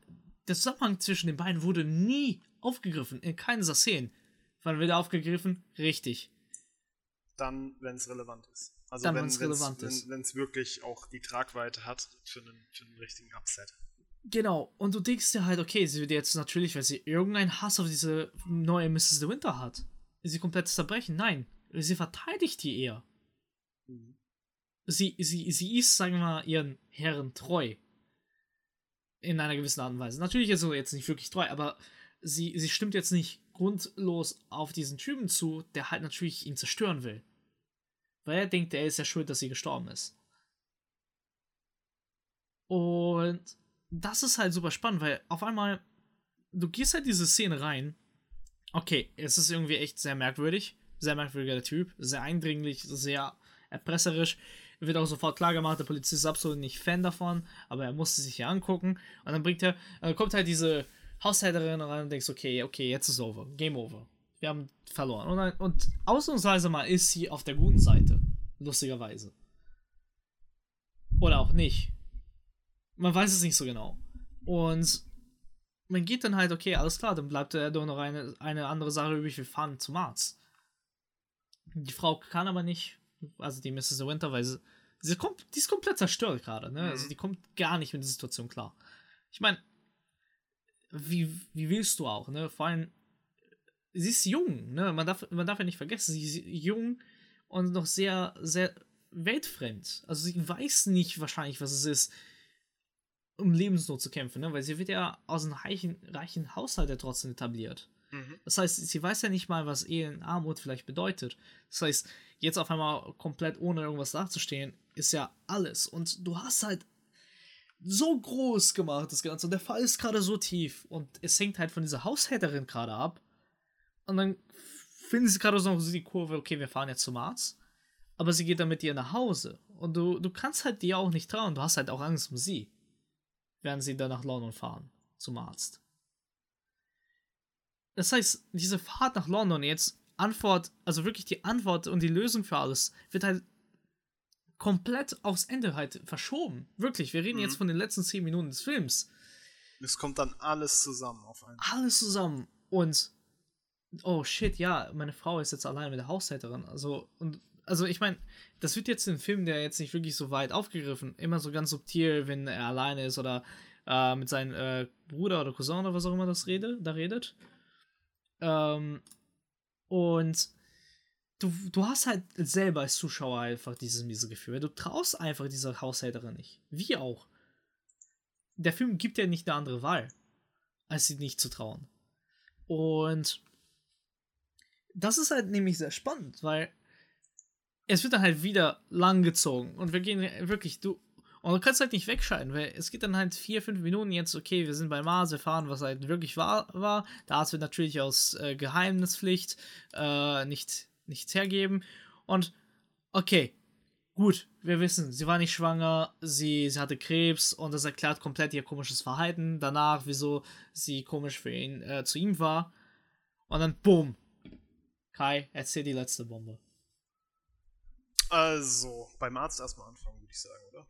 der Zusammenhang zwischen den beiden wurde nie aufgegriffen, in keiner dieser Szenen. Wann wird er aufgegriffen? Richtig. Dann, wenn es relevant ist. Also dann, wenn es relevant ist. Wenn es wirklich auch die Tragweite hat für einen, für einen richtigen Upset. Genau, und du denkst dir halt, okay, sie wird jetzt natürlich, weil sie irgendeinen Hass auf diese neue Mrs. The Winter hat, sie komplett zerbrechen. Nein, sie verteidigt die eher. Mhm. Sie, sie, sie ist, sagen wir mal, ihren Herren treu. In einer gewissen Art und Weise. Natürlich ist sie jetzt nicht wirklich treu, aber sie, sie stimmt jetzt nicht grundlos auf diesen Typen zu, der halt natürlich ihn zerstören will. Weil er denkt, er ist ja schuld, dass sie gestorben ist. Und das ist halt super spannend, weil auf einmal, du gehst halt diese Szene rein. Okay, es ist irgendwie echt sehr merkwürdig. Sehr merkwürdiger Typ. Sehr eindringlich, sehr erpresserisch. Wird auch sofort klar gemacht, der Polizist ist absolut nicht Fan davon, aber er musste sich ja angucken. Und dann bringt er, dann kommt halt diese Haushälterin rein und denkst, okay, okay, jetzt ist over. Game over. Wir haben verloren. Und, dann, und ausnahmsweise mal ist sie auf der guten Seite. Lustigerweise. Oder auch nicht. Man weiß es nicht so genau. Und man geht dann halt, okay, alles klar, dann bleibt er doch noch eine, eine andere Sache übrig, wir fahren zum Arzt. Die Frau kann aber nicht, also die Mrs. Winter, weil sie, sie kommt, die ist komplett zerstört gerade, ne? Also mhm. Also die kommt gar nicht mit der Situation klar. Ich meine, wie, wie willst du auch, ne? Vor allem, sie ist jung, ne? Man darf, man darf ja nicht vergessen, sie ist jung und noch sehr, sehr weltfremd. Also sie weiß nicht wahrscheinlich, was es ist, um Lebensnot zu kämpfen, ne? Weil sie wird ja aus einem reichen, reichen Haushalt ja trotzdem etabliert. Mhm. Das heißt, sie weiß ja nicht mal, was Ehe in Armut vielleicht bedeutet. Das heißt, jetzt auf einmal komplett ohne irgendwas dazustehen, ist ja alles. Und du hast halt so groß gemacht, das Ganze. Und der Fall ist gerade so tief. Und es hängt halt von dieser Haushälterin gerade ab. Und dann finden sie gerade so noch die Kurve, okay, wir fahren jetzt zum Arzt. Aber sie geht dann mit dir nach Hause. Und du, du kannst halt dir auch nicht trauen. Du hast halt auch Angst um sie. Während sie dann nach London fahren. Zum Arzt. Das heißt, diese Fahrt nach London jetzt, Antwort, also wirklich die Antwort und die Lösung für alles, wird halt komplett aufs Ende halt verschoben. Wirklich, wir reden mhm. jetzt von den letzten zehn Minuten des Films. Es kommt dann alles zusammen auf einmal. Alles zusammen. Und oh shit, ja, meine Frau ist jetzt allein mit der Haushälterin. Also, und also ich meine, das wird jetzt im Film, der jetzt nicht wirklich so weit aufgegriffen, immer so ganz subtil, wenn er alleine ist oder äh, mit seinem äh, Bruder oder Cousin oder was auch immer das rede, da redet. Ähm, und du, du hast halt selber als Zuschauer einfach dieses miese Gefühl. Du traust einfach dieser Haushälterin nicht. Wie auch. Der Film gibt ja nicht eine andere Wahl, als sie nicht zu trauen. Und das ist halt nämlich sehr spannend, weil es wird dann halt wieder lang gezogen und wir gehen wirklich, du, und du kannst halt nicht wegschalten, weil es geht dann halt vier, fünf Minuten jetzt, okay, wir sind bei Mars, wir fahren, was halt wirklich wahr war. Der Arzt wird natürlich aus äh, Geheimnispflicht äh, nicht, nichts hergeben. Und okay, gut, wir wissen, sie war nicht schwanger, sie, sie hatte Krebs und das erklärt komplett ihr komisches Verhalten. Danach, wieso sie komisch für ihn, äh, zu ihm war. Und dann, boom. Kai, erzähl die letzte Bombe. Also, beim Arzt erstmal anfangen, würde ich sagen, oder?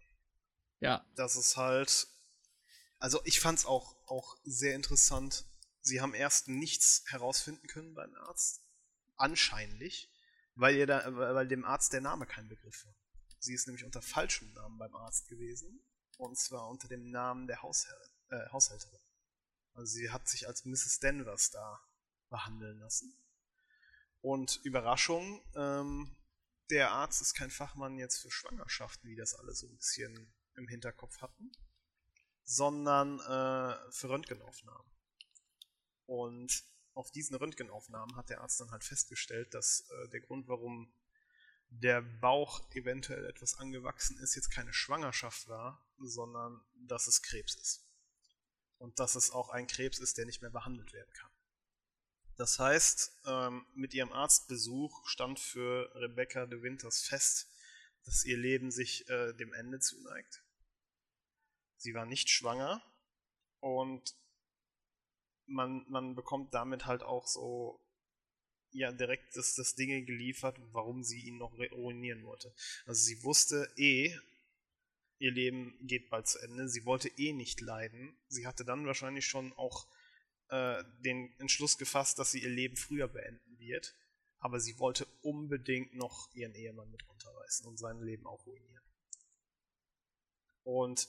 Ja. Das ist halt. Also, ich fand's auch, auch sehr interessant. Sie haben erst nichts herausfinden können beim Arzt. Anscheinlich. Weil, ihr da, weil dem Arzt der Name kein Begriff war. Sie ist nämlich unter falschem Namen beim Arzt gewesen. Und zwar unter dem Namen der Hausherrin, äh, Haushälterin. Also sie hat sich als Mrs. Denvers da behandeln lassen. Und Überraschung, ähm, der Arzt ist kein Fachmann jetzt für Schwangerschaften, wie das alle so ein bisschen im Hinterkopf hatten, sondern äh, für Röntgenaufnahmen. Und auf diesen Röntgenaufnahmen hat der Arzt dann halt festgestellt, dass äh, der Grund, warum der Bauch eventuell etwas angewachsen ist, jetzt keine Schwangerschaft war, sondern dass es Krebs ist. Und dass es auch ein Krebs ist, der nicht mehr behandelt werden kann. Das heißt, ähm, mit ihrem Arztbesuch stand für Rebecca de Winters fest, dass ihr Leben sich äh, dem Ende zuneigt. Sie war nicht schwanger und man, man bekommt damit halt auch so ja direkt das, das Dinge geliefert, warum sie ihn noch ruinieren wollte. Also sie wusste eh, ihr Leben geht bald zu Ende. Sie wollte eh nicht leiden. Sie hatte dann wahrscheinlich schon auch äh, den Entschluss gefasst, dass sie ihr Leben früher beenden wird. Aber sie wollte unbedingt noch ihren Ehemann mit runterreißen und sein Leben auch ruinieren. Und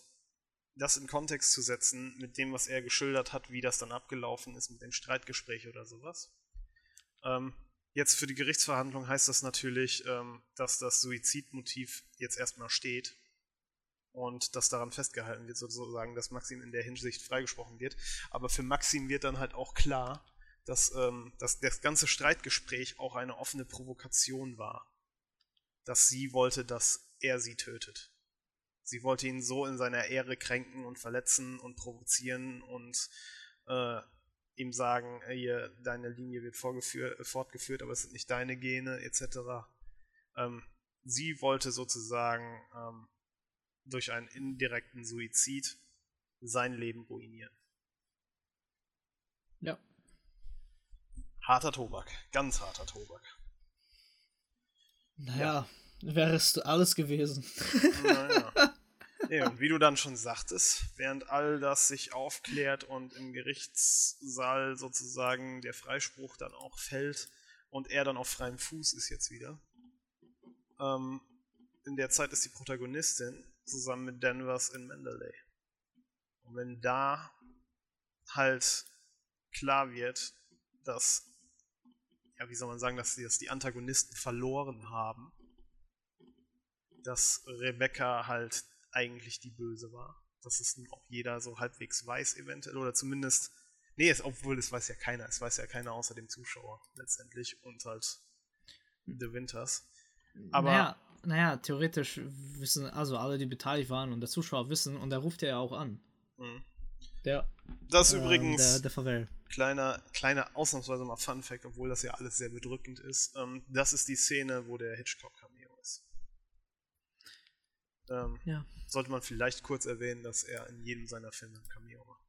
das in Kontext zu setzen mit dem, was er geschildert hat, wie das dann abgelaufen ist mit dem Streitgespräch oder sowas. Ähm, jetzt für die Gerichtsverhandlung heißt das natürlich, ähm, dass das Suizidmotiv jetzt erstmal steht und dass daran festgehalten wird, sozusagen, dass Maxim in der Hinsicht freigesprochen wird. Aber für Maxim wird dann halt auch klar, dass, ähm, dass das ganze Streitgespräch auch eine offene Provokation war. Dass sie wollte, dass er sie tötet. Sie wollte ihn so in seiner Ehre kränken und verletzen und provozieren und äh, ihm sagen, hier, deine Linie wird fortgeführt, aber es sind nicht deine Gene, etc. Ähm, sie wollte sozusagen ähm, durch einen indirekten Suizid sein Leben ruinieren. Ja. Harter Tobak, ganz harter Tobak. Naja, ja. wärest du alles gewesen. Naja. ja, und wie du dann schon sagtest, während all das sich aufklärt und im Gerichtssaal sozusagen der Freispruch dann auch fällt und er dann auf freiem Fuß ist jetzt wieder, ähm, in der Zeit ist die Protagonistin zusammen mit Danvers in Mandalay. Und wenn da halt klar wird, dass, ja, wie soll man sagen, dass die, dass die Antagonisten verloren haben, dass Rebecca halt eigentlich die Böse war. Dass es nun auch jeder so halbwegs weiß, eventuell, oder zumindest, nee, es, obwohl es weiß ja keiner, es weiß ja keiner außer dem Zuschauer letztendlich und halt The Winters. Aber. Naja, naja, theoretisch wissen, also alle, die beteiligt waren und der Zuschauer wissen, und da ruft er ja auch an. Mhm. Der. Das äh, übrigens. Der, der Kleiner, kleiner, ausnahmsweise mal Fun Fact, obwohl das ja alles sehr bedrückend ist. Ähm, das ist die Szene, wo der Hitchcock-Cameo ist. Ähm, ja. Sollte man vielleicht kurz erwähnen, dass er in jedem seiner Filme ein Cameo macht.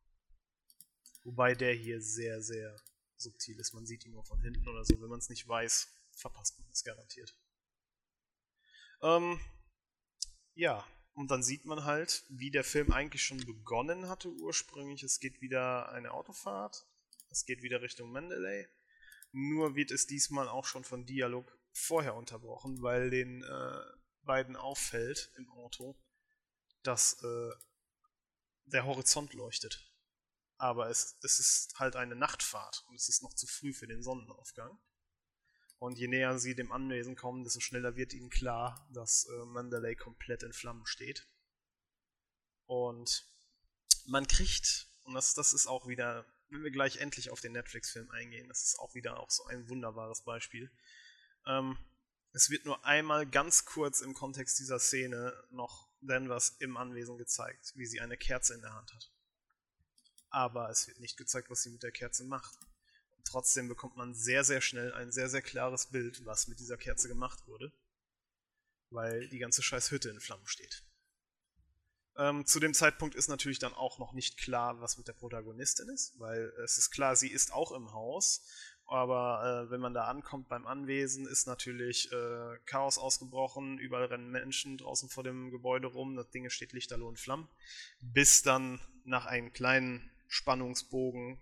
Wobei der hier sehr, sehr subtil ist. Man sieht ihn nur von hinten oder so. Wenn man es nicht weiß, verpasst man es garantiert. Ähm, ja, und dann sieht man halt, wie der Film eigentlich schon begonnen hatte ursprünglich. Es geht wieder eine Autofahrt. Es geht wieder Richtung Mandalay. Nur wird es diesmal auch schon von Dialog vorher unterbrochen, weil den äh, beiden auffällt im Auto, dass äh, der Horizont leuchtet. Aber es, es ist halt eine Nachtfahrt und es ist noch zu früh für den Sonnenaufgang. Und je näher sie dem Anwesen kommen, desto schneller wird ihnen klar, dass äh, Mandalay komplett in Flammen steht. Und man kriegt, und das, das ist auch wieder, wenn wir gleich endlich auf den Netflix-Film eingehen, das ist auch wieder auch so ein wunderbares Beispiel. Ähm, es wird nur einmal ganz kurz im Kontext dieser Szene noch Danvers im Anwesen gezeigt, wie sie eine Kerze in der Hand hat. Aber es wird nicht gezeigt, was sie mit der Kerze macht. Trotzdem bekommt man sehr, sehr schnell ein sehr, sehr klares Bild, was mit dieser Kerze gemacht wurde, weil die ganze scheiß Hütte in Flammen steht. Ähm, zu dem Zeitpunkt ist natürlich dann auch noch nicht klar, was mit der Protagonistin ist, weil es ist klar, sie ist auch im Haus, aber äh, wenn man da ankommt beim Anwesen, ist natürlich äh, Chaos ausgebrochen, überall rennen Menschen draußen vor dem Gebäude rum, das Ding steht lichterloh in Flammen, bis dann nach einem kleinen Spannungsbogen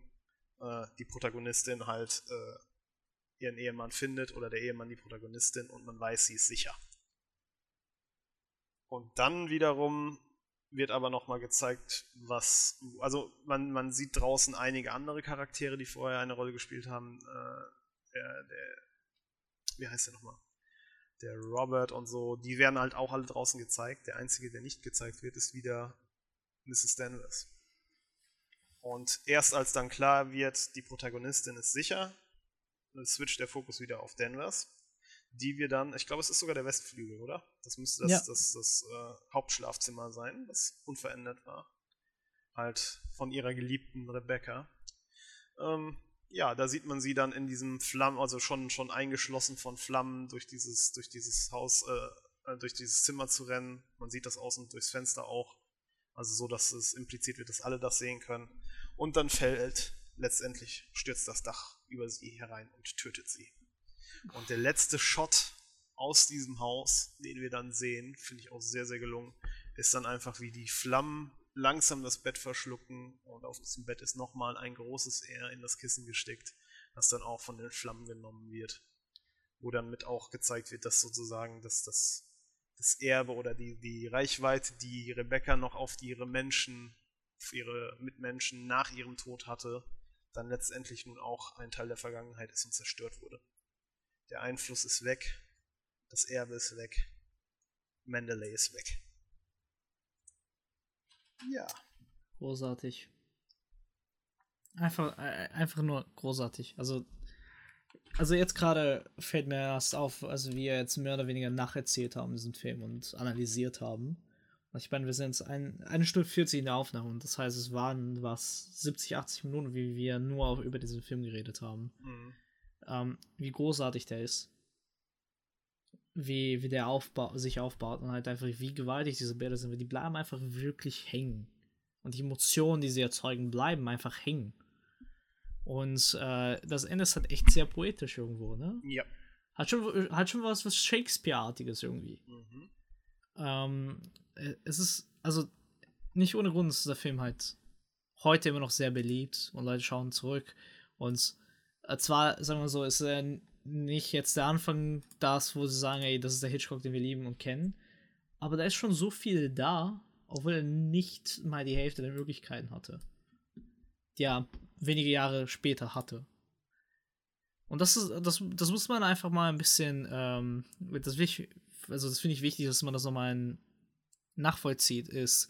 äh, die Protagonistin halt äh, ihren Ehemann findet oder der Ehemann die Protagonistin und man weiß, sie ist sicher. Und dann wiederum wird aber nochmal gezeigt, was, also man, man sieht draußen einige andere Charaktere, die vorher eine Rolle gespielt haben. Äh, der, der, wie heißt der nochmal? Der Robert und so, die werden halt auch alle draußen gezeigt. Der einzige, der nicht gezeigt wird, ist wieder Mrs. Danvers. Und erst als dann klar wird, die Protagonistin ist sicher, switcht der Fokus wieder auf Danvers, die wir dann, ich glaube, es ist sogar der Westflügel, oder? Das müsste das, ja. das, das, das äh, Hauptschlafzimmer sein, das unverändert war. Halt von ihrer geliebten Rebecca. Ähm, ja, da sieht man sie dann in diesem Flammen, also schon, schon eingeschlossen von Flammen durch dieses, durch dieses Haus, äh, äh durch dieses Zimmer zu rennen. Man sieht das außen durchs Fenster auch. Also so, dass es impliziert wird, dass alle das sehen können. Und dann fällt letztendlich, stürzt das Dach über sie herein und tötet sie. Und der letzte Shot aus diesem Haus, den wir dann sehen, finde ich auch sehr, sehr gelungen, ist dann einfach wie die Flammen langsam das Bett verschlucken und auf diesem Bett ist nochmal ein großes R in das Kissen gesteckt, das dann auch von den Flammen genommen wird. Wo dann mit auch gezeigt wird, dass sozusagen dass das, das Erbe oder die, die Reichweite, die Rebecca noch auf ihre Menschen für ihre Mitmenschen nach ihrem Tod hatte, dann letztendlich nun auch ein Teil der Vergangenheit ist und zerstört wurde. Der Einfluss ist weg, das Erbe ist weg, Mendeley ist weg. Ja. Großartig. Einfach, äh, einfach nur großartig. Also, also jetzt gerade fällt mir erst auf, also wie wir jetzt mehr oder weniger nacherzählt haben, diesen Film und analysiert haben. Ich meine, wir sind jetzt ein, eine Stunde 40 in der Aufnahme und das heißt, es waren was 70, 80 Minuten, wie wir nur auch über diesen Film geredet haben. Mhm. Ähm, wie großartig der ist. Wie, wie der aufba sich aufbaut und halt einfach, wie gewaltig diese Bilder sind. Die bleiben einfach wirklich hängen. Und die Emotionen, die sie erzeugen, bleiben einfach hängen. Und äh, das Ende ist halt echt sehr poetisch irgendwo, ne? Ja. Hat schon, hat schon was, was Shakespeare-artiges irgendwie. Mhm. Ähm, äh, es ist also nicht ohne Grund ist der Film halt heute immer noch sehr beliebt und Leute schauen zurück. Und äh, zwar, sagen wir so, ist er nicht jetzt der Anfang das, wo sie sagen, ey, das ist der Hitchcock, den wir lieben und kennen. Aber da ist schon so viel da, obwohl er nicht mal die Hälfte der Möglichkeiten hatte. Er wenige Jahre später hatte. Und das ist, das, das muss man einfach mal ein bisschen, ähm, das, also das finde ich wichtig, dass man das nochmal nachvollzieht, ist,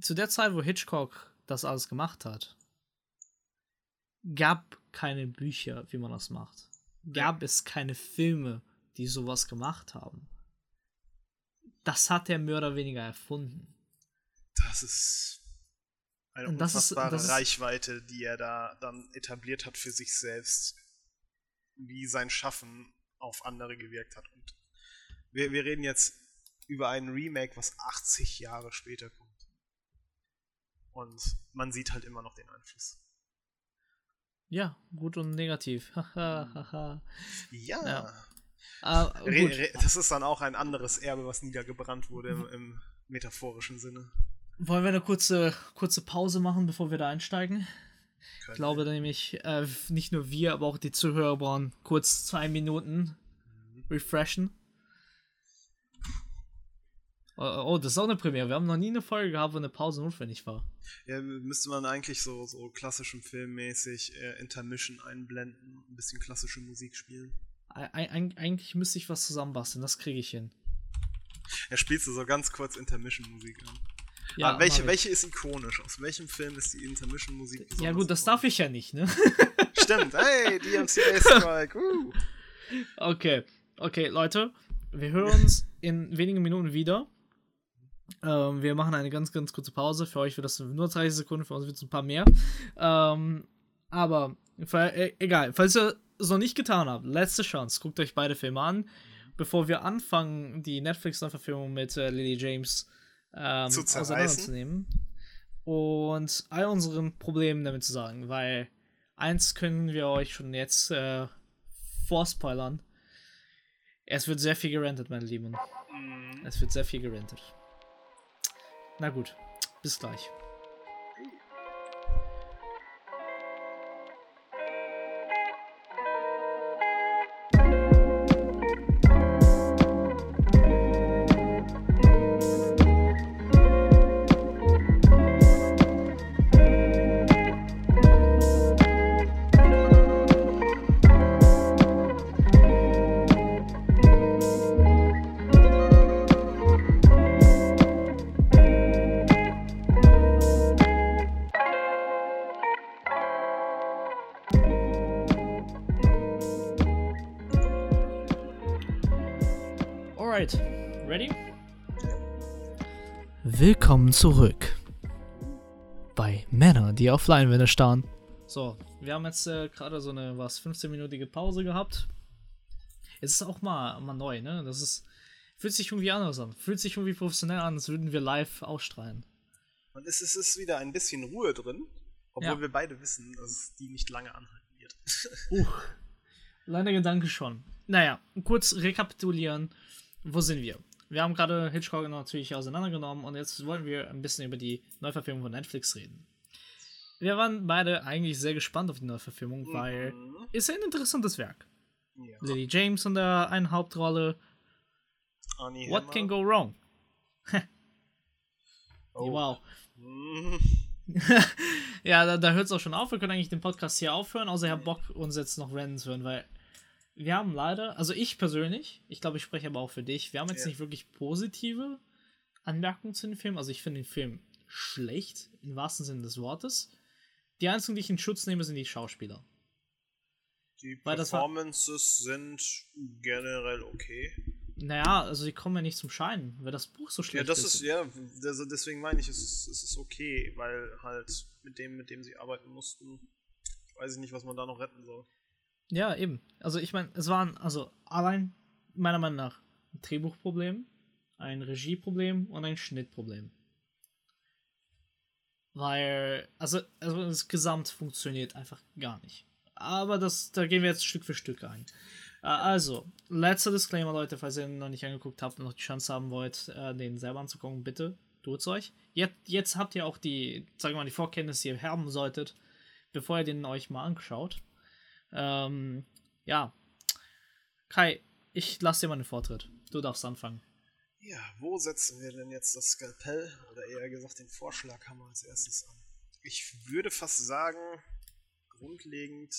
zu der Zeit, wo Hitchcock das alles gemacht hat, gab keine Bücher, wie man das macht. Gab es keine Filme, die sowas gemacht haben. Das hat er mehr oder weniger erfunden. Das ist eine Und unfassbare das ist, Reichweite, die er da dann etabliert hat für sich selbst. Wie sein Schaffen auf andere gewirkt hat. Und wir, wir reden jetzt über ein Remake, was 80 Jahre später kommt. Und man sieht halt immer noch den Einfluss. Ja, gut und negativ. ja. ja. Uh, das ist dann auch ein anderes Erbe, was niedergebrannt wurde im, im metaphorischen Sinne. Wollen wir eine kurze, kurze Pause machen, bevor wir da einsteigen? Ich glaube nämlich, äh, nicht nur wir, aber auch die Zuhörer brauchen kurz zwei Minuten mhm. refreshen. Oh, oh, das ist auch eine Premiere. Wir haben noch nie eine Folge gehabt, wo eine Pause notwendig war. Ja, müsste man eigentlich so, so klassischen Filmmäßig äh, Intermission einblenden, ein bisschen klassische Musik spielen. Eig eigentlich müsste ich was zusammenbasteln, das kriege ich hin. Ja, spielst du so ganz kurz Intermission-Musik an. Ja, Aber welche, welche ist ikonisch? Aus welchem Film ist die Intermission-Musik Ja gut, das darf ich ja nicht, ne? Stimmt, hey, DMCA Strike, uh. Okay, okay, Leute, wir hören uns in wenigen Minuten wieder. Ähm, wir machen eine ganz, ganz kurze Pause. Für euch wird das nur 30 Sekunden, für uns wird es ein paar mehr. Ähm, aber äh, egal, falls ihr es noch nicht getan habt, letzte Chance, guckt euch beide Filme an, bevor wir anfangen, die Netflix-Verfilmung mit äh, Lily James ähm, auseinanderzunehmen. Und all unseren Problemen damit zu sagen, weil eins können wir euch schon jetzt äh, vorspoilern. Es wird sehr viel gerentet, meine Lieben. Mhm. Es wird sehr viel gerentet. Na gut, bis gleich. Willkommen zurück bei Männer, die auf Leinwände starren. So, wir haben jetzt äh, gerade so eine, was, 15-minütige Pause gehabt. Es ist auch mal, mal neu, ne? Das ist, fühlt sich irgendwie anders an. Fühlt sich irgendwie professionell an, als würden wir live ausstrahlen. Und es ist, es ist wieder ein bisschen Ruhe drin, obwohl ja. wir beide wissen, dass die nicht lange anhalten wird. uh, leider Gedanke schon. Naja, kurz rekapitulieren. Wo sind wir? Wir haben gerade Hitchcock natürlich auseinandergenommen und jetzt wollen wir ein bisschen über die Neuverfilmung von Netflix reden. Wir waren beide eigentlich sehr gespannt auf die Neuverfilmung, mhm. weil ist ein interessantes Werk. Ja. Lily James in der einen Hauptrolle. Annie What Hammer. can go wrong? oh. Wow. Mhm. ja, da, da hört es auch schon auf. Wir können eigentlich den Podcast hier aufhören, außer ihr habt Bock, uns jetzt noch rennen zu hören, weil wir haben leider, also ich persönlich, ich glaube, ich spreche aber auch für dich, wir haben jetzt ja. nicht wirklich positive Anmerkungen zu dem Film. Also ich finde den Film schlecht, im wahrsten Sinne des Wortes. Die einzigen, die ich in Schutz nehme, sind die Schauspieler. Die Performances sind generell okay. Naja, also die kommen ja nicht zum Schein, weil das Buch so schlecht ist. Ja, das ist, ist. ja, also deswegen meine ich, es ist, es ist okay, weil halt mit dem, mit dem sie arbeiten mussten, weiß ich nicht, was man da noch retten soll. Ja, eben. Also ich meine, es waren also allein meiner Meinung nach ein Drehbuchproblem, ein Regieproblem und ein Schnittproblem. Weil, also, also das funktioniert einfach gar nicht. Aber das, da gehen wir jetzt Stück für Stück ein. also, letzter Disclaimer, Leute, falls ihr ihn noch nicht angeguckt habt und noch die Chance haben wollt, äh, den selber anzugucken, bitte tut's euch. Jetzt, jetzt habt ihr auch die, sagen wir mal, die Vorkenntnisse, die ihr haben solltet, bevor ihr den euch mal anschaut. Ähm, ja. Kai, ich lasse dir mal den Vortritt. Du darfst anfangen. Ja, wo setzen wir denn jetzt das Skalpell oder eher gesagt den Vorschlaghammer als erstes an? Ich würde fast sagen, grundlegend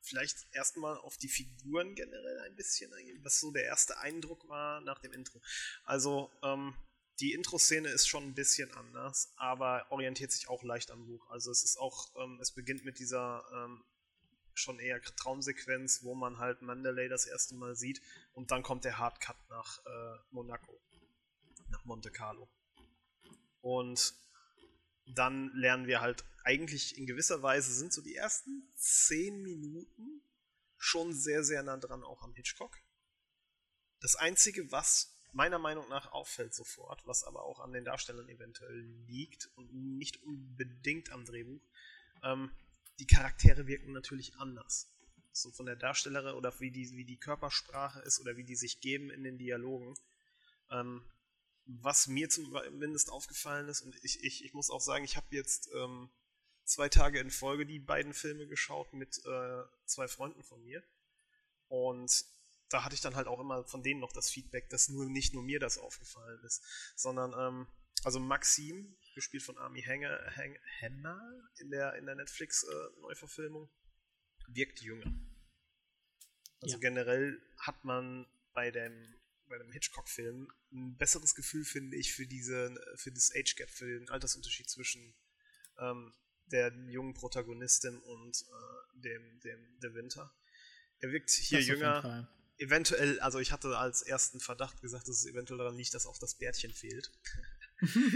vielleicht erstmal auf die Figuren generell ein bisschen eingehen, was so der erste Eindruck war nach dem Intro. Also, ähm, die Intro-Szene ist schon ein bisschen anders, aber orientiert sich auch leicht am Buch. Also es ist auch, ähm, es beginnt mit dieser ähm, schon eher Traumsequenz, wo man halt Mandalay das erste Mal sieht und dann kommt der Hardcut nach äh, Monaco, nach Monte Carlo. Und dann lernen wir halt eigentlich in gewisser Weise sind so die ersten zehn Minuten schon sehr, sehr nah dran auch am Hitchcock. Das Einzige, was meiner Meinung nach auffällt sofort, was aber auch an den Darstellern eventuell liegt und nicht unbedingt am Drehbuch, ähm, die Charaktere wirken natürlich anders. So von der Darstellerin oder wie die, wie die Körpersprache ist oder wie die sich geben in den Dialogen. Ähm, was mir zumindest aufgefallen ist, und ich, ich, ich muss auch sagen, ich habe jetzt ähm, zwei Tage in Folge die beiden Filme geschaut mit äh, zwei Freunden von mir. Und da hatte ich dann halt auch immer von denen noch das Feedback, dass nur nicht nur mir das aufgefallen ist, sondern ähm, also Maxim, gespielt von Army Hanger, Hang, Henna in der, in der Netflix-Neuverfilmung, äh, wirkt jünger. Also ja. generell hat man bei dem, bei dem Hitchcock-Film ein besseres Gefühl, finde ich, für diese, für das Age Gap, für den Altersunterschied zwischen ähm, der jungen Protagonistin und äh, dem, dem The Winter. Er wirkt hier jünger eventuell, also ich hatte als ersten Verdacht gesagt, dass es eventuell daran liegt, dass auch das Bärtchen fehlt.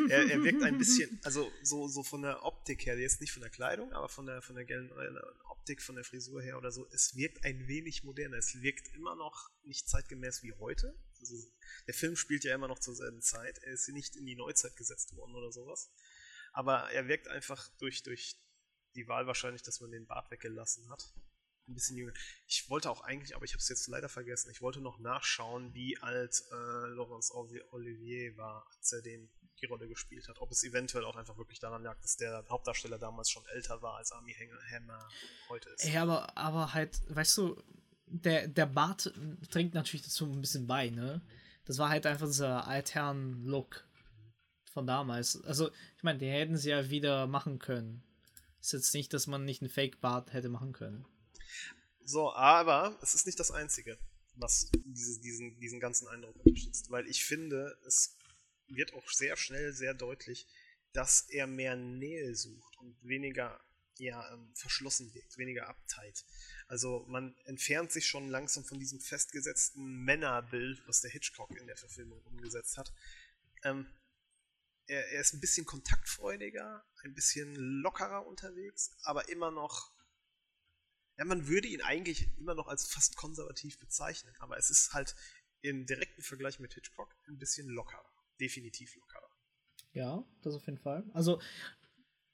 Er, er, wirkt ein bisschen, also so, so von der Optik her, jetzt nicht von der Kleidung, aber von der, von der Optik, von der Frisur her oder so, es wirkt ein wenig moderner. Es wirkt immer noch nicht zeitgemäß wie heute. Also, der Film spielt ja immer noch zur selben Zeit. Er ist nicht in die Neuzeit gesetzt worden oder sowas. Aber er wirkt einfach durch, durch die Wahl wahrscheinlich, dass man den Bart weggelassen hat ein bisschen jünger. Ich wollte auch eigentlich, aber ich habe es jetzt leider vergessen, ich wollte noch nachschauen, wie alt äh, Laurence Olivier war, als er den, die Rolle gespielt hat. Ob es eventuell auch einfach wirklich daran lag, dass der Hauptdarsteller damals schon älter war, als Army Hammer heute ist. Ja, aber, aber halt, weißt du, der, der Bart trinkt natürlich dazu ein bisschen bei, ne? Das war halt einfach dieser altherren Look von damals. Also, ich meine, den hätten sie ja wieder machen können. Ist jetzt nicht, dass man nicht einen Fake-Bart hätte machen können. So, aber es ist nicht das Einzige, was diese, diesen, diesen ganzen Eindruck unterstützt. Weil ich finde, es wird auch sehr schnell sehr deutlich, dass er mehr Nähe sucht und weniger ja, ähm, verschlossen wirkt, weniger Abteit. Also man entfernt sich schon langsam von diesem festgesetzten Männerbild, was der Hitchcock in der Verfilmung umgesetzt hat. Ähm, er, er, ist ein bisschen kontaktfreudiger, ein bisschen lockerer unterwegs, aber immer noch ja, man würde ihn eigentlich immer noch als fast konservativ bezeichnen, aber es ist halt im direkten Vergleich mit Hitchcock ein bisschen lockerer. Definitiv lockerer. Ja, das auf jeden Fall. Also,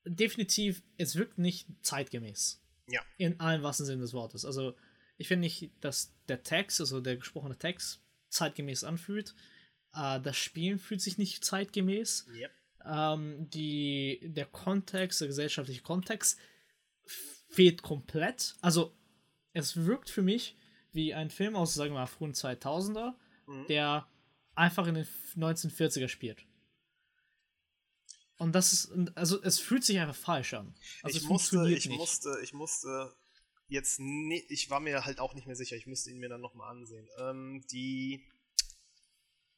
definitiv, es wirkt nicht zeitgemäß. Ja. In allen wahrsten Sinne des Wortes. Also, ich finde nicht, dass der Text, also der gesprochene Text, zeitgemäß anfühlt. Äh, das Spielen fühlt sich nicht zeitgemäß. Yep. Ähm, die, der Kontext, der gesellschaftliche Kontext fehlt komplett. Also, es wirkt für mich wie ein Film aus, sagen wir mal, frühen 2000er, mhm. der einfach in den 1940er spielt. Und das ist, also es fühlt sich einfach falsch an. Also ich musste, ich nicht. musste, ich musste jetzt, ne, ich war mir halt auch nicht mehr sicher, ich müsste ihn mir dann nochmal ansehen. Ähm, die,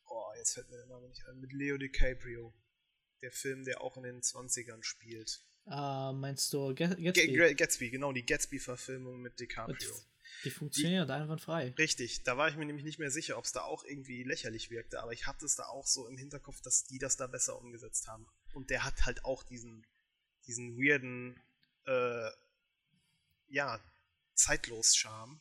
oh, jetzt fällt mir der Name nicht ein, mit Leo DiCaprio. Der Film, der auch in den 20ern spielt. Uh, meinst du Gatsby? Gatsby, genau, die Gatsby-Verfilmung mit DiCaprio. Die funktioniert die, einwandfrei. Richtig, da war ich mir nämlich nicht mehr sicher, ob es da auch irgendwie lächerlich wirkte, aber ich hatte es da auch so im Hinterkopf, dass die das da besser umgesetzt haben. Und der hat halt auch diesen, diesen weirden, äh, ja, Zeitlos-Charme.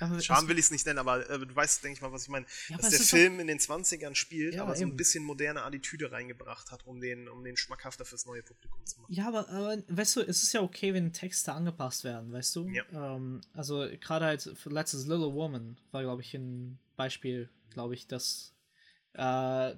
Aber Charme will ich es nicht nennen, aber äh, du weißt, denke ich mal, was ich meine. Ja, dass der Film in den 20ern spielt, ja, aber so ein bisschen moderne Attitüde reingebracht hat, um den, um den schmackhafter fürs neue Publikum zu machen. Ja, aber, aber weißt du, es ist ja okay, wenn Texte angepasst werden, weißt du? Ja. Ähm, also gerade halt für letztes Little Woman war, glaube ich, ein Beispiel, glaube ich, das äh,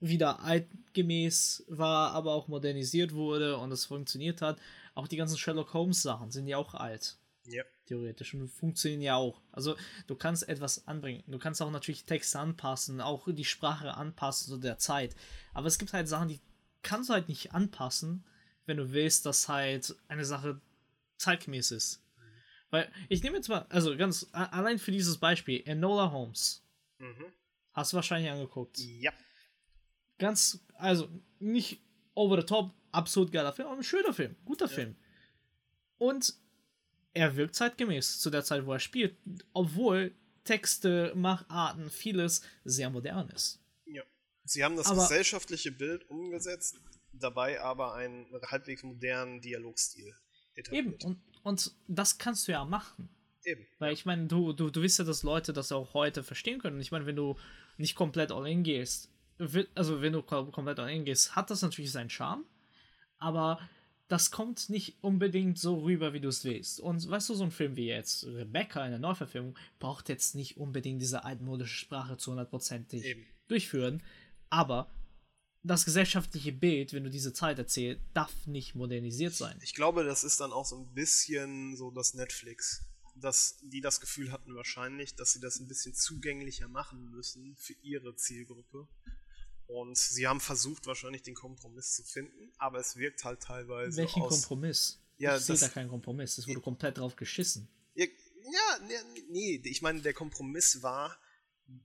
wieder altgemäß war, aber auch modernisiert wurde und es funktioniert hat. Auch die ganzen Sherlock Holmes Sachen sind ja auch alt. Ja. Theoretisch. Und funktionieren ja auch. Also du kannst etwas anbringen. Du kannst auch natürlich Texte anpassen, auch die Sprache anpassen zu der Zeit. Aber es gibt halt Sachen, die kannst du halt nicht anpassen, wenn du willst, dass halt eine Sache zeitgemäß ist. Weil ich nehme jetzt mal, also ganz allein für dieses Beispiel, Enola Holmes. Mhm. Hast du wahrscheinlich angeguckt. Ja. Ganz, also nicht over the top, absolut geiler Film, aber ein schöner Film, guter ja. Film. Und er wirkt zeitgemäß zu der Zeit, wo er spielt, obwohl Texte, Macharten, vieles sehr modern ist. Ja. Sie haben das aber, gesellschaftliche Bild umgesetzt, dabei aber einen halbwegs modernen Dialogstil etabliert. Eben, und, und das kannst du ja machen. Eben. Weil ich meine, du, du, du wisst ja, dass Leute das auch heute verstehen können. Ich meine, wenn du nicht komplett all in gehst, also wenn du komplett all in gehst, hat das natürlich seinen Charme, aber das kommt nicht unbedingt so rüber, wie du es willst. Und weißt du, so ein Film wie jetzt Rebecca in der Neuverfilmung braucht jetzt nicht unbedingt diese altmodische Sprache zu hundertprozentig durchführen, aber das gesellschaftliche Bild, wenn du diese Zeit erzählst, darf nicht modernisiert sein. Ich glaube, das ist dann auch so ein bisschen so das Netflix. Dass die das Gefühl hatten wahrscheinlich, dass sie das ein bisschen zugänglicher machen müssen für ihre Zielgruppe. Und sie haben versucht, wahrscheinlich den Kompromiss zu finden, aber es wirkt halt teilweise. Welchen aus, Kompromiss? Ja, ich sehe da keinen Kompromiss. Es wurde komplett drauf geschissen. Ja, ja nee, nee, ich meine, der Kompromiss war,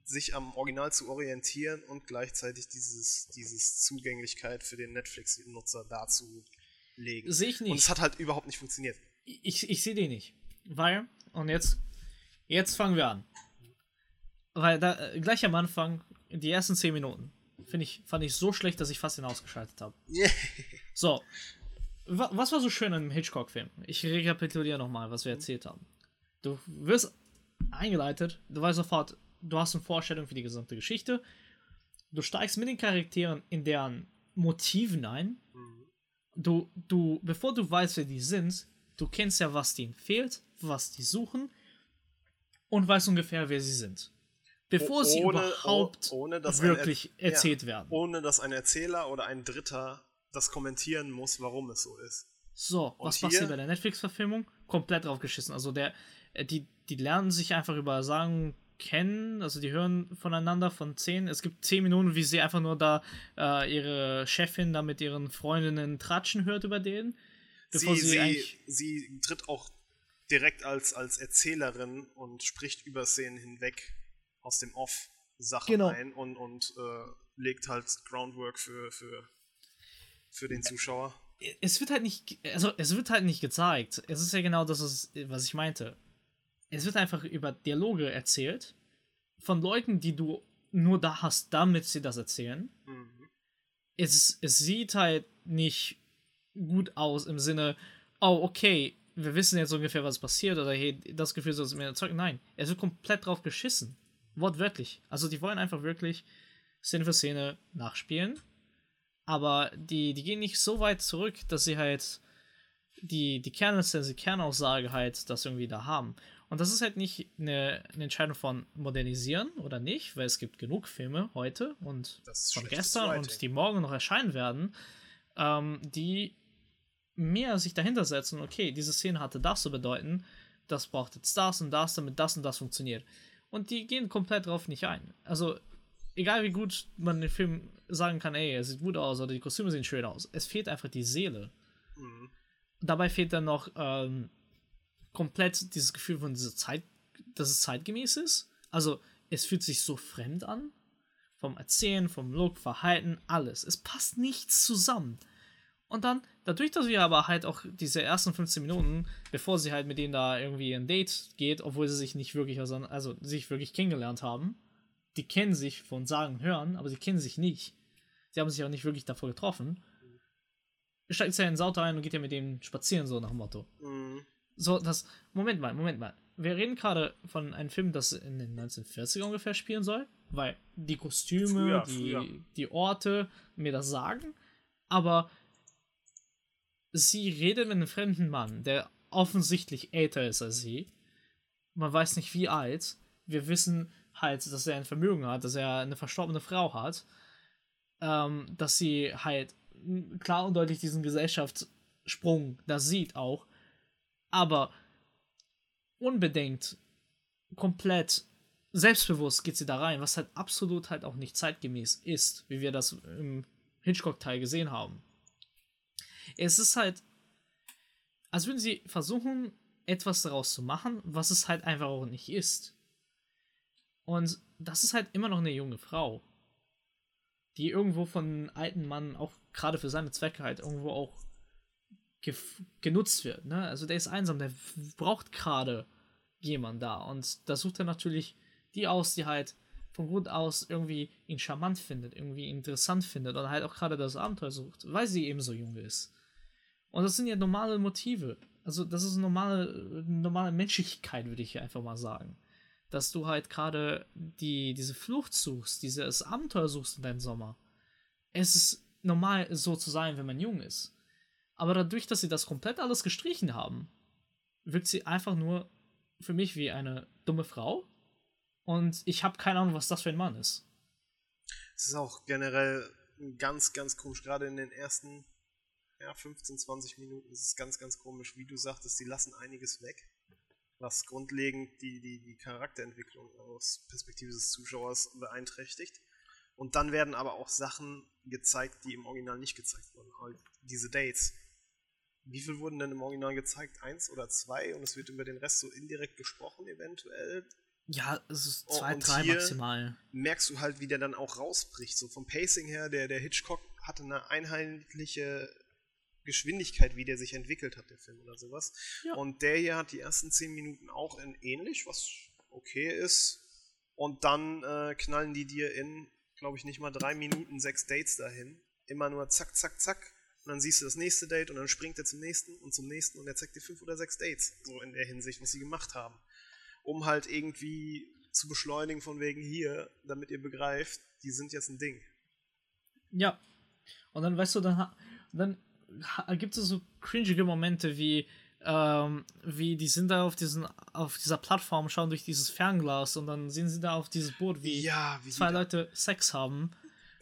sich am Original zu orientieren und gleichzeitig dieses, dieses Zugänglichkeit für den Netflix-Nutzer darzulegen. Sehe ich nicht. Und es hat halt überhaupt nicht funktioniert. Ich, ich sehe den nicht. Weil, und jetzt, jetzt fangen wir an. Weil da, äh, gleich am Anfang, die ersten 10 Minuten, Finde ich, fand ich so schlecht, dass ich fast ihn ausgeschaltet habe. Yeah. So. Was war so schön an dem Hitchcock-Film? Ich rekapituliere nochmal, was wir erzählt haben. Du wirst eingeleitet, du weißt sofort, du hast eine Vorstellung für die gesamte Geschichte. Du steigst mit den Charakteren in deren Motiven ein. Du, du, bevor du weißt, wer die sind, du kennst ja, was denen fehlt, was die suchen und weißt ungefähr, wer sie sind bevor ohne, sie überhaupt ohne, wirklich ein, erzählt ja, werden. Ohne dass ein Erzähler oder ein Dritter das kommentieren muss, warum es so ist. So, Und was passiert bei der Netflix-Verfilmung? Komplett drauf geschissen. Also der, äh, die, die lernen sich einfach über Sagen kennen, also die hören voneinander von zehn. Es gibt zehn Minuten, wie sie einfach nur da äh, ihre Chefin da mit ihren Freundinnen tratschen hört über den. Bevor sie, sie, sie, sie tritt auch direkt als, als Erzählerin und spricht über Szenen hinweg aus dem Off Sachen genau. ein und, und äh, legt halt Groundwork für, für, für den Zuschauer. Es wird halt nicht, also es wird halt nicht gezeigt. Es ist ja genau das, was ich meinte. Es wird einfach über Dialoge erzählt von Leuten, die du nur da hast, damit sie das erzählen. Mhm. Es, es sieht halt nicht gut aus im Sinne, oh, okay, wir wissen jetzt ungefähr, was passiert, oder hey, das Gefühl soll es mir erzeugen. Nein, es wird komplett drauf geschissen. Wortwörtlich. Also die wollen einfach wirklich Szene für Szene nachspielen. Aber die, die gehen nicht so weit zurück, dass sie halt die, die Kernessenz, die Kernaussage halt das irgendwie da haben. Und das ist halt nicht eine, eine, Entscheidung von modernisieren oder nicht, weil es gibt genug Filme heute und von gestern Writing. und die morgen noch erscheinen werden, ähm, die mehr sich dahinter setzen, okay, diese Szene hatte das zu bedeuten, das braucht jetzt das und das, damit das und das funktioniert. Und die gehen komplett drauf nicht ein. Also, egal wie gut man den Film sagen kann, ey, er sieht gut aus oder die Kostüme sehen schön aus, es fehlt einfach die Seele. Mhm. Dabei fehlt dann noch ähm, komplett dieses Gefühl von dieser Zeit, dass es zeitgemäß ist. Also, es fühlt sich so fremd an. Vom Erzählen, vom Look, Verhalten, alles. Es passt nichts zusammen. Und dann, dadurch, dass wir aber halt auch diese ersten 15 Minuten, bevor sie halt mit denen da irgendwie ein Date geht, obwohl sie sich nicht wirklich, also sich wirklich kennengelernt haben, die kennen sich von Sagen hören, aber sie kennen sich nicht. Sie haben sich auch nicht wirklich davor getroffen. Steigt ja in Sauter ein und geht ja mit dem spazieren, so nach dem Motto. Mhm. So, das, Moment mal, Moment mal. wir reden gerade von einem Film, das in den 1940er ungefähr spielen soll, weil die Kostüme, früher, die, früher. die Orte mir das sagen, aber sie redet mit einem fremden Mann, der offensichtlich älter ist als sie. Man weiß nicht wie alt. Wir wissen halt, dass er ein Vermögen hat, dass er eine verstorbene Frau hat, ähm, dass sie halt klar und deutlich diesen Gesellschaftssprung da sieht auch, aber unbedingt komplett selbstbewusst geht sie da rein, was halt absolut halt auch nicht zeitgemäß ist, wie wir das im Hitchcock-Teil gesehen haben. Es ist halt, als würden sie versuchen, etwas daraus zu machen, was es halt einfach auch nicht ist. Und das ist halt immer noch eine junge Frau, die irgendwo von einem alten Mann auch gerade für seine Zwecke halt irgendwo auch genutzt wird. Ne? Also der ist einsam, der braucht gerade jemand da. Und da sucht er natürlich die aus, die halt von Grund aus irgendwie ihn charmant findet, irgendwie interessant findet oder halt auch gerade das Abenteuer sucht, weil sie eben so jung ist. Und das sind ja normale Motive. Also das ist normale, normale Menschlichkeit, würde ich einfach mal sagen. Dass du halt gerade die, diese Flucht suchst, dieses Abenteuer suchst in deinem Sommer. Es ist normal, so zu sein, wenn man jung ist. Aber dadurch, dass sie das komplett alles gestrichen haben, wirkt sie einfach nur für mich wie eine dumme Frau. Und ich habe keine Ahnung, was das für ein Mann ist. Es ist auch generell ganz, ganz komisch. Gerade in den ersten ja, 15, 20 Minuten ist es ganz, ganz komisch. Wie du sagtest, die lassen einiges weg, was grundlegend die, die, die Charakterentwicklung aus Perspektive des Zuschauers beeinträchtigt. Und dann werden aber auch Sachen gezeigt, die im Original nicht gezeigt wurden. Halt diese Dates. Wie viel wurden denn im Original gezeigt? Eins oder zwei? Und es wird über den Rest so indirekt gesprochen, eventuell. Ja, es ist oh, zwei, oh, drei maximal. Merkst du halt, wie der dann auch rausbricht. So vom Pacing her, der, der Hitchcock hatte eine einheitliche Geschwindigkeit, wie der sich entwickelt hat, der Film oder sowas. Ja. Und der hier hat die ersten zehn Minuten auch in ähnlich, was okay ist. Und dann äh, knallen die dir in, glaube ich, nicht mal drei Minuten sechs Dates dahin. Immer nur zack, zack, zack. Und dann siehst du das nächste Date und dann springt er zum nächsten und zum nächsten und er zeigt dir fünf oder sechs Dates, so in der Hinsicht, was sie gemacht haben. Um halt irgendwie zu beschleunigen von wegen hier, damit ihr begreift, die sind jetzt ein Ding. Ja. Und dann weißt du, dann, dann gibt es so cringige Momente wie, ähm, wie die sind da auf diesen auf dieser Plattform, schauen durch dieses Fernglas und dann sehen sie da auf dieses Boot, wie, ja, wie zwei Leute Sex haben.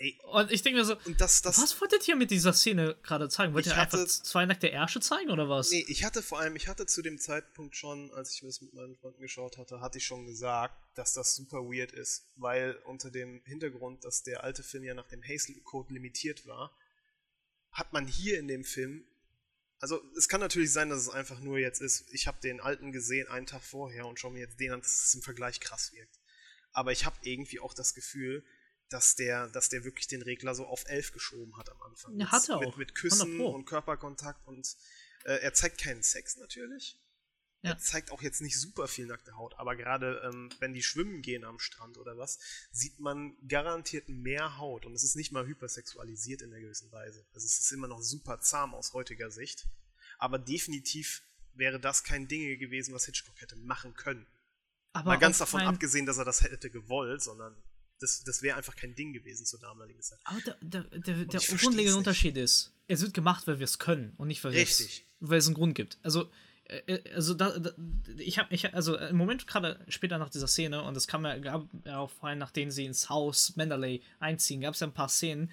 Ey. Und ich denke mir so, das, das, was wolltet ihr mit dieser Szene gerade zeigen? Wollt ihr hatte, einfach zwei nackte Ärsche zeigen oder was? Nee, ich hatte vor allem, ich hatte zu dem Zeitpunkt schon, als ich mir das mit meinen Freunden geschaut hatte, hatte ich schon gesagt, dass das super weird ist, weil unter dem Hintergrund, dass der alte Film ja nach dem Hazel-Code limitiert war, hat man hier in dem Film, also es kann natürlich sein, dass es einfach nur jetzt ist, ich habe den alten gesehen einen Tag vorher und schaue mir jetzt den an, dass es im Vergleich krass wirkt. Aber ich habe irgendwie auch das Gefühl, dass der, dass der wirklich den Regler so auf 11 geschoben hat am Anfang. Ja, hat er auch. Mit, mit Küssen und Körperkontakt und äh, er zeigt keinen Sex natürlich. Ja. Er zeigt auch jetzt nicht super viel nackte Haut, aber gerade ähm, wenn die schwimmen gehen am Strand oder was, sieht man garantiert mehr Haut und es ist nicht mal hypersexualisiert in einer gewissen Weise. Also es ist immer noch super zahm aus heutiger Sicht, aber definitiv wäre das kein Ding gewesen, was Hitchcock hätte machen können. Aber Mal ganz davon abgesehen, dass er das hätte gewollt, sondern das, das wäre einfach kein Ding gewesen zur damaligen Zeit. Aber der, der, der, der grundlegende Unterschied ist, es wird gemacht, weil wir es können und nicht, weil, weil es einen Grund gibt. Also, also da, da, ich habe ich also im Moment gerade später nach dieser Szene und es kam ja gab ja auch vor allem nachdem sie ins Haus Mandalay einziehen gab es ja ein paar Szenen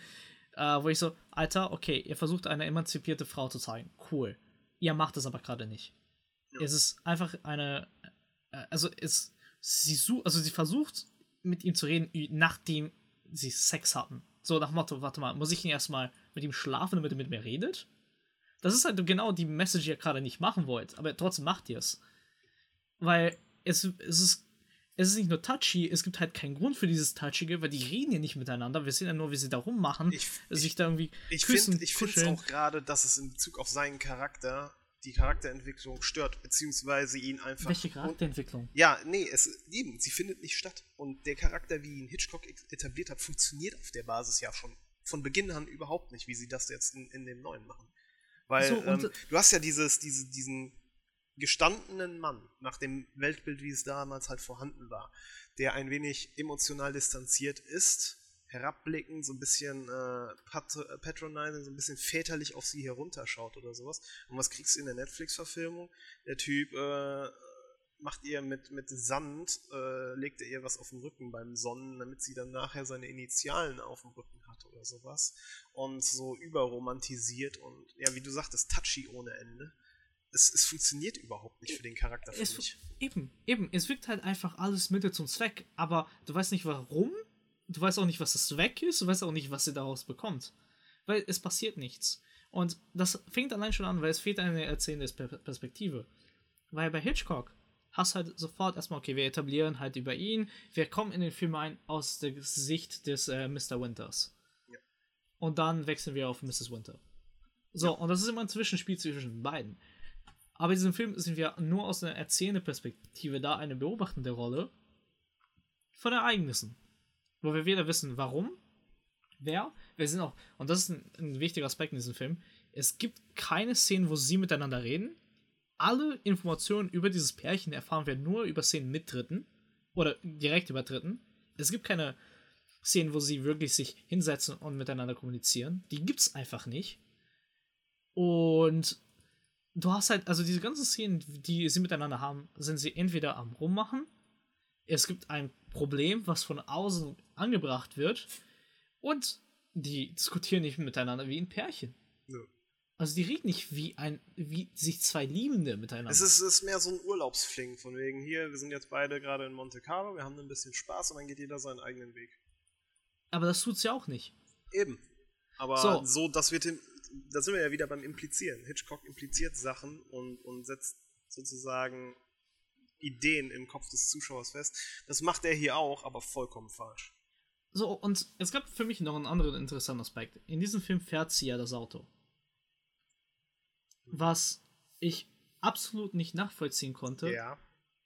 äh, wo ich so Alter okay ihr versucht eine emanzipierte Frau zu zeigen cool ihr macht es aber gerade nicht ja. es ist einfach eine äh, also es sie also sie versucht mit ihm zu reden, nachdem sie Sex hatten. So nach Motto, warte mal, muss ich ihn erstmal mit ihm schlafen, damit er mit mir redet? Das ist halt genau die Message, die ihr gerade nicht machen wollt, aber trotzdem macht ihr es. Weil es, es ist es ist nicht nur touchy, es gibt halt keinen Grund für dieses Touchige, weil die reden ja nicht miteinander. Wir sehen ja nur, wie sie da rummachen, ich, sich da irgendwie ich küssen, Ich finde auch gerade, dass es in Bezug auf seinen Charakter die Charakterentwicklung stört, beziehungsweise ihn einfach. Welche Charakterentwicklung? Und, ja, nee, es eben, sie findet nicht statt. Und der Charakter, wie ihn Hitchcock etabliert hat, funktioniert auf der Basis ja schon von Beginn an überhaupt nicht, wie sie das jetzt in, in dem neuen machen. Weil so, ähm, du hast ja dieses, diese, diesen, gestandenen Mann, nach dem Weltbild, wie es damals halt vorhanden war, der ein wenig emotional distanziert ist, herabblickend, so ein bisschen äh, patronizing, so ein bisschen väterlich auf sie herunterschaut oder sowas. Und was kriegst du in der Netflix-Verfilmung? Der Typ äh, macht ihr mit, mit Sand, äh, legt er ihr was auf den Rücken beim Sonnen, damit sie dann nachher seine Initialen auf dem Rücken hat oder sowas. Und so überromantisiert und, ja, wie du sagtest, touchy ohne Ende. Es, es funktioniert überhaupt nicht für den Charakter, es, Eben, eben. Es wirkt halt einfach alles Mittel zum Zweck, aber du weißt nicht warum, du weißt auch nicht, was das Zweck ist, du weißt auch nicht, was sie daraus bekommt. Weil es passiert nichts. Und das fängt allein schon an, weil es fehlt eine erzählende Perspektive. Weil bei Hitchcock hast halt sofort erstmal, okay, wir etablieren halt über ihn, wir kommen in den Film ein aus der Sicht des äh, Mr. Winters. Und dann wechseln wir auf Mrs. Winter. So, ja. und das ist immer ein Zwischenspiel zwischen beiden. Aber in diesem Film sind wir nur aus einer erzählenden Perspektive da, eine beobachtende Rolle von Ereignissen. Wo wir weder wissen, warum, wer, wir sind auch, und das ist ein, ein wichtiger Aspekt in diesem Film, es gibt keine Szenen, wo sie miteinander reden, alle Informationen über dieses Pärchen erfahren wir nur über Szenen mit Dritten oder direkt über Dritten. Es gibt keine Szenen, wo sie wirklich sich hinsetzen und miteinander kommunizieren. Die gibt es einfach nicht. Und du hast halt, also diese ganzen Szenen, die sie miteinander haben, sind sie entweder am Rummachen, es gibt ein Problem, was von außen angebracht wird, und die diskutieren nicht miteinander wie ein Pärchen. Ja. Also die reden nicht wie ein, wie sich zwei Liebende miteinander. Es ist, ist mehr so ein Urlaubsfling, von wegen hier, wir sind jetzt beide gerade in Monte Carlo, wir haben ein bisschen Spaß und dann geht jeder seinen eigenen Weg. Aber das tut's ja auch nicht. Eben. Aber so, so das wird im, da sind wir ja wieder beim Implizieren. Hitchcock impliziert Sachen und, und setzt sozusagen Ideen im Kopf des Zuschauers fest. Das macht er hier auch, aber vollkommen falsch. So, und es gab für mich noch einen anderen interessanten Aspekt. In diesem Film fährt sie ja das Auto was ich absolut nicht nachvollziehen konnte, ja.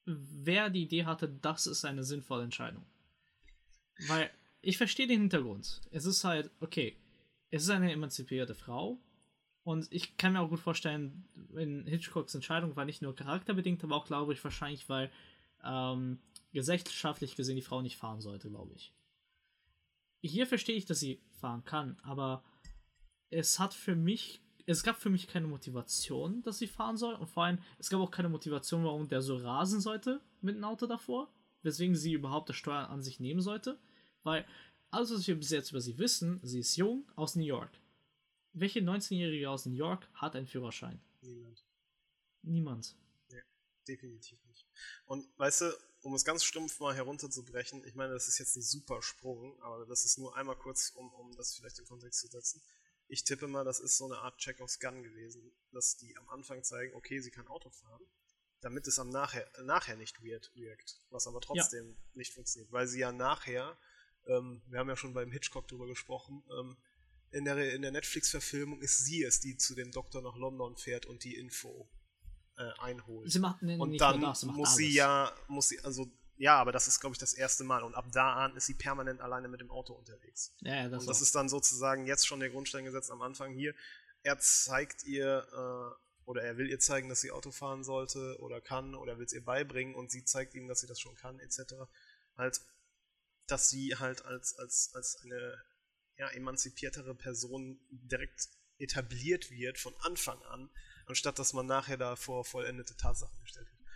wer die Idee hatte, das ist eine sinnvolle Entscheidung. Weil ich verstehe den Hintergrund. Es ist halt, okay, es ist eine emanzipierte Frau und ich kann mir auch gut vorstellen, in Hitchcocks Entscheidung war nicht nur charakterbedingt, aber auch, glaube ich, wahrscheinlich, weil ähm, gesellschaftlich gesehen die Frau nicht fahren sollte, glaube ich. Hier verstehe ich, dass sie fahren kann, aber es hat für mich es gab für mich keine Motivation, dass sie fahren soll. Und vor allem, es gab auch keine Motivation, warum der so rasen sollte mit dem Auto davor. Weswegen sie überhaupt das Steuern an sich nehmen sollte. Weil alles, was wir bis jetzt über sie wissen, sie ist jung aus New York. Welche 19-Jährige aus New York hat einen Führerschein? Niemand. Niemand. Nee, definitiv nicht. Und weißt du, um es ganz stumpf mal herunterzubrechen, ich meine, das ist jetzt ein super Sprung, aber das ist nur einmal kurz, um, um das vielleicht in Kontext zu setzen ich tippe mal, das ist so eine Art Chekhovs Gun gewesen, dass die am Anfang zeigen, okay, sie kann Auto fahren, damit es am nachher, nachher nicht weird wirkt, was aber trotzdem ja. nicht funktioniert, weil sie ja nachher, ähm, wir haben ja schon beim Hitchcock drüber gesprochen, ähm, in der, in der Netflix-Verfilmung ist sie es, die zu dem Doktor nach London fährt und die Info äh, einholt. Sie macht nee, und dann das, muss alles. sie ja, muss sie, also ja, aber das ist, glaube ich, das erste Mal. Und ab da an ist sie permanent alleine mit dem Auto unterwegs. Ja, das und das auch. ist dann sozusagen jetzt schon der Grundstein gesetzt am Anfang hier. Er zeigt ihr, äh, oder er will ihr zeigen, dass sie Auto fahren sollte oder kann, oder will es ihr beibringen und sie zeigt ihm, dass sie das schon kann, etc. Halt, dass sie halt als, als, als eine ja, emanzipiertere Person direkt etabliert wird von Anfang an, anstatt dass man nachher da vor vollendete Tatsachen gestellt wird.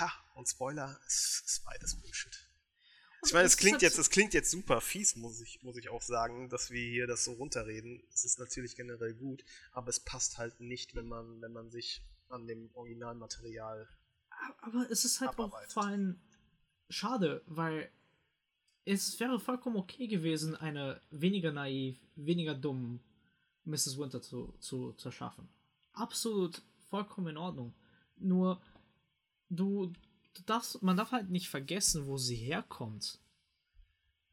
Ha, und Spoiler, es ist beides Bullshit. Ich meine, es klingt jetzt, es klingt jetzt super fies, muss ich, muss ich auch sagen, dass wir hier das so runterreden. Es ist natürlich generell gut, aber es passt halt nicht, wenn man, wenn man sich an dem Originalmaterial. Aber es ist halt abarbeitet. auch vor allem schade, weil es wäre vollkommen okay gewesen, eine weniger naiv, weniger dumm Mrs. Winter zu, zu, zu schaffen. Absolut vollkommen in Ordnung. Nur du, du darfst, man darf halt nicht vergessen, wo sie herkommt.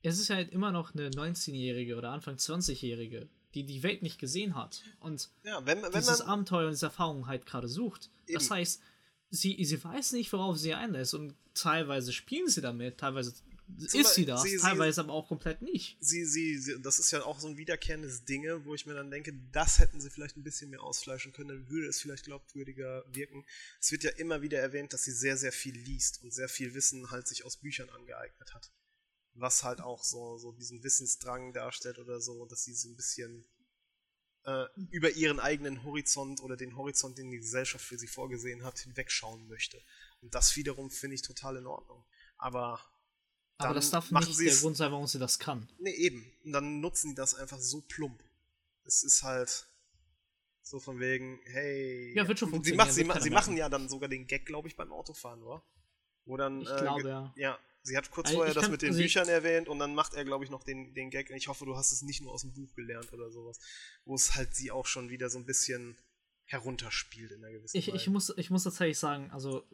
Es ist halt immer noch eine 19-Jährige oder Anfang 20-Jährige, die die Welt nicht gesehen hat und ja, wenn, wenn dieses Abenteuer und diese Erfahrung halt gerade sucht. Eben. Das heißt, sie, sie weiß nicht, worauf sie einlässt und teilweise spielen sie damit, teilweise ist sie das, sie, teilweise sie, aber auch komplett nicht. Sie, sie, sie, das ist ja auch so ein wiederkehrendes Dinge, wo ich mir dann denke, das hätten sie vielleicht ein bisschen mehr ausfleischen können, dann würde es vielleicht glaubwürdiger wirken. Es wird ja immer wieder erwähnt, dass sie sehr, sehr viel liest und sehr viel Wissen halt sich aus Büchern angeeignet hat. Was halt auch so, so diesen Wissensdrang darstellt oder so, dass sie so ein bisschen äh, über ihren eigenen Horizont oder den Horizont, den die Gesellschaft für sie vorgesehen hat, hinwegschauen möchte. Und das wiederum finde ich total in Ordnung. Aber aber das darf nicht der Grund sein, warum sie das kann. Nee, eben. Und dann nutzen die das einfach so plump. Es ist halt so von wegen, hey. Ja, wird schon funktionieren. Sie, macht, sie, sie machen ja dann sogar den Gag, glaube ich, beim Autofahren, oder? Wo dann. Ich äh, glaube, ja. Ja, sie hat kurz also vorher das mit den Büchern erwähnt und dann macht er, glaube ich, noch den, den Gag. Ich hoffe, du hast es nicht nur aus dem Buch gelernt oder sowas. Wo es halt sie auch schon wieder so ein bisschen herunterspielt in einer gewissen ich, Weise. Ich muss, ich muss tatsächlich sagen, also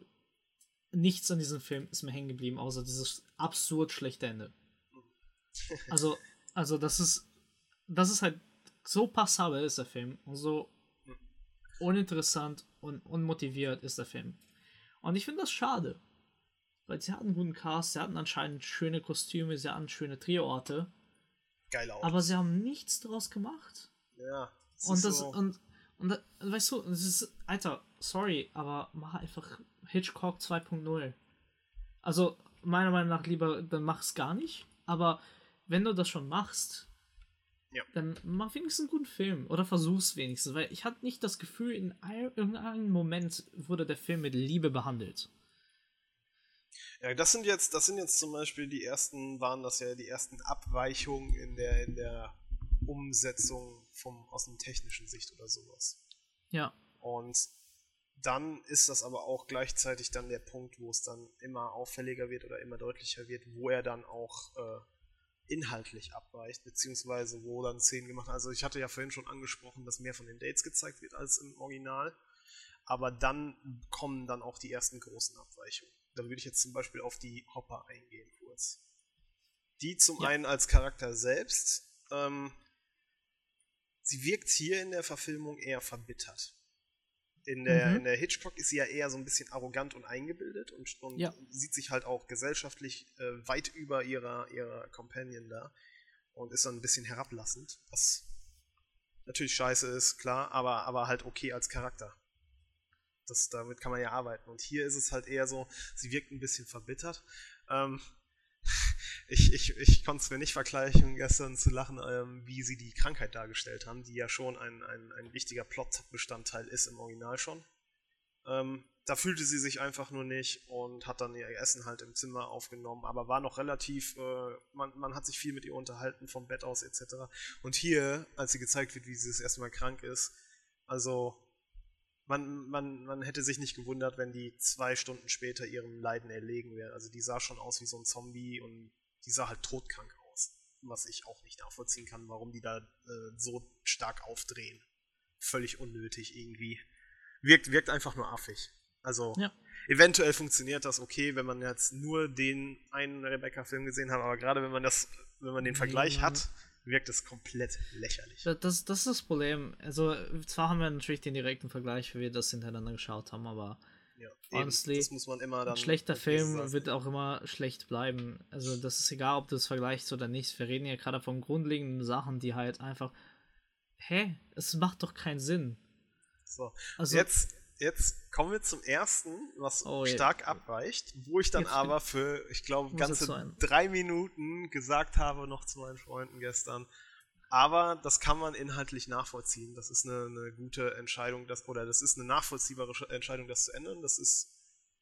nichts an diesem Film ist mir hängen geblieben, außer dieses absurd schlechte Ende. Also, also das ist, das ist halt so passabel ist der Film und so uninteressant und unmotiviert ist der Film. Und ich finde das schade, weil sie hatten einen guten Cast, sie hatten anscheinend schöne Kostüme, sie hatten schöne Drehorte. Geil auch. Aber sie haben nichts daraus gemacht. Ja. Das und das so. und und weißt du, das ist Alter, sorry, aber mach einfach Hitchcock 2.0. Also, meiner Meinung nach lieber, dann mach es gar nicht. Aber wenn du das schon machst, ja. dann mach wenigstens einen guten Film. Oder versuch's wenigstens. Weil ich hatte nicht das Gefühl, in irgendeinem Moment wurde der Film mit Liebe behandelt. Ja, das sind jetzt, das sind jetzt zum Beispiel die ersten, waren das ja die ersten Abweichungen in der, in der Umsetzung vom, aus einer technischen Sicht oder sowas. Ja. Und dann ist das aber auch gleichzeitig dann der Punkt, wo es dann immer auffälliger wird oder immer deutlicher wird, wo er dann auch äh, inhaltlich abweicht, beziehungsweise wo dann Szenen gemacht werden. Also ich hatte ja vorhin schon angesprochen, dass mehr von den Dates gezeigt wird als im Original, aber dann kommen dann auch die ersten großen Abweichungen. Da würde ich jetzt zum Beispiel auf die Hopper eingehen kurz. Die zum ja. einen als Charakter selbst, ähm, sie wirkt hier in der Verfilmung eher verbittert. In der, mhm. in der Hitchcock ist sie ja eher so ein bisschen arrogant und eingebildet und, und ja. sieht sich halt auch gesellschaftlich äh, weit über ihrer, ihrer Companion da und ist dann ein bisschen herablassend, was natürlich scheiße ist, klar, aber, aber halt okay als Charakter. Das, damit kann man ja arbeiten. Und hier ist es halt eher so, sie wirkt ein bisschen verbittert. Ähm, ich, ich, ich konnte es mir nicht vergleichen, gestern zu lachen, ähm, wie sie die Krankheit dargestellt haben, die ja schon ein, ein, ein wichtiger Plotbestandteil ist im Original schon. Ähm, da fühlte sie sich einfach nur nicht und hat dann ihr Essen halt im Zimmer aufgenommen, aber war noch relativ, äh, man, man hat sich viel mit ihr unterhalten, vom Bett aus etc. Und hier, als sie gezeigt wird, wie sie das erste Mal krank ist, also man, man, man hätte sich nicht gewundert, wenn die zwei Stunden später ihrem Leiden erlegen wäre. Also die sah schon aus wie so ein Zombie und die sah halt todkrank aus. Was ich auch nicht nachvollziehen kann, warum die da äh, so stark aufdrehen. Völlig unnötig irgendwie. Wirkt, wirkt einfach nur affig. Also, ja. eventuell funktioniert das okay, wenn man jetzt nur den einen Rebecca-Film gesehen hat, aber gerade wenn man das, wenn man den Vergleich ja. hat, wirkt es komplett lächerlich. Das, das, ist das Problem. Also, zwar haben wir natürlich den direkten Vergleich, wie wir das hintereinander geschaut haben, aber ja, honestly, das muss man immer dann ein schlechter Film sagen. wird auch immer schlecht bleiben. Also, das ist egal, ob du es vergleichst oder nicht. Wir reden ja gerade von grundlegenden Sachen, die halt einfach. Hä? Es macht doch keinen Sinn. So, also, jetzt jetzt kommen wir zum ersten, was oh, stark abweicht, wo ich dann jetzt aber für, ich glaube, ganze drei Minuten gesagt habe, noch zu meinen Freunden gestern. Aber das kann man inhaltlich nachvollziehen. Das ist eine, eine gute Entscheidung, das, oder das ist eine nachvollziehbare Entscheidung, das zu ändern. Das ist,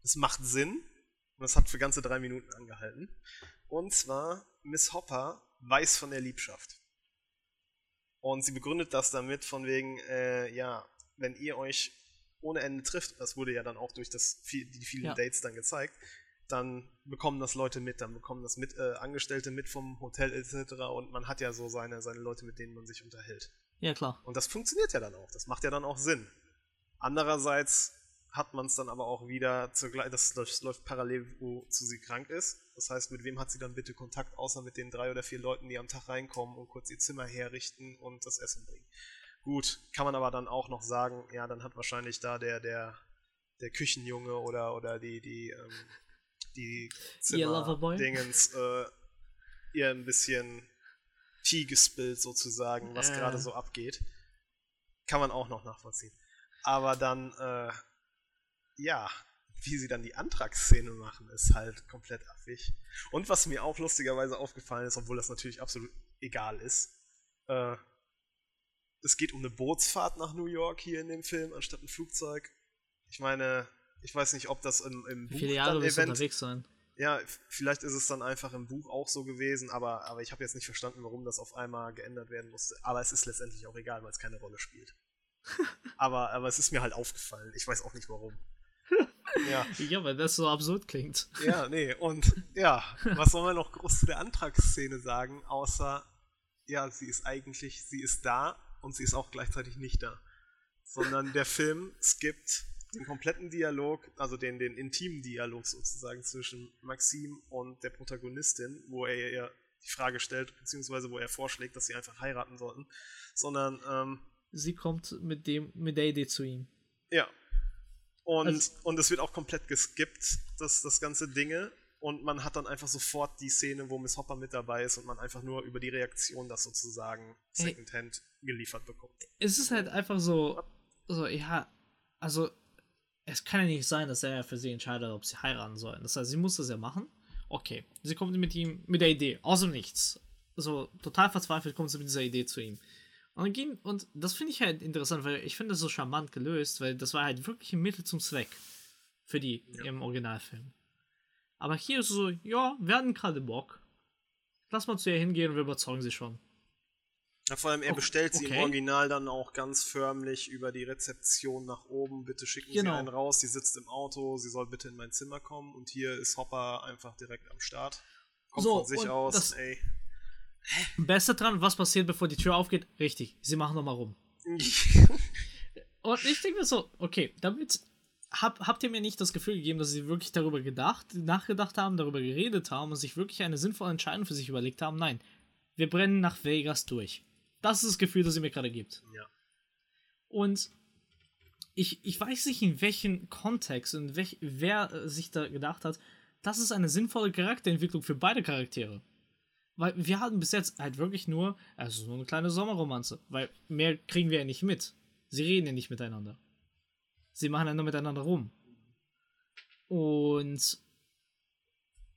das macht Sinn. Und das hat für ganze drei Minuten angehalten. Und zwar, Miss Hopper weiß von der Liebschaft. Und sie begründet das damit von wegen, äh, ja, wenn ihr euch ohne Ende trifft, das wurde ja dann auch durch das, die vielen ja. Dates dann gezeigt, dann bekommen das Leute mit, dann bekommen das mit, äh, Angestellte mit vom Hotel etc. Und man hat ja so seine, seine Leute, mit denen man sich unterhält. Ja, klar. Und das funktioniert ja dann auch. Das macht ja dann auch Sinn. Andererseits hat man es dann aber auch wieder zugleich, das läuft, läuft parallel, wozu sie krank ist. Das heißt, mit wem hat sie dann bitte Kontakt, außer mit den drei oder vier Leuten, die am Tag reinkommen und kurz ihr Zimmer herrichten und das Essen bringen. Gut, kann man aber dann auch noch sagen, ja, dann hat wahrscheinlich da der, der, der Küchenjunge oder, oder die, die, ähm, die? Zimmer-Dingens äh, ihr ein bisschen Tee gespillt sozusagen, was Äh. gerade so abgeht. Kann man auch noch nachvollziehen. Aber dann, äh, ja, wie sie dann die Antragsszene machen, ist halt komplett affig. Und was mir auch lustigerweise aufgefallen ist, obwohl das natürlich absolut egal ist, äh, es geht um eine Bootsfahrt nach New York hier in dem Film, anstatt ein Flugzeug. Ich meine, ich weiß nicht, ob das im, im Wie Buch viele Jahre dann event unterwegs sein? ja, vielleicht ist es dann einfach im Buch auch so gewesen, aber, aber ich habe jetzt nicht verstanden, warum das auf einmal geändert werden musste. Aber es ist letztendlich auch egal, weil es keine Rolle spielt. aber, aber es ist mir halt aufgefallen. Ich weiß auch nicht warum. Ja, Ja, weil das so absurd klingt. ja, nee. Und ja, was soll man noch groß zu der Antragsszene sagen, außer, ja, sie ist eigentlich, sie ist da und sie ist auch gleichzeitig nicht da. Sondern der Film skippt den kompletten Dialog, also den, den intimen Dialog sozusagen zwischen Maxim und der Protagonistin, wo er ihr die Frage stellt, beziehungsweise wo er vorschlägt, dass sie einfach heiraten sollten, sondern, ähm, Sie kommt mit dem, mit der Idee zu ihm. ja. Und, Also- und es wird auch komplett geskippt, das, das ganze Dinge. Und man hat dann einfach sofort die Szene, wo Miss Hopper mit dabei ist und man einfach nur über die Reaktion das sozusagen secondhand geliefert bekommt. Es ist halt einfach so, so, ja, also, es kann ja nicht sein, dass er für sie entscheidet, ob sie heiraten sollen. Das heißt, sie muss das ja machen. Okay, sie kommt mit ihm, mit der Idee, aus dem Nichts. So, total verzweifelt kommt sie mit dieser Idee zu ihm. Und dann ging, und das finde ich halt interessant, weil ich finde das so charmant gelöst, weil das war halt wirklich ein Mittel zum Zweck für die Ja. im Originalfilm. Aber hier ist so, ja, wir hatten gerade Bock. Lass mal zu ihr hingehen und wir überzeugen sie schon. Ja, vor allem, er bestellt sie im okay. Original dann auch ganz förmlich über die Rezeption nach oben. Bitte schicken Genau. Sie einen raus, die sitzt im Auto, sie soll bitte in mein Zimmer kommen. Und hier ist Hopper einfach direkt am Start. Kommt So, von sich aus, das- ey. Beste dran, was passiert, bevor die Tür aufgeht? Richtig, sie machen nochmal rum. Und ich denke mir so, okay, damit hab, habt ihr mir nicht das Gefühl gegeben, dass sie wirklich darüber gedacht, nachgedacht haben, darüber geredet haben und sich wirklich eine sinnvolle Entscheidung für sich überlegt haben. Nein, wir brennen nach Vegas durch. Das ist das Gefühl, das ihr mir gerade gibt. ja. Und ich, ich weiß nicht, in welchem Kontext und welch, wer äh, sich da gedacht hat, das ist eine sinnvolle Charakterentwicklung für beide Charaktere. Weil wir hatten bis jetzt halt wirklich nur, also nur eine kleine Sommerromanze, weil mehr kriegen wir ja nicht mit. Sie reden ja nicht miteinander. Sie machen ja nur miteinander rum. Und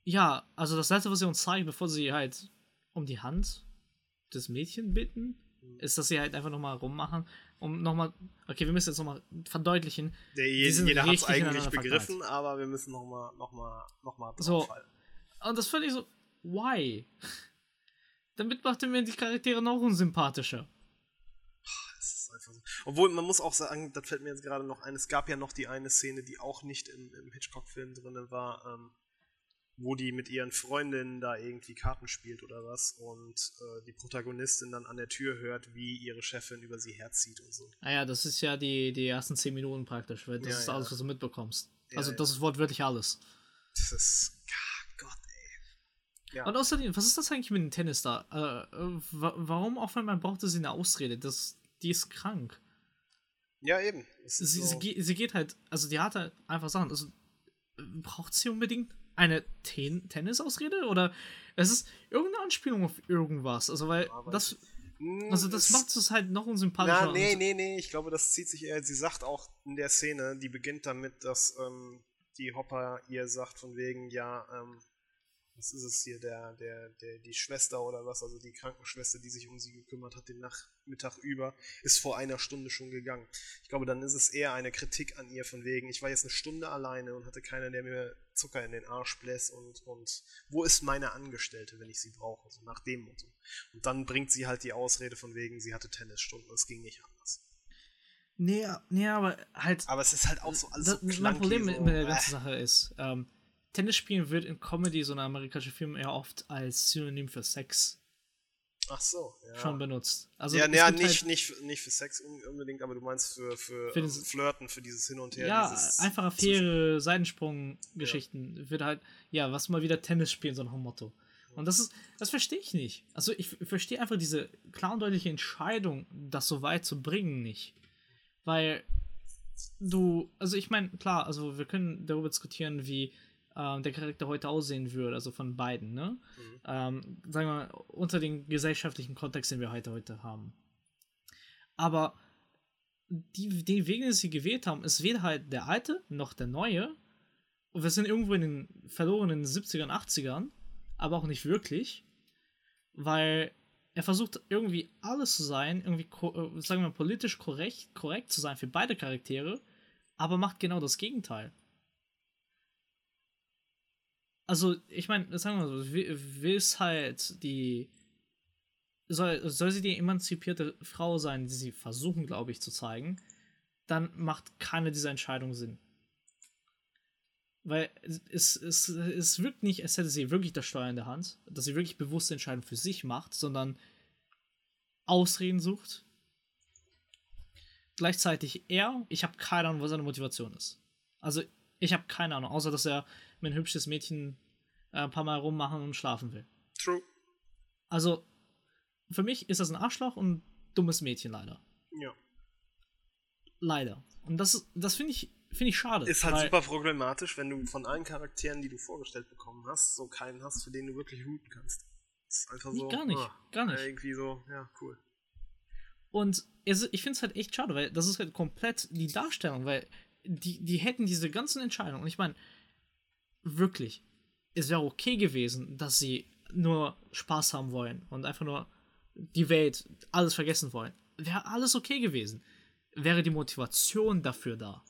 ja, also das letzte, was sie uns zeigen, bevor sie halt um die Hand des Mädchen bitten, ist, dass sie halt einfach nochmal rummachen, um nochmal, okay, wir müssen jetzt nochmal verdeutlichen, Der, Die sind jeder hat es eigentlich begriffen, aber wir müssen nochmal noch mal, noch mal So. und das fand ich so, why? Damit macht er mir die Charaktere noch unsympathischer. Obwohl, man muss auch sagen, das fällt mir jetzt gerade noch ein, es gab ja noch die eine Szene, die auch nicht im, im Hitchcock-Film drin war, ähm, wo die mit ihren Freundinnen da irgendwie Karten spielt oder was und äh, die Protagonistin dann an der Tür hört, wie ihre Chefin über sie herzieht und so. Naja, das ist ja die, die ersten 10 Minuten praktisch, weil das Ja, ist ja. alles, was du mitbekommst. Ja, also das ist wortwörtlich alles. Das ist. Ah, Gott, ey. Ja. Und außerdem, was ist das eigentlich mit dem Tennis da? Äh, äh, wa warum auch wenn man brauchte sie eine Ausrede? Das, die ist krank. Ja, eben. Sie, sie, so, ge- sie geht halt, also die hat halt einfach Sachen. Also, äh, braucht sie unbedingt eine Ten Tennisausrede? Oder es ist irgendeine Anspielung auf irgendwas? Also, weil Aber das, also das es- macht es halt noch unsympathischer. Na, nee, nee, nee, ich glaube, das zieht sich eher. Sie sagt auch in der Szene, die beginnt damit, dass ähm, die Hopper ihr sagt, von wegen, ja, ähm, was ist es hier, der, der, der, die Schwester oder was, also die Krankenschwester, die sich um sie gekümmert hat, den Nachmittag über, ist vor einer Stunde schon gegangen. Ich glaube, dann ist es eher eine Kritik an ihr, von wegen, ich war jetzt eine Stunde alleine und hatte keiner, der mir Zucker in den Arsch bläst und, und wo ist meine Angestellte, wenn ich sie brauche, so nach dem Motto. Und dann bringt sie halt die Ausrede von wegen, sie hatte Tennisstunden, es ging nicht anders. Nee, nee, aber halt. Aber es ist halt auch so alles das, so mein Problem so, mit der äh. ganzen Sache ist, ähm, Tennisspielen wird in Comedy, so einer amerikanischen Film, eher oft als Synonym für Sex Ach so, ja. schon benutzt. Also ja, gibt nicht, halt, nicht, für- nicht für Sex un- unbedingt, aber du meinst für, für, Für ähm, dieses- Flirten, für dieses Hin und Her. ja, dieses einfach Affäre, Seitensprung-Geschichten wird halt, ja, was mal wieder Tennis spielen, so nach dem Motto. Und das ist, das verstehe ich nicht. Also ich verstehe einfach diese klar und deutliche Entscheidung, das so weit zu bringen, nicht. Weil du, also ich meine, klar, also wir können darüber diskutieren, wie ähm, der Charakter heute aussehen würde, also von beiden, ne? Mhm. Ähm, sagen wir mal, unter den gesellschaftlichen Kontext, den wir heute, heute haben. Aber die, die Wege, die sie gewählt haben, ist weder halt der alte noch der neue. Und wir sind irgendwo in den verlorenen 70ern, 80ern, aber auch nicht wirklich. Weil er versucht irgendwie alles zu sein, irgendwie, äh, sagen wir mal, politisch korrekt, korrekt zu sein für beide Charaktere, aber macht genau das Gegenteil. Also, ich meine, sagen wir mal so, will es halt die. Soll, soll sie die emanzipierte Frau sein, die sie versuchen, glaube ich, zu zeigen, dann macht keine dieser Entscheidungen Sinn. Weil es, es, es wirkt nicht, als hätte sie wirklich das Steuer in der Hand, dass sie wirklich bewusste Entscheidungen für sich macht, sondern Ausreden sucht. Gleichzeitig er, ich habe keine Ahnung, was seine Motivation ist. Also, ich habe keine Ahnung, außer dass er mit ein hübsches Mädchen äh, ein paar Mal rummachen und schlafen will. True. Also, für mich ist das ein Arschloch und ein dummes Mädchen leider. Ja. Leider. Und das, das finde ich Finde ich schade. Ist halt super problematisch, wenn du von allen Charakteren, die du vorgestellt bekommen hast, so keinen hast, für den du wirklich routen kannst. ist einfach so. Gar nicht, oh, gar nicht. Irgendwie so, ja, cool. Und es, ich finde es halt echt schade, weil das ist halt komplett die Darstellung, weil die, die hätten diese ganzen Entscheidungen. Und ich meine, wirklich, es wäre okay gewesen, dass sie nur Spaß haben wollen und einfach nur die Welt, alles vergessen wollen. Wäre alles okay gewesen. Wäre die Motivation dafür da.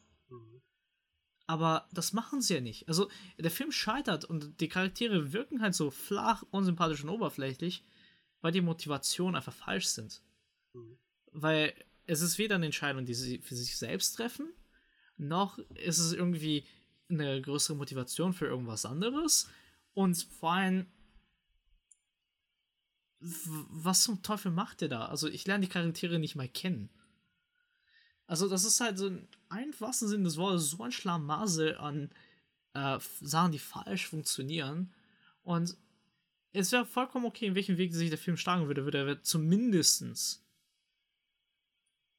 Aber das machen sie ja nicht. Also, der Film scheitert und die Charaktere wirken halt so flach, unsympathisch und oberflächlich, weil die Motivationen einfach falsch sind. Mhm. Weil es ist weder eine Entscheidung, die sie für sich selbst treffen, noch ist es irgendwie eine größere Motivation für irgendwas anderes. Und vor allem, was zum Teufel macht der da? Also, ich lerne die Charaktere nicht mal kennen. Also, das ist halt so ein einfachsten Sinn des Wortes so ein Schlamassel an äh, Sachen, die falsch funktionieren. Und es wäre vollkommen okay, in welchem Weg sich der Film schlagen würde, würde er zumindestens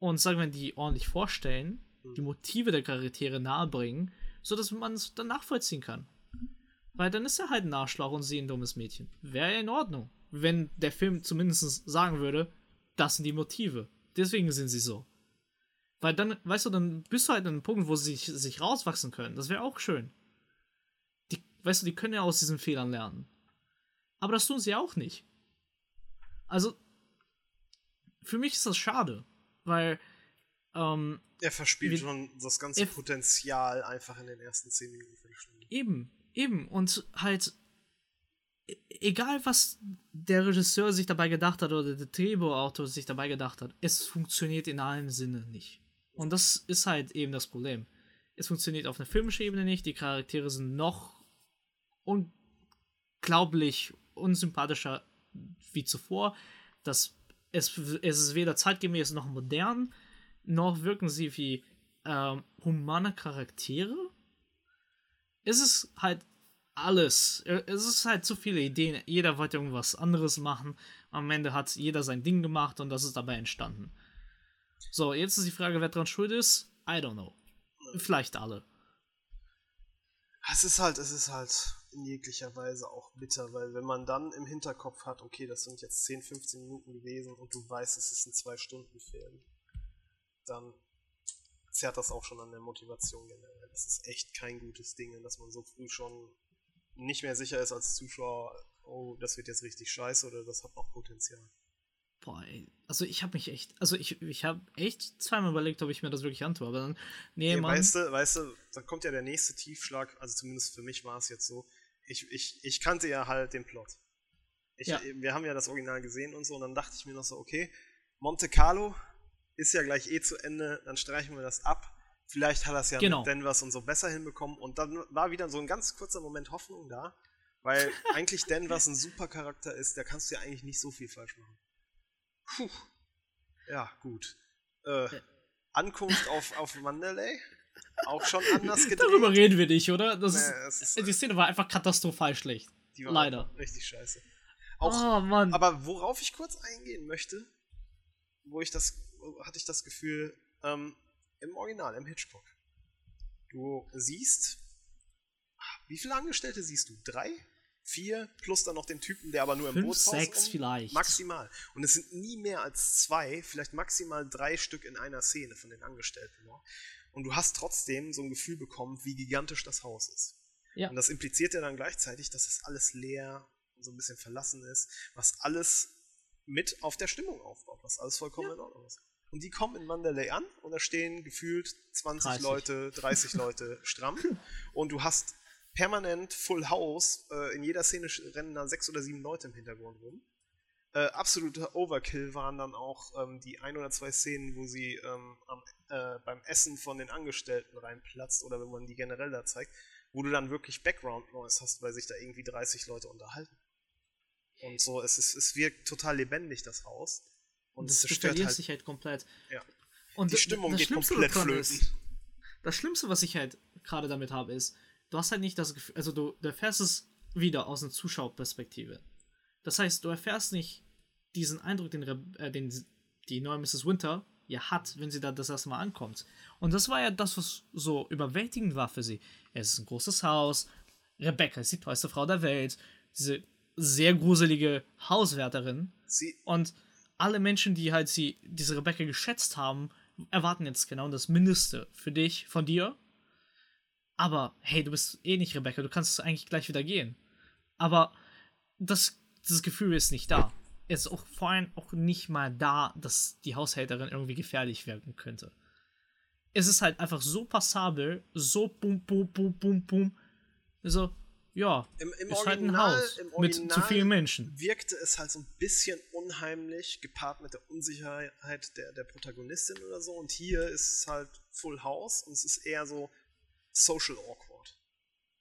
und sagen wir, die ordentlich vorstellen, die Motive der Charaktere nahebringen, sodass man es dann nachvollziehen kann. Weil dann ist er halt ein Arschloch und sie ein dummes Mädchen. Wäre ja in Ordnung, wenn der Film zumindest sagen würde, das sind die Motive. Deswegen sind sie so. Weil dann, weißt du, dann bist du halt an einem Punkt, wo sie sich, sich rauswachsen können. Das wäre auch schön. Die, weißt du, die können ja aus diesen Fehlern lernen. Aber das tun sie auch nicht. Also, für mich ist das schade, weil. Ähm, er verspielt schon das ganze Potenzial einfach in den ersten 10 Minuten. Eben, eben. Und halt, e-, egal was der Regisseur sich dabei gedacht hat oder der Drehbuchautor sich dabei gedacht hat, es funktioniert in allem Sinne nicht. Und das ist halt eben das Problem. Es funktioniert auf einer filmischen Ebene nicht, die Charaktere sind noch unglaublich unsympathischer wie zuvor. Das, es, es ist weder zeitgemäß noch modern, noch wirken sie wie ähm, humane Charaktere. Es ist halt alles. Es ist halt zu viele Ideen. Jeder wollte irgendwas anderes machen. Am Ende hat jeder sein Ding gemacht und das ist dabei entstanden. So, jetzt ist die Frage, wer dran schuld ist. I don't know. Vielleicht alle. Es ist halt, es ist halt in jeglicher Weise auch bitter, weil wenn man dann im Hinterkopf hat, okay, das sind jetzt 10, 15 Minuten gewesen und du weißt, es ist ein 2-Stunden-Film, dann zerrt das auch schon an der Motivation generell. Das ist echt kein gutes Ding, dass man so früh schon nicht mehr sicher ist als Zuschauer, oh, das wird jetzt richtig scheiße oder das hat noch Potenzial. Boah, ey. Also ich habe mich echt, also ich, ich habe echt zweimal überlegt, ob ich mir das wirklich antue, aber dann, nee, ja, Mann. Weißt du, weißt du, dann kommt ja der nächste Tiefschlag, also zumindest für mich war es jetzt so. Ich, ich, ich kannte ja halt den Plot. Ich, ja. Wir haben ja das Original gesehen und so, und dann dachte ich mir noch so, okay, Monte Carlo ist ja gleich eh zu Ende, dann streichen wir das ab. Vielleicht hat es ja genau. mit Denvers und so besser hinbekommen. Und dann war wieder so ein ganz kurzer Moment Hoffnung da, weil eigentlich Denvers ein super Charakter ist, da kannst du ja eigentlich nicht so viel falsch machen. Puh. Ja, gut. Äh, Ankunft auf, auf Mandalay? Auch schon anders gedreht. Darüber reden wir nicht, oder? Das nee, ist, ist, die Szene war einfach katastrophal schlecht. Leider. Richtig scheiße. Auch, oh, Mann. Aber worauf ich kurz eingehen möchte, wo ich das, hatte ich das Gefühl, ähm, im Original, im Hitchcock. Du siehst Wie viele Angestellte siehst du? Drei? Vier? Plus dann noch den Typen, der aber nur im Fünf, Bootshaus sechs um- vielleicht. Maximal. Und es sind nie mehr als zwei, vielleicht maximal drei Stück in einer Szene von den Angestellten noch. Und du hast trotzdem so ein Gefühl bekommen, wie gigantisch das Haus ist. Ja. Und das impliziert ja dann gleichzeitig, dass es alles leer und so ein bisschen verlassen ist, was alles mit auf der Stimmung aufbaut, was alles vollkommen in Ordnung ist. Und die kommen in Mandalay an und da stehen gefühlt 20 30. Leute, 30 Leute stramm. Und du hast permanent Full House. Äh, in jeder Szene rennen dann sechs oder sieben Leute im Hintergrund rum. Äh, absoluter Overkill waren dann auch ähm, die ein oder zwei Szenen, wo sie ähm, am, äh, beim Essen von den Angestellten reinplatzt oder wenn man die generell da zeigt, wo du dann wirklich Background Noise hast, weil sich da irgendwie 30 Leute unterhalten. Und so, es, ist, es wirkt total lebendig, das Haus. Und es das verliert halt. sich halt komplett. Ja. Und Die Stimmung das geht Schlimmste komplett flöten. Ist, das Schlimmste, was ich halt gerade damit habe, ist, du hast halt nicht das Gefühl, also du, du erfährst es wieder aus einer Zuschauerperspektive. Das heißt, du erfährst nicht diesen Eindruck, den, äh, den die neue Mrs. Winter ja hat, wenn sie da das erste Mal ankommt. Und das war ja das, was so überwältigend war für sie. Es ist ein großes Haus, Rebecca ist die tollste Frau der Welt, diese sehr gruselige Hauswärterin. Sie, Und alle Menschen, die halt sie, diese Rebecca geschätzt haben, erwarten jetzt genau das Mindeste für dich, von dir. Aber hey, du bist eh nicht Rebecca, du kannst eigentlich gleich wieder gehen. Aber das, das Gefühl ist nicht da. Es ist auch vor allem auch nicht mal da, dass die Haushälterin irgendwie gefährlich wirken könnte. Es ist halt einfach so passabel, so bum, bum, bum, bum, bum. So, ja, Im, im ist halt ein Original- Haus im mit zu Original vielen Menschen. wirkte es halt so ein bisschen unheimlich, gepaart mit der Unsicherheit der, der Protagonistin oder so. Und hier ist es halt Full House und es ist eher so social awkward.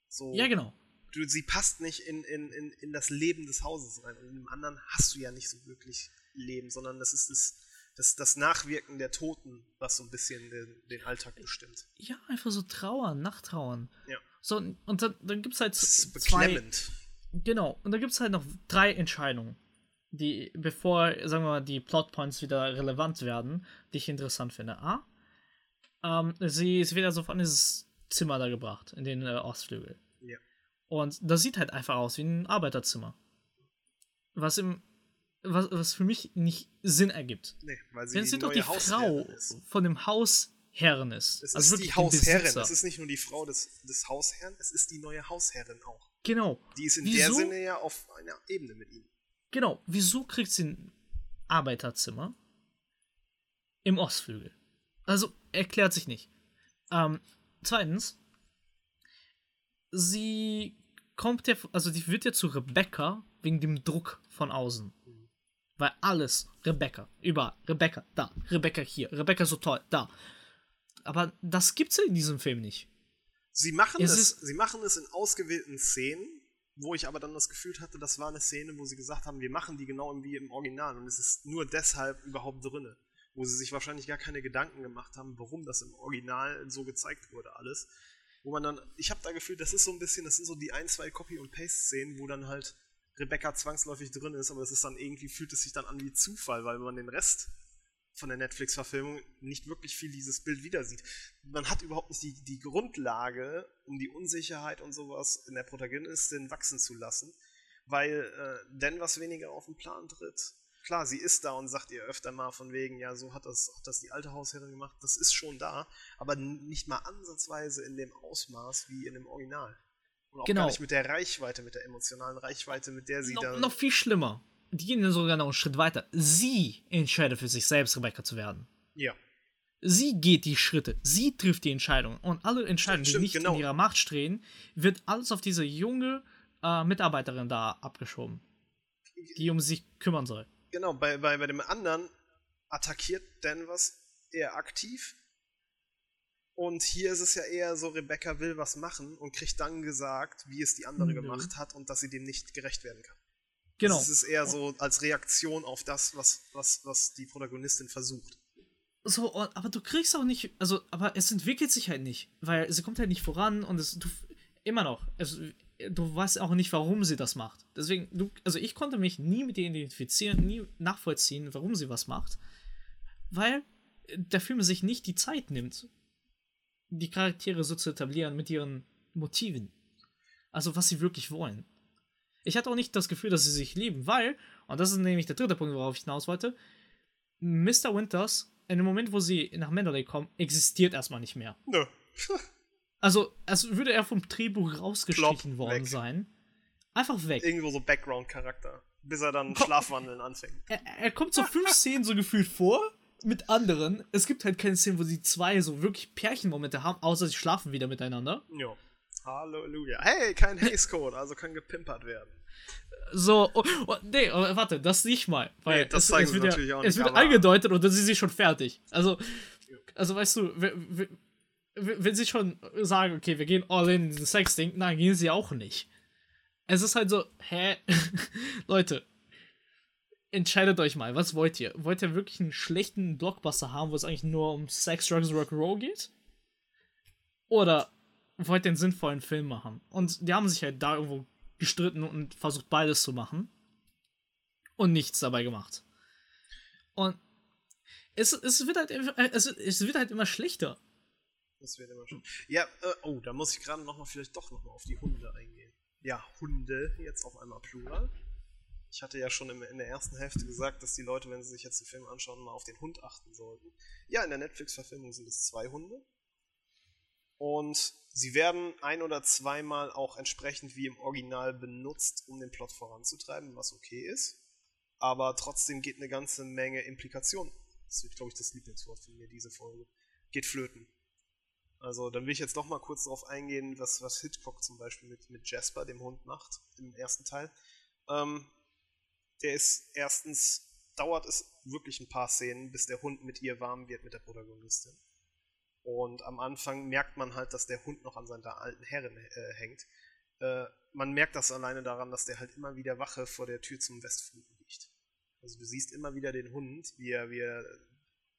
So, Ja, genau. du, sie passt nicht in, in, in, in das Leben des Hauses rein. Und in dem anderen hast du ja nicht so wirklich Leben, sondern das ist das, das, das Nachwirken der Toten, was so ein bisschen den, den Alltag bestimmt. Ja, einfach so trauern, nachtrauern. Ja. So, und dann, dann gibt es halt Das ist zwei. beklemmend. Genau, und da gibt es halt noch drei Entscheidungen, die, bevor, sagen wir mal, die Plotpoints wieder relevant werden, die ich interessant finde. A. Ähm, sie, sie wird also von dieses Zimmer da gebracht, in den äh, Ostflügel. Ja. Und das sieht halt einfach aus wie ein Arbeiterzimmer. Was im. Was, was für mich nicht Sinn ergibt. Nee, weil sie Wenn sie doch die Frau ist. von dem Hausherren ist. Es also ist die Hausherrin. Es ist nicht nur die Frau des, des Hausherrn, es ist die neue Hausherrin auch. Genau. Die ist in Wieso? der Sinne ja auf einer Ebene mit ihm. Genau, wieso kriegt sie ein Arbeiterzimmer im Ostflügel? Also, erklärt sich nicht. Ähm, zweitens, sie kommt ja, also die wird ja zu Rebecca wegen dem Druck von außen. Weil alles, Rebecca, überall, Rebecca, da, Rebecca hier, Rebecca so toll, da. Aber das gibt's in diesem Film nicht. Sie machen Es es, sie machen es in ausgewählten Szenen, wo ich aber dann das Gefühl hatte, das war eine Szene, wo sie gesagt haben, wir machen die genau wie im Original und es ist nur deshalb überhaupt drinne. Wo sie sich wahrscheinlich gar keine Gedanken gemacht haben, warum das im Original so gezeigt wurde, alles. Wo man dann, ich habe da gefühlt, das ist so ein bisschen, das sind so die ein, zwei Copy- und Paste-Szenen, wo dann halt Rebecca zwangsläufig drin ist, aber es ist dann irgendwie, fühlt es sich dann an wie Zufall, weil man den Rest von der Netflix-Verfilmung nicht wirklich viel dieses Bild wieder sieht. Man hat überhaupt nicht die, die Grundlage, um die Unsicherheit und sowas in der Protagonistin wachsen zu lassen, weil äh, denn was weniger auf den Plan tritt. Klar, sie ist da und sagt ihr öfter mal von wegen, ja, so hat das, hat das die alte Hausherrin gemacht, das ist schon da, aber nicht mal ansatzweise in dem Ausmaß wie in dem Original. Und auch Genau. gar nicht mit der Reichweite, mit der emotionalen Reichweite, mit der sie noch, da. noch viel schlimmer. Die gehen sogar noch einen Schritt weiter. Sie entscheidet für sich selbst, Rebecca zu werden. ja. Sie geht die Schritte, sie trifft die Entscheidung. Und alle Entscheidungen, Stimmt, die nicht genau. in ihrer Macht stehen, wird alles auf diese junge äh, Mitarbeiterin da abgeschoben, die um sich kümmern soll. Genau, bei, bei, bei dem anderen attackiert Danvers eher aktiv. Und hier ist es ja eher so, Rebecca will was machen und kriegt dann gesagt, wie es die andere Nö. gemacht hat und dass sie dem nicht gerecht werden kann. Genau. Das ist eher so als Reaktion auf das, was, was, was die Protagonistin versucht. So, aber du kriegst auch nicht, also, aber es entwickelt sich halt nicht, weil sie kommt halt nicht voran und es, du, immer noch, es, du weißt auch nicht, warum sie das macht. Deswegen, du, also ich konnte mich nie mit ihr identifizieren, nie nachvollziehen, warum sie was macht, weil der Film sich nicht die Zeit nimmt, die Charaktere so zu etablieren mit ihren Motiven. Also, was sie wirklich wollen. Ich hatte auch nicht das Gefühl, dass sie sich lieben, weil, und das ist nämlich der dritte Punkt, worauf ich hinaus wollte, Mr. Winters, in dem Moment, wo sie nach Mandalay kommen, existiert erstmal nicht mehr. Nö. Also, als würde er vom Drehbuch rausgestrichen worden weg. sein. Einfach weg. Irgendwo so Background-Charakter. Bis er dann Schlafwandeln anfängt. Er, er kommt so fünf Szenen so gefühlt vor mit anderen. Es gibt halt keine Szenen, wo sie zwei so wirklich Pärchenmomente haben, außer sie schlafen wieder miteinander. Jo. Halleluja. Hey, kein Haze Code, also kann gepimpert werden. So, oh, oh, nee, oh, warte, das nicht mal. Weil Nee, das es, zeigen es sie wird, natürlich ja, auch es nicht, wird aber- angedeutet und dann sind sie schon fertig. Also, also weißt du, wenn, sie schon sagen, okay, wir gehen all in dieses Sex-Ding, nein, gehen sie auch nicht. Es ist halt so, hä? Leute, entscheidet euch mal, was wollt ihr? Wollt ihr wirklich einen schlechten Blockbuster haben, wo es eigentlich nur um Sex, Drugs, Rock'n'Roll geht? Oder wollt ihr einen sinnvollen Film machen? Und die haben sich halt da irgendwo gestritten und versucht beides zu machen. Und nichts dabei gemacht. Und es, es, wird, halt, äh, es, es wird halt immer schlechter. Das wird immer schon. Ja, äh, oh, da muss ich gerade nochmal vielleicht doch nochmal auf die Hunde eingehen. Ja, Hunde, jetzt auf einmal Plural. Ich hatte ja schon in der ersten Hälfte gesagt, dass die Leute, wenn sie sich jetzt den Film anschauen, mal auf den Hund achten sollten. Ja, in der Netflix-Verfilmung sind es zwei Hunde. Und sie werden ein oder zweimal auch entsprechend wie im Original benutzt, um den Plot voranzutreiben, was okay ist. Aber trotzdem geht eine ganze Menge Implikation. Das ist, glaube ich, das Lieblingswort von mir, diese Folge. Geht flöten. Also, dann will ich jetzt noch mal kurz darauf eingehen, was, was Hitchcock zum Beispiel mit, mit Jasper, dem Hund, macht, im ersten Teil. Ähm, der ist erstens, dauert es wirklich ein paar Szenen, bis der Hund mit ihr warm wird, mit der Protagonistin. Und am Anfang merkt man halt, dass der Hund noch an seiner alten Herrin äh, hängt. Äh, man merkt das alleine daran, dass der halt immer wieder Wache vor der Tür zum Westflügel liegt. Also du siehst immer wieder den Hund, wie er, wie er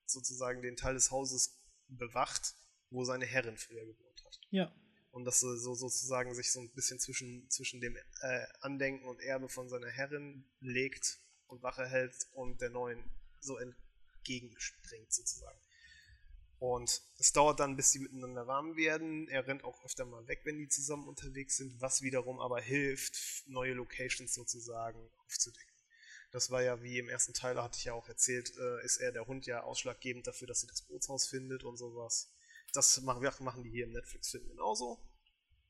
sozusagen den Teil des Hauses bewacht, wo seine Herrin früher gewohnt hat. Ja. Und dass er so sozusagen sich so ein bisschen zwischen, zwischen dem äh, Andenken und Erbe von seiner Herrin legt und Wache hält und der neuen so entgegenspringt sozusagen. Und es dauert dann, bis sie miteinander warm werden. Er rennt auch öfter mal weg, wenn die zusammen unterwegs sind, was wiederum aber hilft, neue Locations sozusagen aufzudecken. Das war ja, wie im ersten Teil, hatte ich ja auch erzählt, äh, ist er der Hund ja ausschlaggebend dafür, dass sie das Bootshaus findet und sowas. Das machen, die hier im Netflix-Film genauso.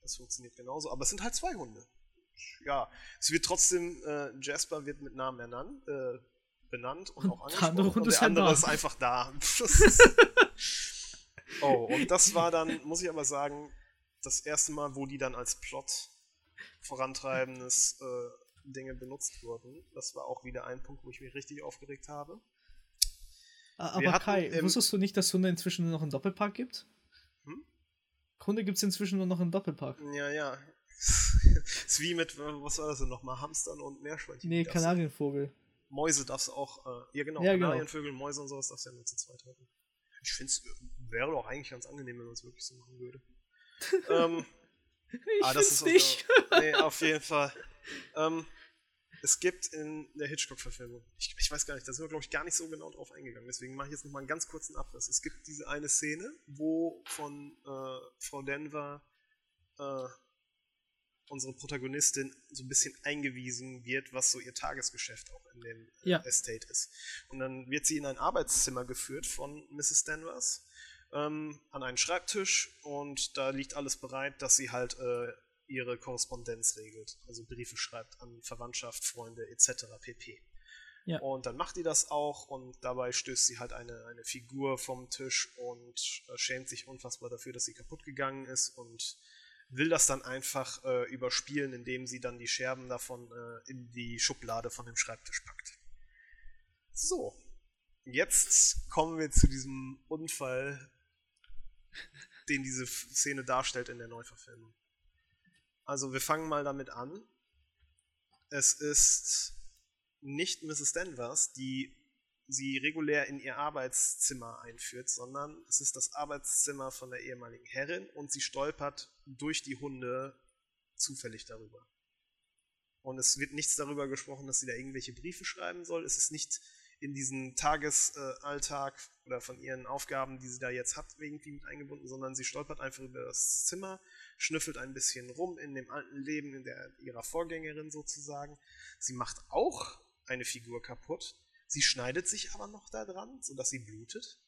Das funktioniert genauso. Aber es sind halt zwei Hunde. Ja, es wird trotzdem, äh, Jasper wird mit Namen ernannt, äh, benannt und auch andere angesprochen. Hund und der andere ist einfach da. Das ist oh, und das war dann, muss ich aber sagen, das erste Mal, wo die dann als Plot vorantreibendes äh, Dinge benutzt wurden. Das war auch wieder ein Punkt, wo ich mich richtig aufgeregt habe. A- Wir Aber hatten Kai, im- wusstest du nicht, dass Hunde inzwischen nur noch einen Doppelpark gibt? Hm? Hunde gibt es inzwischen nur noch einen Doppelpark. Ja, ja. ist wie mit, äh, was war das denn nochmal? Hamstern und Meerschweinchen. Nee, Kanarienvogel. Mäuse darfst du auch, äh, ja genau, Ja, genau. Kanarienvögel, Mäuse und sowas darfst du ja nur zu zweit halten. Ich finde es wäre doch eigentlich ganz angenehm, wenn man es wirklich so machen würde. ähm, Ich Ah, das nicht. unser- nee, auf jeden Fall. Ähm, es gibt in der Hitchcock-Verfilmung, ich, ich weiß gar nicht, da sind wir, glaube ich, gar nicht so genau drauf eingegangen, deswegen mache ich jetzt nochmal einen ganz kurzen Abriss. Es gibt diese eine Szene, wo von äh, Frau Denver äh, unsere Protagonistin so ein bisschen eingewiesen wird, was so ihr Tagesgeschäft auch in dem äh, Ja. Estate ist. Und dann wird sie in ein Arbeitszimmer geführt von Mrs. Danvers ähm, an einen Schreibtisch und da liegt alles bereit, dass sie halt äh, ihre Korrespondenz regelt, also Briefe schreibt an Verwandtschaft, Freunde etc. pp. Ja. Und dann macht die das auch und dabei stößt sie halt eine, eine Figur vom Tisch und äh, schämt sich unfassbar dafür, dass sie kaputt gegangen ist und will das dann einfach äh, überspielen, indem sie dann die Scherben davon äh, in die Schublade von dem Schreibtisch packt. So, jetzt kommen wir zu diesem Unfall, den diese Szene darstellt in der Neuverfilmung. Also wir fangen mal damit an. Es ist nicht Mrs. Danvers, die sie regulär in ihr Arbeitszimmer einführt, sondern es ist das Arbeitszimmer von der ehemaligen Herrin und sie stolpert durch die Hunde zufällig darüber. Und es wird nichts darüber gesprochen, dass sie da irgendwelche Briefe schreiben soll. Es ist nicht in diesen Tagesalltag äh, oder von ihren Aufgaben, die sie da jetzt hat, irgendwie mit eingebunden, sondern sie stolpert einfach über das Zimmer, schnüffelt ein bisschen rum in dem alten Leben in der, ihrer Vorgängerin sozusagen. Sie macht auch eine Figur kaputt. Sie schneidet sich aber noch da dran, sodass sie blutet,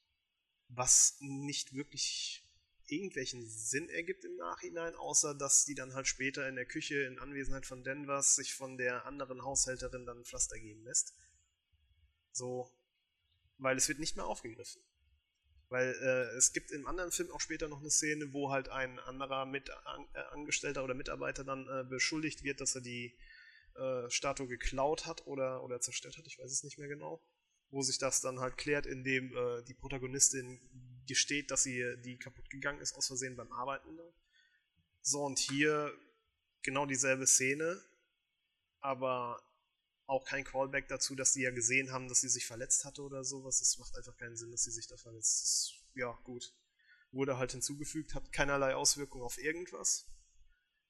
was nicht wirklich irgendwelchen Sinn ergibt im Nachhinein, außer dass die dann halt später in der Küche in Anwesenheit von Denvers sich von der anderen Haushälterin dann Pflaster geben lässt. So, weil es wird nicht mehr aufgegriffen. Weil äh, es gibt im anderen Film auch später noch eine Szene, wo halt ein anderer Mit äh, Angestellter oder Mitarbeiter dann äh, beschuldigt wird, dass er die äh, Statue geklaut hat oder, oder zerstört hat, ich weiß es nicht mehr genau. Wo sich das dann halt klärt, indem äh, die Protagonistin gesteht, dass sie die kaputt gegangen ist, aus Versehen beim Arbeiten. So, und hier genau dieselbe Szene, aber auch kein Callback dazu, dass die ja gesehen haben, dass sie sich verletzt hatte oder sowas. Es macht einfach keinen Sinn, dass sie sich da verletzt. Das, ja, gut. Wurde halt hinzugefügt, hat keinerlei Auswirkung auf irgendwas.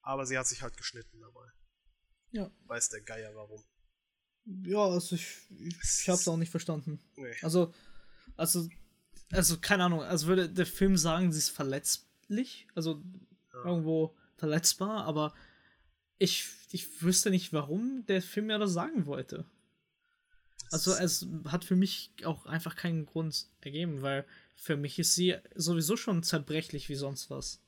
Aber sie hat sich halt geschnitten dabei. Ja. Weiß der Geier warum. Ja, also ich, ich, ich hab's auch nicht verstanden. Nee. Also, also, also, keine Ahnung, also würde der Film sagen, sie ist verletzlich, also ja. irgendwo verletzbar, aber ich, ich wüsste nicht, warum der Film mir das sagen wollte. Also es hat für mich auch einfach keinen Grund ergeben, weil für mich ist sie sowieso schon zerbrechlich wie sonst was.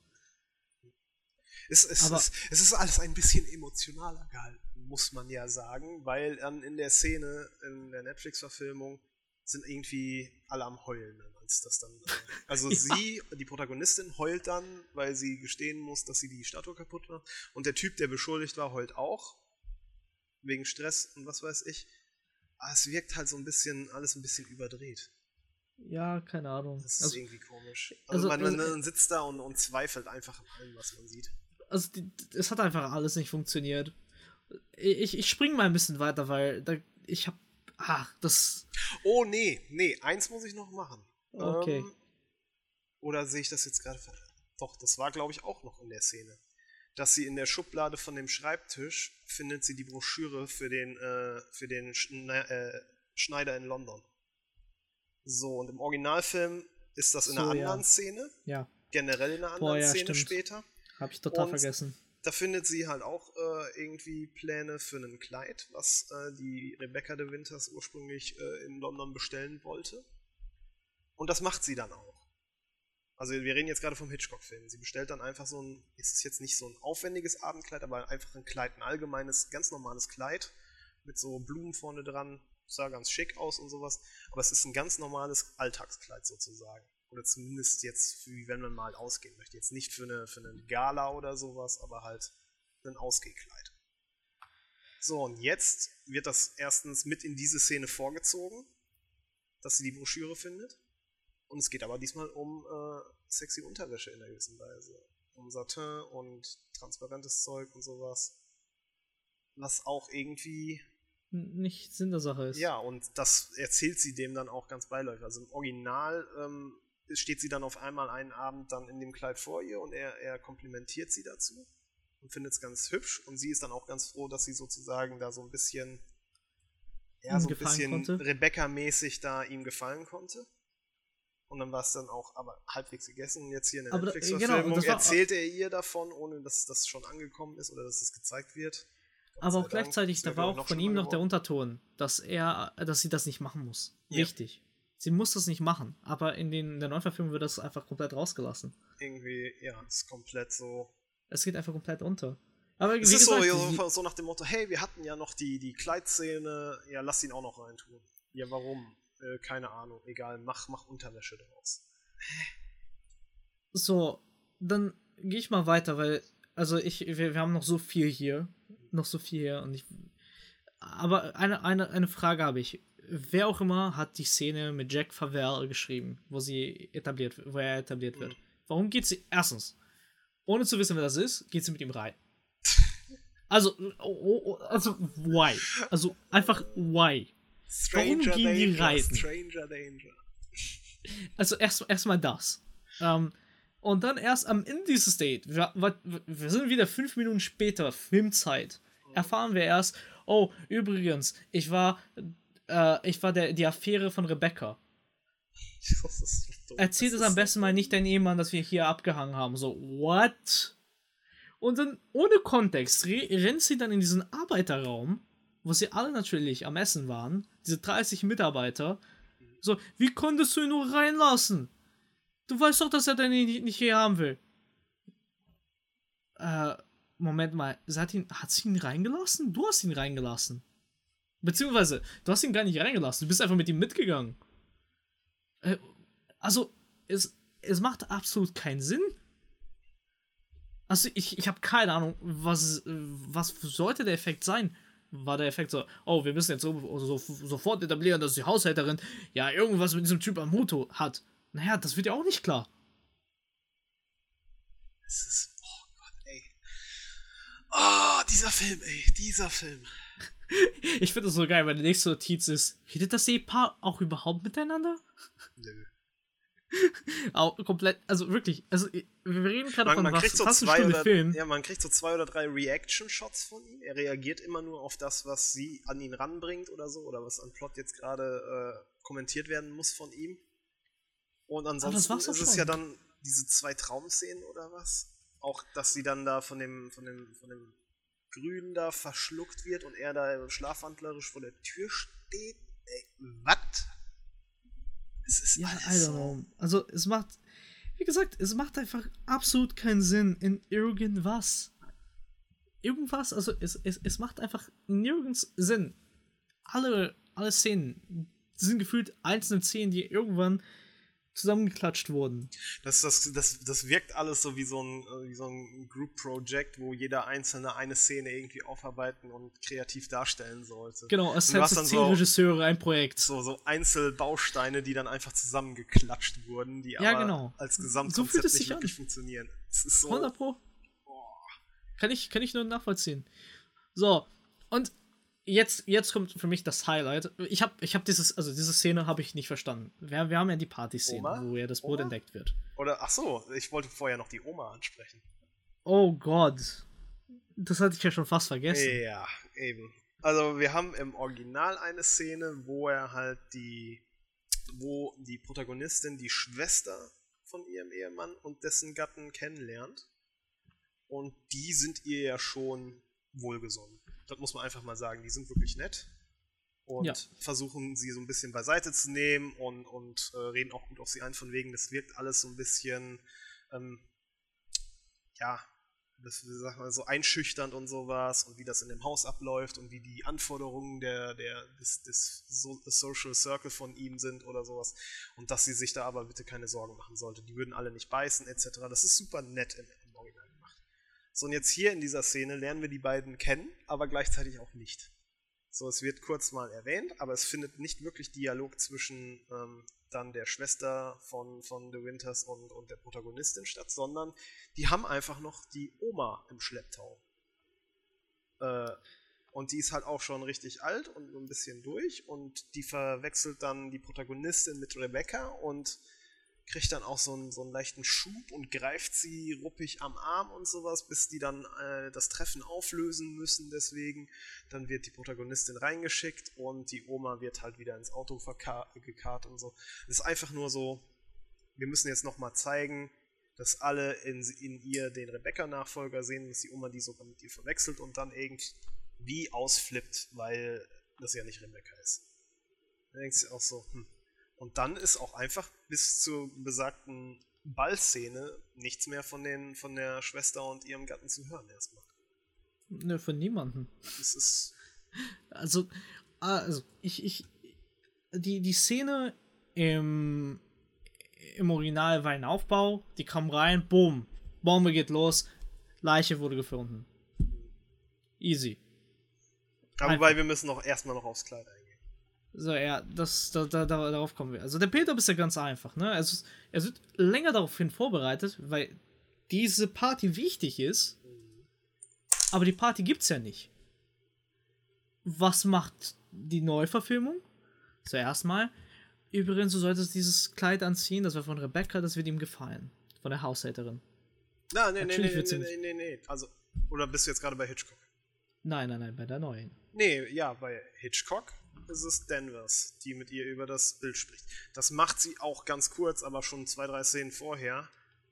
Es, es, es, es ist alles ein bisschen emotionaler gehalten, muss man ja sagen, weil dann in der Szene, in der Netflix-Verfilmung, sind irgendwie alle am Heulen als das dann. Äh, also ja. sie, die Protagonistin, heult dann, weil sie gestehen muss, dass sie die Statue kaputt macht. Und der Typ, der beschuldigt war, heult auch. Wegen Stress und was weiß ich. Aber es wirkt halt so ein bisschen, alles ein bisschen überdreht. Ja, keine Ahnung. Das ist also, irgendwie komisch. Also, also man, man, man, sitzt da und, und, zweifelt einfach an allem, was man sieht. Also es hat einfach alles nicht funktioniert. Ich, ich spring mal ein bisschen weiter, weil da, ich hab. Ach, das. Oh nee, nee, eins muss ich noch machen. Okay. Ähm, oder sehe ich das jetzt gerade? Doch, das war, glaube ich, auch noch in der Szene. Dass sie in der Schublade von dem Schreibtisch findet sie die Broschüre für den, äh, für den Schne äh, Schneider in London. So, und im Originalfilm ist das in so, einer anderen ja. Szene. Ja. Generell in einer anderen Boah, ja, Szene stimmt. später. Hab ich total und vergessen. Da findet sie halt auch äh, irgendwie Pläne für ein Kleid, was äh, die Rebecca de Winters ursprünglich äh, in London bestellen wollte. Und das macht sie dann auch. Also wir reden jetzt gerade vom Hitchcock-Film. Sie bestellt dann einfach so ein, es ist jetzt nicht so ein aufwendiges Abendkleid, aber einfach ein Kleid, ein allgemeines, ganz normales Kleid mit so Blumen vorne dran. Sah ganz schick aus und sowas. Aber es ist ein ganz normales Alltagskleid sozusagen. Oder zumindest jetzt, wie wenn man mal ausgehen möchte. Jetzt nicht für eine, für eine Gala oder sowas, aber halt ein Ausgehkleid. So, und jetzt wird das erstens mit in diese Szene vorgezogen, dass sie die Broschüre findet. Und es geht aber diesmal um äh, sexy Unterwäsche in einer gewissen Weise. Um Satin und transparentes Zeug und sowas. Was auch irgendwie. Nicht Sinn der Sache ist. Ja, und das erzählt sie dem dann auch ganz beiläufig. Also im Original ähm, steht sie dann auf einmal einen Abend dann in dem Kleid vor ihr und er, er komplimentiert sie dazu und findet es ganz hübsch. Und sie ist dann auch ganz froh, dass sie sozusagen da so ein bisschen. Ja, so ein bisschen Rebecca-mäßig da ihm gefallen konnte. Und dann war es dann auch aber halbwegs gegessen. Jetzt hier in der Netflix-Verfilmung genau, erzählt er ihr davon, ohne dass das schon angekommen ist oder dass es gezeigt wird. Gott aber auch gleichzeitig, da war auch von ihm noch der Unterton, dass er, dass sie das nicht machen muss. Ja. Richtig. Sie muss das nicht machen, aber in, den, in der Neuverfilmung wird das einfach komplett rausgelassen. Irgendwie, ja, ist komplett so. Es geht einfach komplett unter. Aber es ist gesagt, so, so, nach dem Motto, hey, wir hatten ja noch die, die Kleidszene, ja, lass ihn auch noch reintun. Ja, warum? Äh, keine Ahnung, egal, mach, mach Unterwäsche daraus. So, dann gehe ich mal weiter, weil, also ich, wir, wir haben noch so viel hier, noch so viel hier und ich, aber eine, eine, eine Frage habe ich. Wer auch immer hat die Szene mit Jack Favell geschrieben, wo sie etabliert, wo er etabliert wird? Mhm. Warum geht sie, erstens, ohne zu wissen, wer das ist, geht sie mit ihm rein? Also, oh, oh, also, why? Also, einfach, why? Stranger Warum gehen die reiten? Stranger Danger. Also erstmal erst das. Ähm, und dann erst am Ende dieses Date, wir, wir, sind wieder fünf Minuten später, Filmzeit, erfahren wir erst, oh, übrigens, ich war äh, ich war der, die Affäre von Rebecca. Das ist so dumm. Erzähl Das es am besten mal nicht deinem Ehemann, dass wir hier abgehangen haben. So, what? Und dann, ohne Kontext, re rennt sie dann in diesen Arbeiterraum, wo sie alle natürlich am Essen waren, diese 30 Mitarbeiter. So, wie konntest du ihn nur reinlassen? Du weißt doch, dass er den nicht, nicht hier haben will. Äh, Moment mal, sie hat, ihn, hat sie ihn reingelassen? Du hast ihn reingelassen. Beziehungsweise, du hast ihn gar nicht reingelassen, du bist einfach mit ihm mitgegangen. Äh, also, es, es macht absolut keinen Sinn. Also, ich, ich habe keine Ahnung, was, was sollte der Effekt sein? War der Effekt so, oh, wir müssen jetzt so, so, sofort etablieren, dass die Haushälterin ja irgendwas mit diesem Typ am Hut hat. Naja, das wird ja auch nicht klar. Es ist. Oh Gott, ey. Oh, dieser Film, ey. Dieser Film. Ich finde es so geil, weil der nächste Notiz ist, redet das Ehepaar auch überhaupt miteinander? Nö. Auch komplett, also wirklich, also wir reden gerade von man was, kriegt so fast zwei oder, Film. ja, man kriegt so zwei oder drei Reaction-Shots von ihm. Er reagiert immer nur auf das, was sie an ihn ranbringt oder so, oder was an Plot jetzt gerade äh, kommentiert werden muss von ihm. Und ansonsten ist es ja dann diese zwei Traumszenen oder was. Auch, dass sie dann da von dem, von dem, von dem Grünen da verschluckt wird und er da schlafwandlerisch vor der Tür steht. Ey, was? Es ist Ja, alles don't so. know. Also es macht, wie gesagt, es macht einfach absolut keinen Sinn in irgendwas. Irgendwas, also es, es, es macht einfach nirgends Sinn. Alle, alle Szenen sind gefühlt einzelne Szenen, die irgendwann zusammengeklatscht wurden. Das, das, das, das wirkt alles so wie so ein, äh, wie so ein Group Project, wo jeder Einzelne eine Szene irgendwie aufarbeiten und kreativ darstellen sollte. Genau, es sind dann zehn so, Regisseure, ein Projekt. so, so Einzelbausteine, die dann einfach zusammengeklatscht wurden, die Ja, aber genau. als So Gesamtkonzept es nicht wirklich an. funktionieren. Es ist so. 100 Pro. Kann ich, kann ich nur nachvollziehen. So, und jetzt, jetzt kommt für mich das Highlight. Ich habe ich hab dieses, also diese Szene habe ich nicht verstanden. Wir, wir haben ja die Party-Szene, wo ja das Boot Oma? entdeckt wird. Oder, ach so, ich wollte vorher noch die Oma ansprechen. Oh Gott. Das hatte ich ja schon fast vergessen. Ja, eben. Also wir haben im Original eine Szene, wo er halt die, wo die Protagonistin die Schwester von ihrem Ehemann und dessen Gatten kennenlernt. Und die sind ihr ja schon wohlgesonnen. Das muss man einfach mal sagen. Die sind wirklich nett. Und Ja. versuchen sie so ein bisschen beiseite zu nehmen und, und äh, reden auch gut auf sie ein, von wegen, das wirkt alles so ein bisschen, ähm, ja, das, wie sagt man, so einschüchternd und sowas und wie das in dem Haus abläuft und wie die Anforderungen der, der, des, des so Social Circle von ihm sind oder sowas. Und dass sie sich da aber bitte keine Sorgen machen sollte. Die würden alle nicht beißen, etc. Das ist super nett im. So, und jetzt hier in dieser Szene lernen wir die beiden kennen, aber gleichzeitig auch nicht. So, es wird kurz mal erwähnt, aber es findet nicht wirklich Dialog zwischen ähm, dann der Schwester von, von The Winters und, und der Protagonistin statt, sondern die haben einfach noch die Oma im Schlepptau. Äh, und die ist halt auch schon richtig alt und ein bisschen durch und die verwechselt dann die Protagonistin mit Rebecca und kriegt dann auch so einen, so einen leichten Schub und greift sie ruppig am Arm und sowas, bis die dann äh, das Treffen auflösen müssen. Deswegen, dann wird die Protagonistin reingeschickt und die Oma wird halt wieder ins Auto gekarrt und so. Es ist einfach nur so, wir müssen jetzt nochmal zeigen, dass alle in, in ihr den Rebecca-Nachfolger sehen, dass die Oma die sogar mit ihr verwechselt und dann irgendwie ausflippt, weil das ja nicht Rebecca ist. Da denkst du auch so, hm. Und dann ist auch einfach bis zur besagten Ballszene nichts mehr von, den, von der Schwester und ihrem Gatten zu hören erstmal. Nö, von niemandem. Das ist. Also, also ich, ich, die, die Szene im, im Original war ein Aufbau, die kam rein, boom, Bombe geht los, Leiche wurde gefunden. Easy. Aber wobei wir müssen noch erstmal noch aufs Kleid. So, ja, das, da, da, da, darauf kommen wir. Also der Peter ist ja ganz einfach, ne? Also, er wird länger daraufhin vorbereitet, weil diese Party wichtig ist, aber die Party gibt's ja nicht. Was macht die Neuverfilmung? Zuerst mal, übrigens, du solltest dieses Kleid anziehen, das war von Rebecca, das wird ihm gefallen. Von der Haushälterin. Na, nee, nee, nee, Natürlich nee, wird's nee, nicht. nee, nee, nee. Also, oder bist du jetzt gerade bei Hitchcock? Nein, nein, nein, bei der neuen. Nee, ja, bei Hitchcock ist es Danvers, die mit ihr über das Bild spricht. Das macht sie auch ganz kurz, aber schon zwei, drei Szenen vorher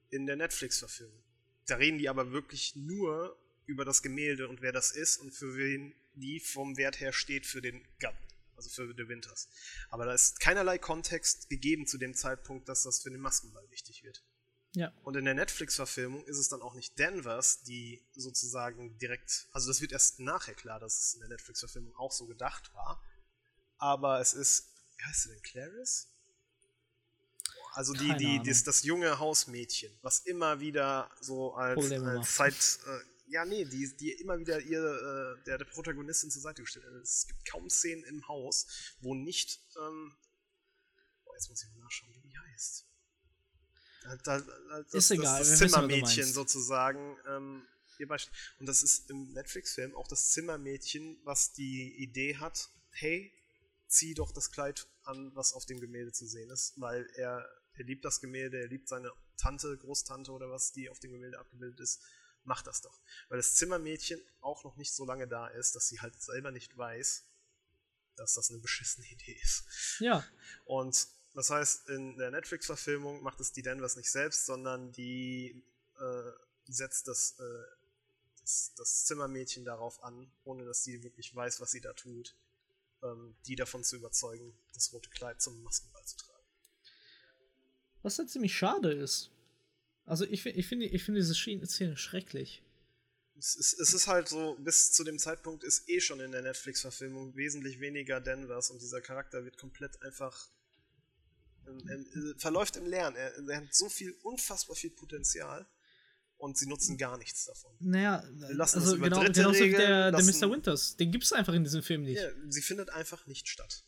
in der Netflix-Verfilmung. Da reden die aber wirklich nur über das Gemälde und wer das ist und für wen die vom Wert her steht für den Gatten, also für The Winters. Aber da ist keinerlei Kontext gegeben zu dem Zeitpunkt, dass das für den Maskenball wichtig wird. Ja. Und in der Netflix-Verfilmung ist es dann auch nicht Danvers, die sozusagen direkt, also das wird erst nachher klar, dass es in der Netflix-Verfilmung auch so gedacht war. Aber es ist, wie heißt sie denn, Clarice? Also die, Keine die, das, das junge Hausmädchen, was immer wieder so als, als Zeit, äh, ja nee, die, die immer wieder ihr, äh, der, der Protagonistin zur Seite gestellt wird. Es gibt kaum Szenen im Haus, wo nicht, ähm, oh, jetzt muss ich mal nachschauen, wie die heißt. Da, da, da, das, Ist egal, das, das wissen, Zimmermädchen meinst. sozusagen, ähm. Und das ist im Netflix-Film auch das Zimmermädchen, was die Idee hat, hey, zieh doch das Kleid an, was auf dem Gemälde zu sehen ist, weil er, er liebt das Gemälde, er liebt seine Tante, Großtante oder was, die auf dem Gemälde abgebildet ist, mach das doch. Weil das Zimmermädchen auch noch nicht so lange da ist, dass sie halt selber nicht weiß, dass das eine beschissene Idee ist. Ja. Und das heißt, in der Netflix-Verfilmung macht es die Danvers nicht selbst, sondern die äh, setzt das, äh, das, das Zimmermädchen darauf an, ohne dass sie wirklich weiß, was sie da tut, ähm, die davon zu überzeugen, das rote Kleid zum Maskenball zu tragen. Was halt ziemlich schade ist. Also ich, ich finde ich finde diese Szene schrecklich. Es ist, es ist halt so, bis zu dem Zeitpunkt ist eh schon in der Netflix-Verfilmung wesentlich weniger Danvers und dieser Charakter wird komplett einfach ähm, ähm, äh, verläuft im Lernen. Er, er hat so viel, unfassbar viel Potenzial und sie nutzen gar nichts davon. Naja, lassen also das über genau, Dritte genauso wie regeln, der, der lassen- Mr. Winters. Den gibt es einfach in diesem Film nicht. Ja, sie findet einfach nicht statt.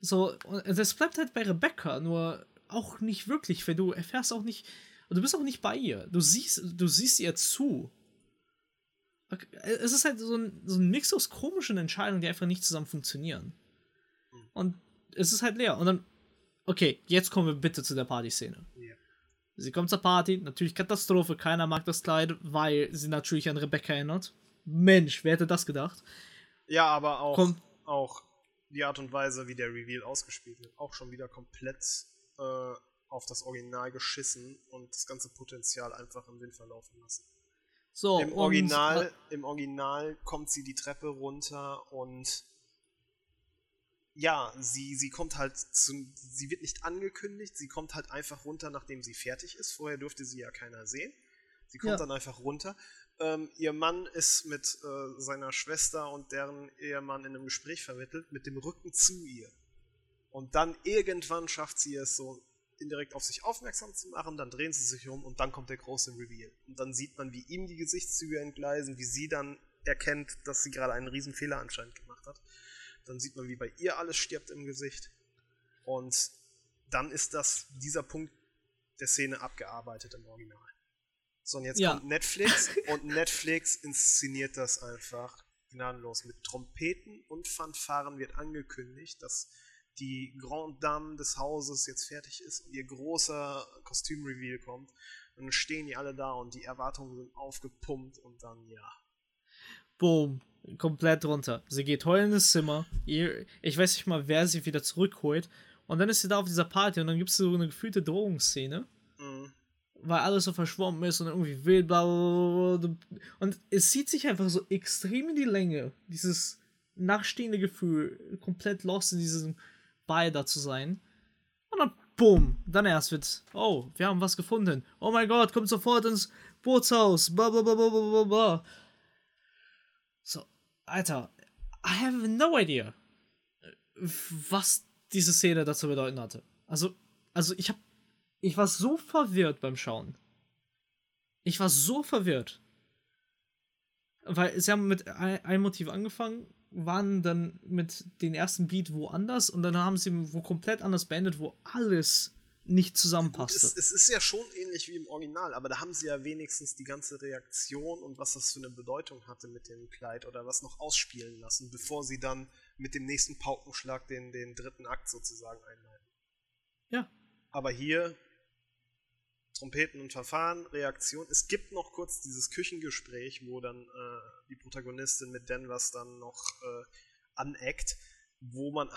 So, und das bleibt halt bei Rebecca, nur auch nicht wirklich, weil du erfährst auch nicht, und du bist auch nicht bei ihr. Du siehst, du siehst ihr zu. Es ist halt so ein, so ein Mix aus komischen Entscheidungen, die einfach nicht zusammen funktionieren. Und es ist halt leer. Und dann, okay, jetzt kommen wir bitte zu der Partyszene. Ja. Sie kommt zur Party, natürlich Katastrophe, keiner mag das Kleid, weil sie natürlich an Rebecca erinnert. Mensch, wer hätte das gedacht? Ja, aber auch, Kommt- auch die Art und Weise, wie der Reveal ausgespielt wird, auch schon wieder komplett äh, auf das Original geschissen und das ganze Potenzial einfach im Wind verlaufen lassen. So, Im und- Original, Im Original kommt sie die Treppe runter und ja, sie, sie kommt halt zu, sie wird nicht angekündigt, sie kommt halt einfach runter, nachdem sie fertig ist. Vorher durfte sie ja keiner sehen. Sie kommt Ja. dann einfach runter. Ähm, ihr Mann ist mit äh, seiner Schwester und deren Ehemann in einem Gespräch vermittelt, mit dem Rücken zu ihr. Und dann irgendwann schafft sie es so indirekt auf sich aufmerksam zu machen, dann drehen sie sich um und dann kommt der große Reveal. Und dann sieht man, wie ihm die Gesichtszüge entgleisen, wie sie dann erkennt, dass sie gerade einen riesen Fehler anscheinend gemacht hat. Dann sieht man, wie bei ihr alles stirbt im Gesicht. Und dann ist das, dieser Punkt der Szene abgearbeitet im Original. So, und jetzt Ja. kommt Netflix und Netflix inszeniert das einfach gnadenlos. Mit Trompeten und Fanfaren wird angekündigt, dass die Grande Dame des Hauses jetzt fertig ist und ihr großer Kostümreveal kommt. Und dann stehen die alle da und die Erwartungen sind aufgepumpt und dann, ja. Boom. Komplett runter. Sie geht heulend ins Zimmer. Ihr, ich weiß nicht mal, wer sie wieder zurückholt. Und dann ist sie da auf dieser Party und dann gibt es so eine gefühlte Drohungsszene. Mhm. Weil alles so verschwommen ist und irgendwie wild, bla, bla, bla, bla. Und es zieht sich einfach so extrem in die Länge. Dieses nachstehende Gefühl, komplett lost in diesem Ball da zu sein. Und dann, bumm, dann erst wird, oh, wir haben was gefunden. Oh mein Gott, kommt sofort ins Bootshaus. Bla, bla, bla, bla, bla, bla, bla. So, Alter, I have no idea, was diese Szene dazu bedeuten hatte. Also, also ich hab, ich war so verwirrt beim Schauen. Ich war so verwirrt. Weil sie haben mit ein, einem Motiv angefangen, waren dann mit den ersten Beat woanders und dann haben sie wo komplett anders beendet, wo alles nicht Es, zusammenpasste. es ist ja schon ähnlich wie im Original, aber da haben sie ja wenigstens die ganze Reaktion und was das für eine Bedeutung hatte mit dem Kleid oder was noch ausspielen lassen, bevor sie dann mit dem nächsten Paukenschlag den, den dritten Akt sozusagen einleiten. Ja. Aber hier Trompeten und Verfahren, Reaktion. Es gibt noch kurz dieses Küchengespräch, wo dann äh, die Protagonistin mit Danvers dann noch äh, aneckt, wo man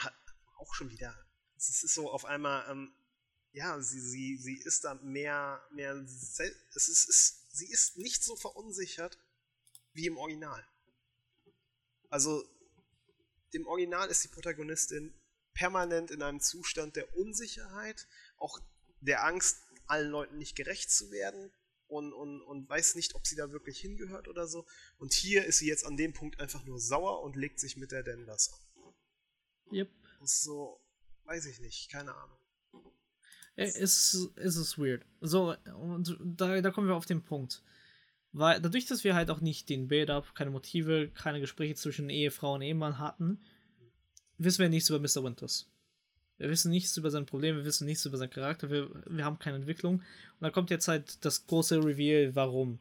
auch schon wieder, es ist so auf einmal, ähm, ja, sie, sie, sie ist da mehr, mehr, es ist, ist, sie ist nicht so verunsichert wie im Original. Also, im Original ist die Protagonistin permanent in einem Zustand der Unsicherheit, auch der Angst, allen Leuten nicht gerecht zu werden und, und, und weiß nicht, ob sie da wirklich hingehört oder so. Und hier ist sie jetzt an dem Punkt einfach nur sauer und legt sich mit der Denvers an. Yep. Ist so, weiß ich nicht, keine Ahnung. Es, es ist weird. So, und da, da kommen wir auf den Punkt. Weil dadurch, dass wir halt auch nicht den Build-up, keine Motive, keine Gespräche zwischen Ehefrau und Ehemann hatten, wissen wir nichts über Mr. Winters. Wir wissen nichts über sein Problem, wir wissen nichts über seinen Charakter, wir, wir haben keine Entwicklung. Und dann kommt jetzt halt das große Reveal, warum.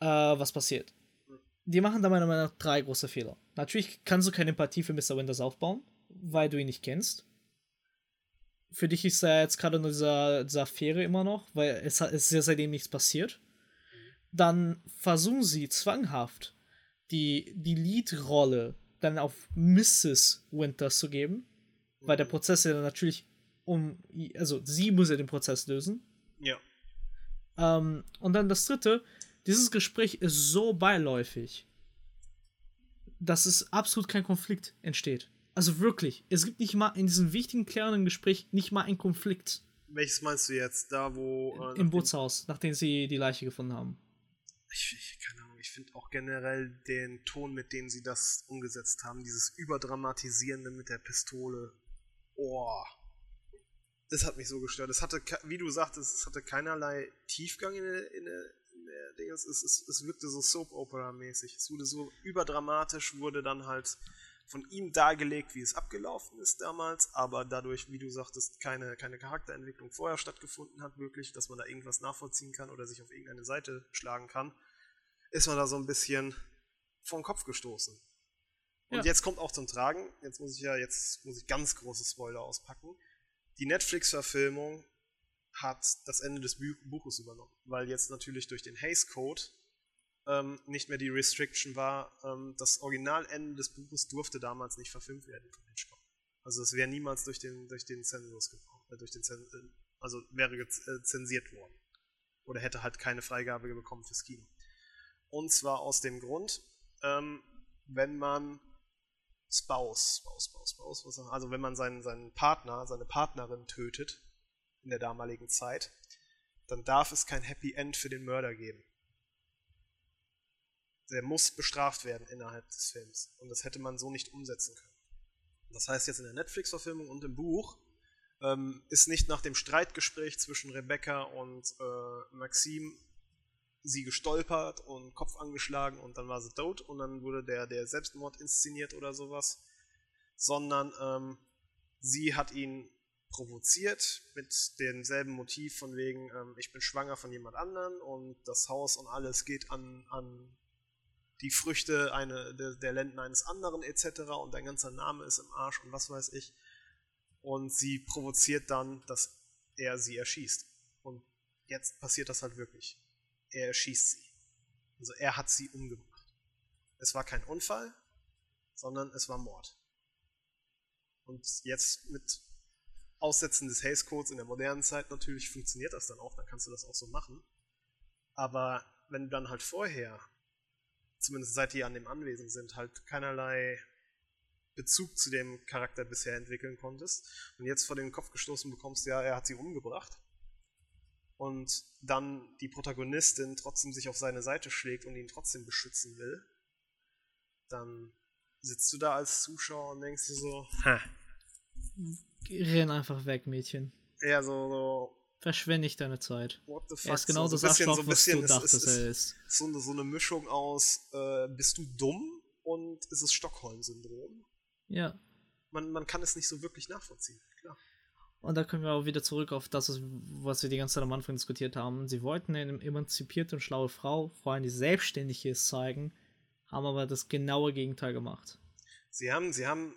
Äh, was passiert. Die machen da meiner Meinung nach drei große Fehler. Natürlich kannst du keine Empathie für Mr. Winters aufbauen, weil du ihn nicht kennst. Für dich ist er jetzt gerade in dieser, dieser Affäre immer noch, weil es, es ist ja seitdem nichts passiert. Dann versuchen sie zwanghaft die, die Lead-Rolle dann auf Mrs. Winters zu geben, weil der Prozess ja dann natürlich um, also sie muss ja den Prozess lösen. Ja. Ähm, und dann das dritte, dieses Gespräch ist so beiläufig, dass es absolut kein Konflikt entsteht. Also wirklich, es gibt nicht mal in diesem wichtigen, klärenden Gespräch nicht mal einen Konflikt. Welches meinst du jetzt? Da, wo. Äh, Im Bootshaus, nachdem sie die Leiche gefunden haben. Ich, ich keine Ahnung, ich finde auch generell den Ton, mit dem sie das umgesetzt haben, dieses Überdramatisierende mit der Pistole. Oh. Das hat mich so gestört. Es hatte, wie du sagtest, es hatte keinerlei Tiefgang in der, in der, in der Ding. Es, es, es wirkte so Soap-Opera-mäßig. Es wurde so überdramatisch, wurde dann halt von ihm dargelegt, wie es abgelaufen ist damals, aber dadurch, wie du sagtest, keine, keine Charakterentwicklung vorher stattgefunden hat, wirklich, dass man da irgendwas nachvollziehen kann oder sich auf irgendeine Seite schlagen kann, ist man da so ein bisschen vom Kopf gestoßen. Und ja. jetzt kommt auch zum Tragen, jetzt muss ich ja, jetzt muss ich ganz große Spoiler auspacken. Die Netflix-Verfilmung hat das Ende des Buches übernommen, weil jetzt natürlich durch den Haze Code ähm, nicht mehr die Restriction war, ähm, das Originalende des Buches durfte damals nicht verfilmt werden von Hitchcock. Also es wäre niemals durch den, durch den Zensus gekommen, äh, durch den Zen äh, also wäre äh, zensiert worden. Oder hätte halt keine Freigabe bekommen fürs Kino. Und zwar aus dem Grund, ähm, wenn man Spouse, Spouse, Spouse, Spouse, also wenn man seinen, seinen Partner, seine Partnerin tötet, in der damaligen Zeit, dann darf es kein Happy End für den Mörder geben der muss bestraft werden innerhalb des Films. Und das hätte man so nicht umsetzen können. Das heißt jetzt in der Netflix-Verfilmung und im Buch ähm, ist nicht nach dem Streitgespräch zwischen Rebecca und äh, Maxim sie gestolpert und Kopf angeschlagen und dann war sie tot und dann wurde der, der Selbstmord inszeniert oder sowas, sondern ähm, sie hat ihn provoziert mit demselben Motiv von wegen, ähm, ich bin schwanger von jemand anderen und das Haus und alles geht an, an die Früchte eine, der, der Lenden eines anderen etc. und dein ganzer Name ist im Arsch und was weiß ich. Und sie provoziert dann, dass er sie erschießt. Und jetzt passiert das halt wirklich. Er erschießt sie. Also er hat sie umgebracht. Es war kein Unfall, sondern es war Mord. Und jetzt mit Aussetzen des Haze Codes in der modernen Zeit natürlich funktioniert das dann auch, dann kannst du das auch so machen. Aber wenn du dann halt vorher zumindest seit die an dem Anwesen sind, halt keinerlei Bezug zu dem Charakter bisher entwickeln konntest und jetzt vor den Kopf gestoßen bekommst, ja, er hat sie umgebracht und dann die Protagonistin trotzdem sich auf seine Seite schlägt und ihn trotzdem beschützen will, dann sitzt du da als Zuschauer und denkst dir so, ha. Renn einfach weg, Mädchen. Ja, so, so Verschwende ich deine Zeit. What the fuck? Er ist genau so, das Arschloch, so was du dachtest, er ist. So eine, so eine Mischung aus, äh, bist du dumm und ist es Stockholm-Syndrom? Ja. Man, man kann es nicht so wirklich nachvollziehen, klar. Und da können wir auch wieder zurück auf das, was wir die ganze Zeit am Anfang diskutiert haben. Sie wollten eine emanzipierte und schlaue Frau, vor allem die selbstständig ist, zeigen, haben aber das genaue Gegenteil gemacht. Sie haben, sie haben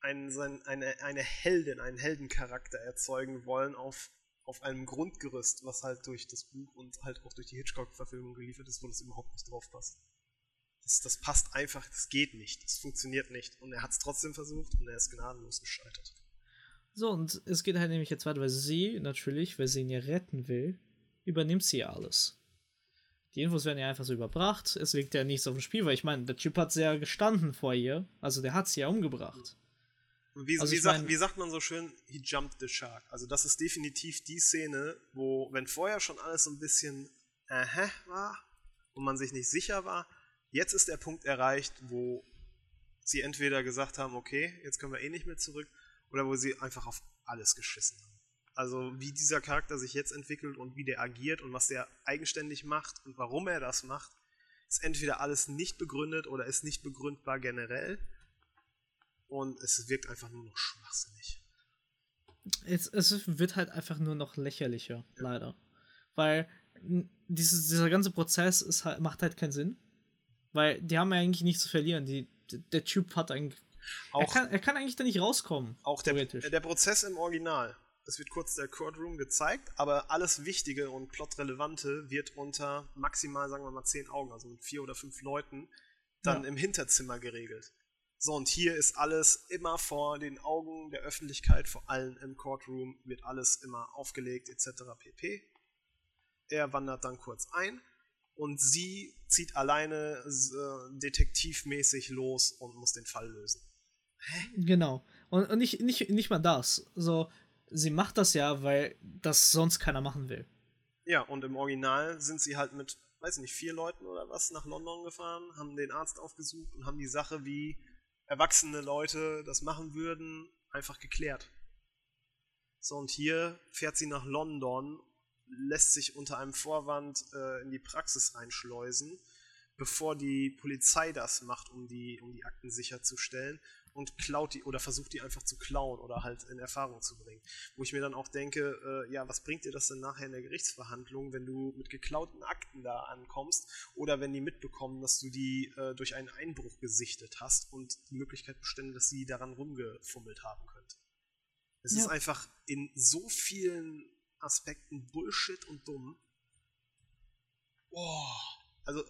einen, eine, eine Heldin, einen Heldencharakter erzeugen wollen auf auf einem Grundgerüst, was halt durch das Buch und halt auch durch die Hitchcock-Verfilmung geliefert ist, wo das überhaupt nicht drauf passt. Das, das passt einfach, das geht nicht, das funktioniert nicht. Und er hat es trotzdem versucht und er ist gnadenlos gescheitert. So, und es geht halt nämlich jetzt weiter, weil sie natürlich, weil sie ihn ja retten will, übernimmt sie ja alles. Die Infos werden ja einfach so überbracht. Es liegt ja nichts auf dem Spiel, weil ich meine, der Typ hat sie ja gestanden vor ihr. Also der hat sie ja umgebracht. Wie, also wie, sagt, mein, wie, sagt, man so schön, he jumped the shark. Also das ist definitiv die Szene, wo, wenn vorher schon alles so ein bisschen äh, war und man sich nicht sicher war, jetzt ist der Punkt erreicht, wo sie entweder gesagt haben, okay, jetzt können wir eh nicht mehr zurück, oder wo sie einfach auf alles geschissen haben. Also wie dieser Charakter sich jetzt entwickelt und wie der agiert und was der eigenständig macht und warum er das macht, ist entweder alles nicht begründet oder ist nicht begründbar generell und es wirkt einfach nur noch schwachsinnig. Es, es wird halt einfach nur noch lächerlicher, ja. leider. Weil dieses, dieser ganze Prozess ist halt, macht halt keinen Sinn. Weil die haben ja eigentlich nichts zu verlieren. Die, der Typ hat eigentlich. Auch, er, kann, er kann eigentlich da nicht rauskommen. Auch der, der Prozess im Original. Es wird kurz der Courtroom gezeigt, aber alles Wichtige und Plotrelevante wird unter maximal, sagen wir mal, zehn Augen, also mit vier oder fünf Leuten, dann ja. im Hinterzimmer geregelt. So, und hier ist alles immer vor den Augen der Öffentlichkeit, vor allem im Courtroom, wird alles immer aufgelegt, etc. pp. Er wandert dann kurz ein und sie zieht alleine äh, detektivmäßig los und muss den Fall lösen. Hä? Genau. Und, und nicht, nicht, nicht mal das. So, sie macht das ja, weil das sonst keiner machen will. Ja, und im Original sind sie halt mit, weiß ich nicht, vier Leuten oder was nach London gefahren, haben den Arzt aufgesucht und haben die Sache wie erwachsene Leute das machen würden, einfach geklärt. So, und hier fährt sie nach London, lässt sich unter einem Vorwand äh, in die Praxis einschleusen, bevor die Polizei das macht, um die, um die Akten sicherzustellen und klaut die oder versucht die einfach zu klauen oder halt in Erfahrung zu bringen. Wo ich mir dann auch denke, äh, ja, was bringt dir das denn nachher in der Gerichtsverhandlung, wenn du mit geklauten Akten da ankommst oder wenn die mitbekommen, dass du die äh, durch einen Einbruch gesichtet hast und die Möglichkeit bestände, dass sie daran rumgefummelt haben könnte. Es ja. ist einfach in so vielen Aspekten Bullshit und dumm. Boah. Also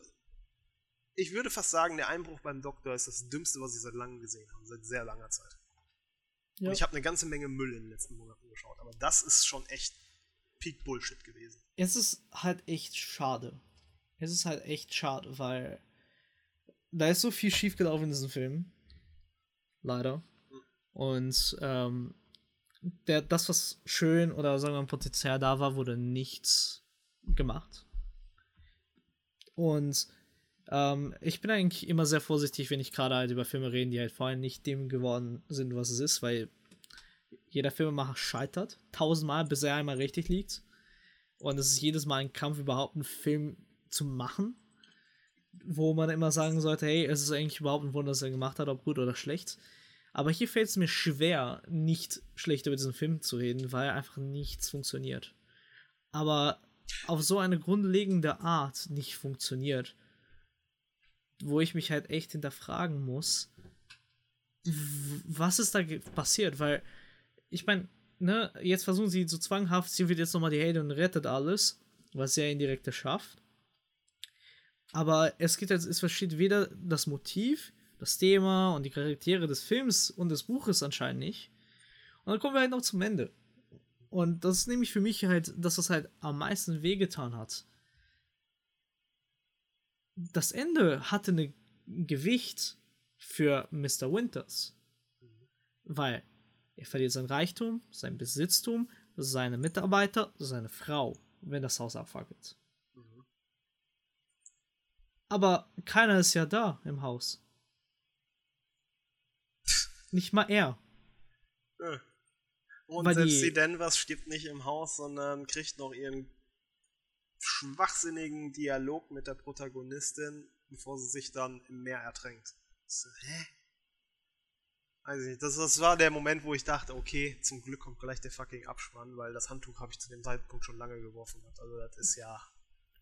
ich würde fast sagen, der Einbruch beim Doktor ist das Dümmste, was ich seit langem gesehen habe, seit sehr langer Zeit. Ja. Und ich habe eine ganze Menge Müll in den letzten Monaten geschaut, aber das ist schon echt Peak Bullshit gewesen. Es ist halt echt schade. Es ist halt echt schade, weil da ist so viel schiefgelaufen in diesem Film. Leider. Mhm. Und ähm, der, das, was schön oder sagen wir mal Potenzial da war, wurde nichts gemacht. Und ähm, ich bin eigentlich immer sehr vorsichtig, wenn ich gerade halt über Filme rede, die halt vorher nicht dem geworden sind, was es ist, weil jeder Filmemacher scheitert tausendmal, bis er einmal richtig liegt. Und es ist jedes Mal ein Kampf, überhaupt einen Film zu machen, wo man immer sagen sollte, hey, es ist eigentlich überhaupt ein Wunder, was er gemacht hat, ob gut oder schlecht. Aber hier fällt es mir schwer, nicht schlecht über diesen Film zu reden, weil einfach nichts funktioniert. Aber auf so eine grundlegende Art nicht funktioniert wo ich mich halt echt hinterfragen muss, was ist da passiert? Weil, ich meine, ne, jetzt versuchen sie so zwanghaft, sie wird jetzt nochmal die Heldin und rettet alles, was sie ja indirekt schafft. Aber es gibt jetzt, es versteht weder das Motiv, das Thema und die Charaktere des Films und des Buches anscheinend nicht. Und dann kommen wir halt noch zum Ende. Und das ist nämlich für mich halt, dass das halt am meisten wehgetan hat das Ende hatte ein Gewicht für Mr. Winters. Weil er verliert sein Reichtum, sein Besitztum, seine Mitarbeiter, seine Frau, wenn das Haus abfackelt. Mhm. Aber keiner ist ja da im Haus. Nicht mal er. Und Weil selbst die, die Denvers stirbt nicht im Haus, sondern kriegt noch ihren schwachsinnigen Dialog mit der Protagonistin, bevor sie sich dann im Meer ertränkt. So, hä? Weiß ich nicht. Das, das war der Moment, wo ich dachte, okay, zum Glück kommt gleich der fucking Abspann, weil das Handtuch habe ich zu dem Zeitpunkt schon lange geworfen. Also das ist ja.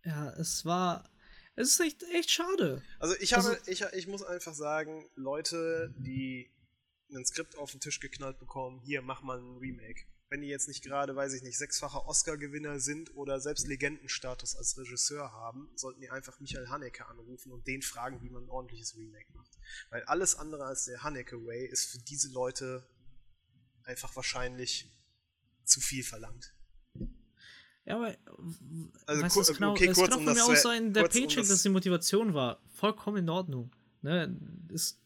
Ja, es war. Es ist echt, echt schade. Also ich habe, also, ich, ich muss einfach sagen, Leute, die ein Skript auf den Tisch geknallt bekommen, hier mach mal ein Remake. Wenn die jetzt nicht gerade, weiß ich nicht, sechsfacher Oscar-Gewinner sind oder selbst Legendenstatus als Regisseur haben, sollten die einfach Michael Haneke anrufen und den fragen, wie man ein ordentliches Remake macht. Weil alles andere als der Haneke Way ist für diese Leute einfach wahrscheinlich zu viel verlangt. Ja, aber Also weißt es auch, okay, es kurz, kann auch um von mir aus sein, der um Paycheck, das- dass die Motivation war. Vollkommen in Ordnung. Ne? Ist,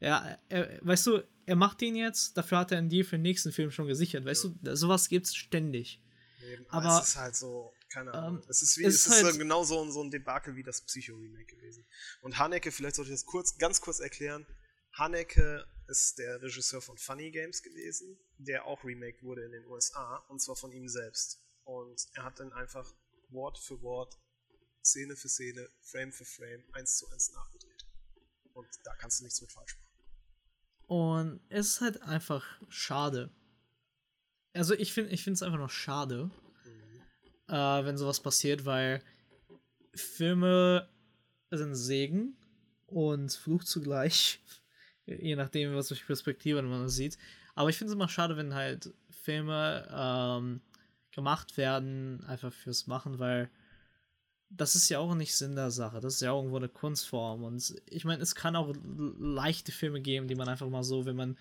ja, er, weißt du, er macht den jetzt, dafür hat er einen Deal für den nächsten Film schon gesichert. Weißt du, sowas gibt's ständig. Eben, Aber, es ist halt so, keine Ahnung. ähm, es ist, wie, es es ist ist halt- so genau so, ein- so ein Debakel wie das Psycho-Remake gewesen. Und Haneke, vielleicht sollte ich das kurz, ganz kurz erklären. Haneke ist der Regisseur von Funny Games gewesen, der auch remake wurde in den USA, und zwar von ihm selbst. Und er hat dann einfach Wort für Wort, Szene für Szene, Frame für Frame, eins zu eins nachgedreht. Und da kannst du nichts mit falsch machen. Und es ist halt einfach schade. Also ich finde ich es einfach noch schade, äh, wenn sowas passiert, weil Filme sind Segen und Fluch zugleich, je nachdem, was für Perspektive man sieht. Aber ich finde es immer schade, wenn halt Filme ähm, gemacht werden, einfach fürs Machen, weil das ist ja auch nicht Sinn der Sache. Das ist ja irgendwo eine Kunstform. Und ich meine, es kann auch leichte Filme geben, die man einfach mal so, wenn man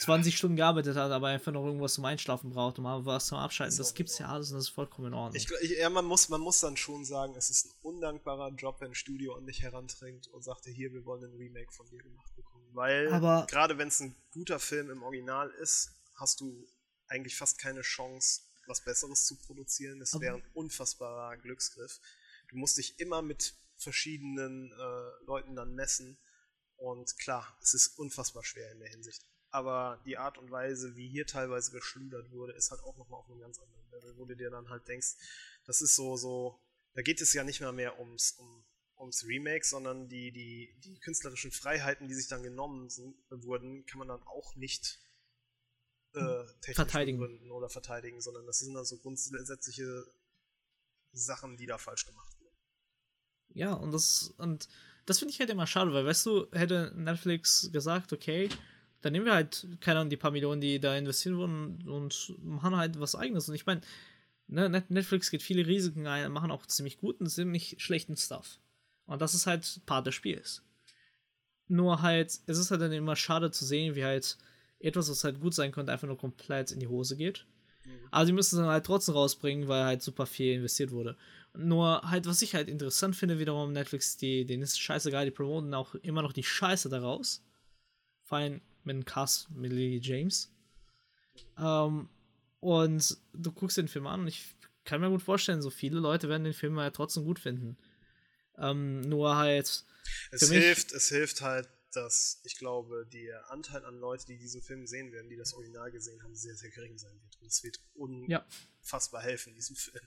20 Stunden gearbeitet hat, aber einfach noch irgendwas zum Einschlafen braucht und mal was zum Abschalten. Das auch gibt's ja alles und das ist vollkommen in Ordnung. Ich, ich, ja, man muss, man muss dann schon sagen, es ist ein undankbarer Job, wenn ein Studio an dich herantrinkt und sagt, hier, wir wollen ein Remake von dir gemacht bekommen. Weil Aber- gerade wenn es ein guter Film im Original ist, hast du eigentlich fast keine Chance, was Besseres zu produzieren. Das wäre ein unfassbarer Glücksgriff. Du musst dich immer mit verschiedenen äh, Leuten dann messen. Und klar, es ist unfassbar schwer in der Hinsicht. Aber die Art und Weise, wie hier teilweise geschludert wurde, ist halt auch nochmal auf einem ganz anderen Level, wo du dir dann halt denkst, das ist so, so, da geht es ja nicht mehr mehr ums, um, ums Remake, sondern die, die, die künstlerischen Freiheiten, die sich dann genommen sind, wurden, kann man dann auch nicht äh, technisch Verteidigen. begründen oder verteidigen, sondern das sind dann so grundsätzliche Sachen, die da falsch gemacht. Ja, und das, und das finde ich halt immer schade, weil, weißt du, hätte Netflix gesagt, okay, dann nehmen wir halt, keine Ahnung, die paar Millionen, die da investiert wurden und machen halt was eigenes. Und ich meine, ne, Net- Netflix geht viele Risiken ein, machen auch ziemlich guten, ziemlich schlechten Stuff. Und das ist halt Part des Spiels. Nur halt, es ist halt dann immer schade zu sehen, wie halt etwas, was halt gut sein könnte, einfach nur komplett in die Hose geht. Aber sie müssen es dann halt trotzdem rausbringen, weil halt super viel investiert wurde. Nur halt, was ich halt interessant finde, wiederum Netflix, die, denen ist scheißegal, die promoten auch immer noch die Scheiße daraus. Vor allem mit dem Cast mit Lily James. Ähm, und du guckst den Film an und ich kann mir gut vorstellen, so viele Leute werden den Film halt trotzdem gut finden. Ähm, nur halt, Es hilft, es hilft halt, dass ich glaube, der Anteil an Leute, die diesen Film sehen werden, die das Original gesehen haben, sehr, sehr gering sein wird. Und es wird Ja. unfassbar helfen, diesem Film.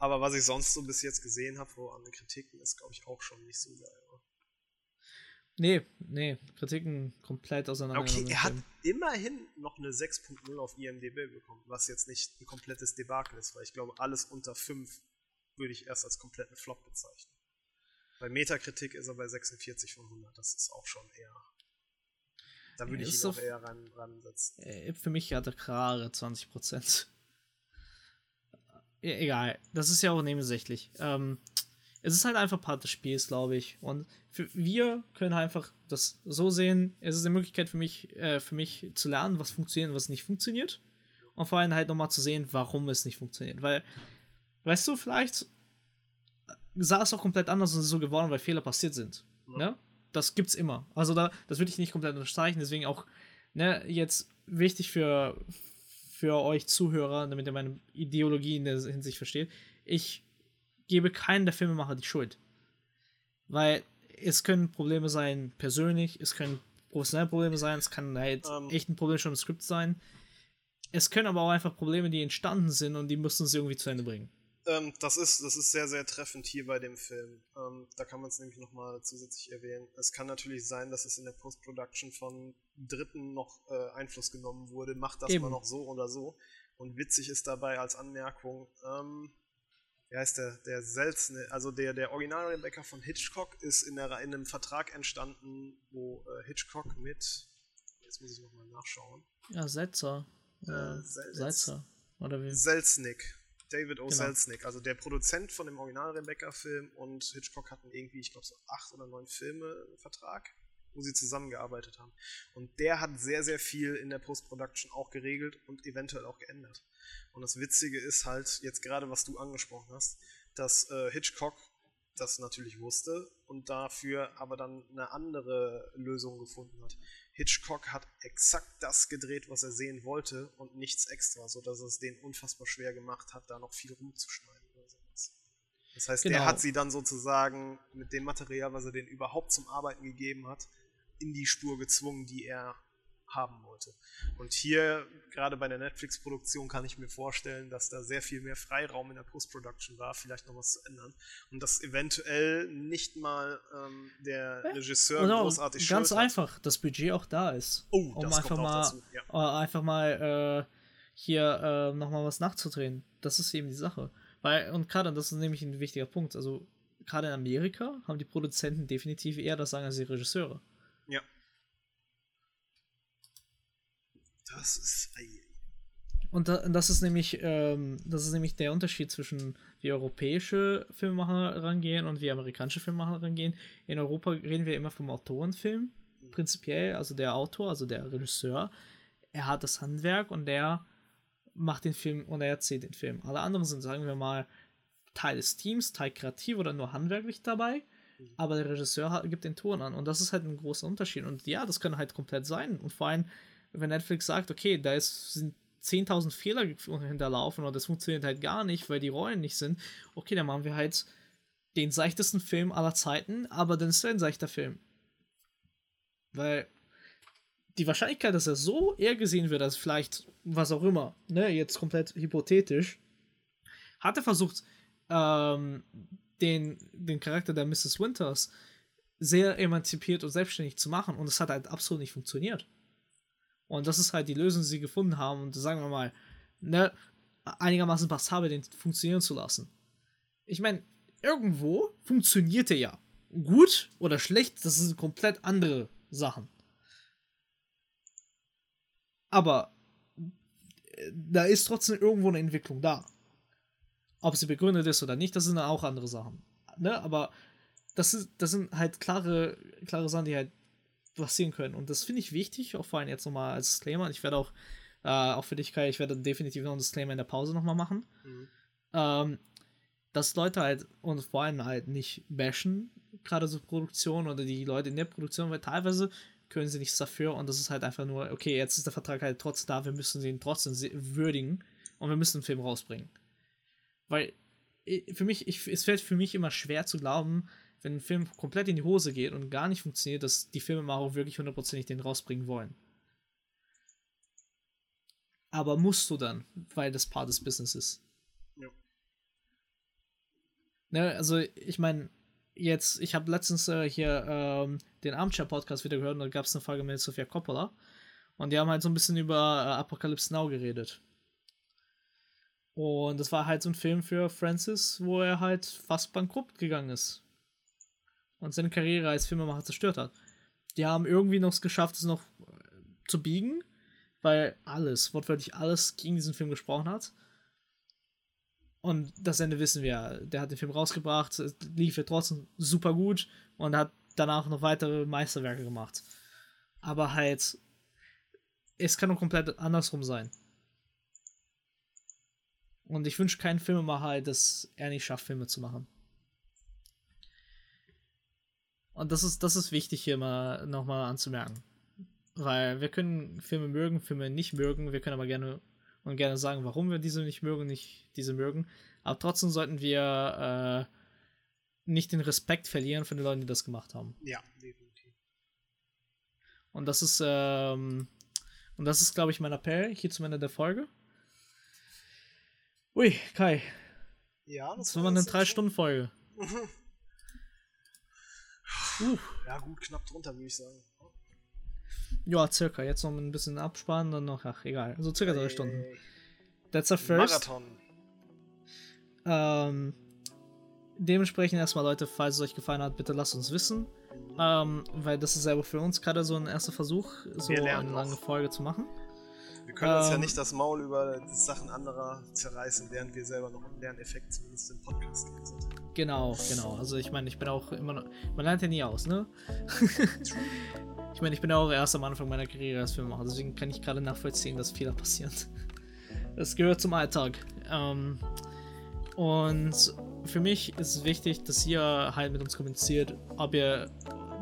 Aber was ich sonst so bis jetzt gesehen habe, wo an den Kritiken, ist, glaube ich, auch schon nicht so geil. oder? nee, nee, Kritiken komplett auseinander. Okay, er hat immerhin noch eine 6.0 auf IMDb bekommen, was jetzt nicht ein komplettes Debakel ist, weil ich glaube, alles unter 5 würde ich erst als kompletten Flop bezeichnen. Bei Metakritik ist er bei 46 von 100, das ist auch schon eher. Da würde Ja, ich ihn auch eher ran, ransetzen. Äh, Für mich hat er klare 20%. E egal, das ist ja auch nebensächlich. Ähm, es ist halt einfach Part des Spiels, glaube ich. Und für, wir können halt einfach das so sehen. Es ist eine Möglichkeit für mich, äh, für mich zu lernen, was funktioniert und was nicht funktioniert. Und vor allem halt nochmal zu sehen, warum es nicht funktioniert. Weil, weißt du, vielleicht sah es auch komplett anders und ist so geworden, weil Fehler passiert sind. Ja. Ne? Das gibt's immer. Also da, das würde ich nicht komplett unterstreichen, deswegen auch, ne, jetzt wichtig für, für euch Zuhörer, damit ihr meine Ideologie in der Hinsicht versteht. Ich gebe keinen der Filmemacher die Schuld. Weil es können Probleme sein persönlich, es können professionelle Probleme sein, es kann halt Ähm. echt ein Problem schon im Skript sein. Es können aber auch einfach Probleme, die entstanden sind und die müssen sie irgendwie zu Ende bringen. Ähm, das, ist, das ist sehr, sehr treffend hier bei dem Film. Ähm, da kann man es nämlich nochmal zusätzlich erwähnen. Es kann natürlich sein, dass es in der Post-Production von Dritten noch äh, Einfluss genommen wurde. Macht das Eben. mal noch so oder so. Und witzig ist dabei als Anmerkung, ähm, wie heißt der, der seltene, also der, der Original-Rebecca von Hitchcock ist in, der, in einem Vertrag entstanden, wo äh, Hitchcock mit, jetzt muss ich nochmal nachschauen, Ja, Setzer. Äh, Salzer. Oder wie? Selznick. David O. Genau. Selznick, also der Produzent von dem Original Rebecca-Film und Hitchcock hatten irgendwie, ich glaube, so acht oder neun Filme Vertrag, wo sie zusammengearbeitet haben. Und der hat sehr, sehr viel in der Post-Production auch geregelt und eventuell auch geändert. Und das Witzige ist halt, jetzt gerade was du angesprochen hast, dass äh, Hitchcock das natürlich wusste und dafür aber dann eine andere Lösung gefunden hat. Hitchcock hat exakt das gedreht, was er sehen wollte und nichts extra, sodass es den unfassbar schwer gemacht hat, da noch viel rumzuschneiden oder sowas. Das heißt, genau. er hat sie dann sozusagen mit dem Material, was er denen überhaupt zum Arbeiten gegeben hat, in die Spur gezwungen, die er haben wollte. Und hier, gerade bei der Netflix-Produktion, kann ich mir vorstellen, dass da sehr viel mehr Freiraum in der Post-Production war, vielleicht noch was zu ändern. Und dass eventuell nicht mal ähm, der ja. Regisseur genau, großartig Ganz einfach, das Budget auch da ist. Oh, um einfach mal, ja. Äh, einfach mal äh, hier äh, nochmal was nachzudrehen. Das ist eben die Sache. Weil, und gerade, das ist nämlich ein wichtiger Punkt, also gerade in Amerika haben die Produzenten definitiv eher das Sagen als die Regisseure. Ja. Das ist. Und das ist nämlich, ähm, das ist nämlich der Unterschied zwischen wie europäische Filmemacher rangehen und wie amerikanische Filmemacher rangehen. In Europa reden wir immer vom Autorenfilm, mhm. prinzipiell, also der Autor, also der Regisseur, er hat das Handwerk und der macht den Film und er erzählt den Film. Alle anderen sind, sagen wir mal, Teil des Teams, Teil kreativ oder nur handwerklich dabei, mhm. aber der Regisseur gibt den Ton an und das ist halt ein großer Unterschied. Und ja, das kann halt komplett sein. Und vor allem, wenn Netflix sagt, okay, da ist, sind 10.000 Fehler hinterlaufen oder das funktioniert halt gar nicht, weil die Rollen nicht sind, okay, dann machen wir halt den seichtesten Film aller Zeiten, aber dann ist es ein seichter Film. Weil die Wahrscheinlichkeit, dass er so eher gesehen wird, als vielleicht was auch immer, ne, jetzt komplett hypothetisch, hat er versucht, ähm, den, den Charakter der Mrs. Winters sehr emanzipiert und selbstständig zu machen und es hat halt absolut nicht funktioniert. Und das ist halt die Lösung, die sie gefunden haben. Und sagen wir mal, ne, einigermaßen passabel den funktionieren zu lassen. Ich meine, irgendwo funktioniert er ja. Gut oder schlecht, das sind komplett andere Sachen. Aber äh, da ist trotzdem irgendwo eine Entwicklung da. Ob sie begründet ist oder nicht, das sind auch andere Sachen. Ne? Aber das, ist, das sind halt klare, klare Sachen, die halt passieren können. Und das finde ich wichtig, auch vor allem jetzt nochmal als Disclaimer. Ich werde auch, äh, auch für dich, Kai, ich werde definitiv noch ein Disclaimer in der Pause nochmal machen. Mhm. Ähm, dass Leute halt und vor allem halt nicht bashen, gerade so Produktion oder die Leute in der Produktion, weil teilweise können sie nichts dafür und das ist halt einfach nur, okay, jetzt ist der Vertrag halt trotzdem da, wir müssen ihn trotzdem würdigen und wir müssen den Film rausbringen. Weil für mich, ich, es fällt für mich immer schwer zu glauben, wenn ein Film komplett in die Hose geht und gar nicht funktioniert, dass die Filmemacher auch wirklich hundertprozentig den rausbringen wollen. Aber musst du dann, weil das Part des Business ist. Ja. Ne, also, ich meine, jetzt, ich habe letztens äh, hier ähm, den Armchair-Podcast wieder gehört und da gab es eine Frage mit Sofia Coppola. Und die haben halt so ein bisschen über äh, Apocalypse Now geredet. Und das war halt so ein Film für Francis, wo er halt fast bankrott gegangen ist und seine Karriere als Filmemacher zerstört hat. Die haben irgendwie noch es geschafft, es noch äh, zu biegen, weil alles, wortwörtlich alles gegen diesen Film gesprochen hat. Und das Ende wissen wir. Der hat den Film rausgebracht, lief ja trotzdem super gut und hat danach noch weitere Meisterwerke gemacht. Aber halt, es kann auch komplett andersrum sein. Und ich wünsche keinen Filmemacher, dass er nicht schafft, Filme zu machen. Und das ist, das ist wichtig hier mal nochmal anzumerken. Weil wir können Filme mögen, Filme nicht mögen, wir können aber gerne und gerne sagen, warum wir diese nicht mögen, nicht diese mögen. Aber trotzdem sollten wir äh, nicht den Respekt verlieren von den Leuten, die das gemacht haben. Ja, definitiv. Und das ist, ähm, und das ist, glaube ich, mein Appell hier zum Ende der Folge. Ui, Kai. Ja, das, das war eine 3-Stunden-Folge. Uh. Ja, gut, knapp drunter, würde ich sagen. Ja, circa. Jetzt noch ein bisschen absparen, dann noch, ach, egal. So circa drei Stunden. That's a first. Marathon. Ähm, dementsprechend erstmal, Leute, falls es euch gefallen hat, bitte lasst uns wissen. Ähm, weil das ist selber für uns gerade so ein erster Versuch, so eine lange Folge zu machen. Wir können uns ja ähm. nicht das Maul über die Sachen anderer zerreißen, während wir selber noch im Lerneffekt zumindest im Podcast sind. Genau, genau. Also ich meine, ich bin auch immer noch. Man lernt ja nie aus, ne? ich meine, ich bin ja auch erst am Anfang meiner Karriere als Filmemacher, deswegen kann ich gerade nachvollziehen, dass Fehler passieren. Das gehört zum Alltag. Ähm, und für mich ist es wichtig, dass ihr halt mit uns kommuniziert, ob ihr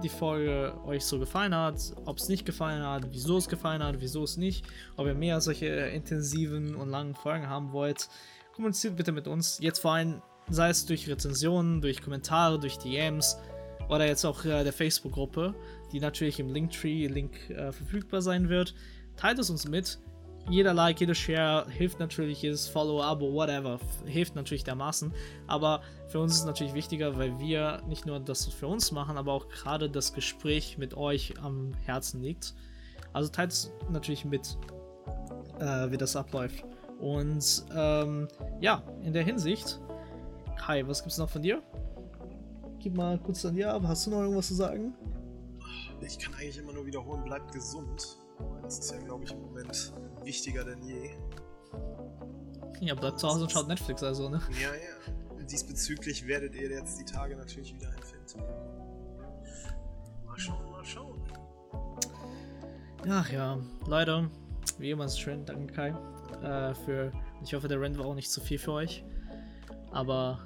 die Folge euch so gefallen hat, ob es nicht gefallen hat, wieso es gefallen hat, wieso es nicht, ob ihr mehr solche intensiven und langen Folgen haben wollt. Kommuniziert bitte mit uns. Jetzt vor allem, sei es durch Rezensionen, durch Kommentare, durch DMs oder jetzt auch äh, der Facebook-Gruppe, die natürlich im Linktree-Link äh, verfügbar sein wird. Teilt es uns mit jeder Like, jeder Share hilft natürlich, jedes Follow, Abo, whatever, hilft natürlich dermaßen. Aber für uns ist es natürlich wichtiger, weil wir nicht nur das für uns machen, aber auch gerade das Gespräch mit euch am Herzen liegt. Also teilt es natürlich mit, äh, wie das abläuft. Und ähm, ja, in der Hinsicht, Kai, was gibt es noch von dir? Gib mal kurz an dir ab. Hast du noch irgendwas zu sagen? Ich kann eigentlich immer nur wiederholen, bleibt gesund. Das ist ja, glaube ich, im Moment wichtiger denn je. Ja, bleibt zu Hause und schaut Netflix also, ne? Ja, ja. Diesbezüglich werdet ihr jetzt die Tage natürlich wieder empfinden. Mal schauen, mal schauen. Ach ja, leider. Wie immer ist es schön, danke Kai. Äh, für, ich hoffe, der Rent war auch nicht zu viel für euch. Aber,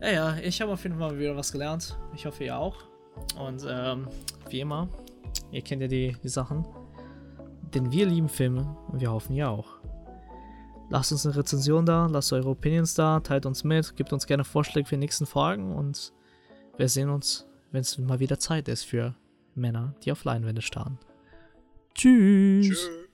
ja, ja, ich habe auf jeden Fall wieder was gelernt. Ich hoffe, ihr auch. Und ähm, wie immer, ihr kennt ja die, die Sachen. Denn wir lieben Filme und wir hoffen ihr auch. Lasst uns eine Rezension da, lasst eure Opinions da, teilt uns mit, gebt uns gerne Vorschläge für die nächsten Folgen und wir sehen uns, wenn es mal wieder Zeit ist für Männer, die auf Leinwände starren. Tschüss. Tschüss.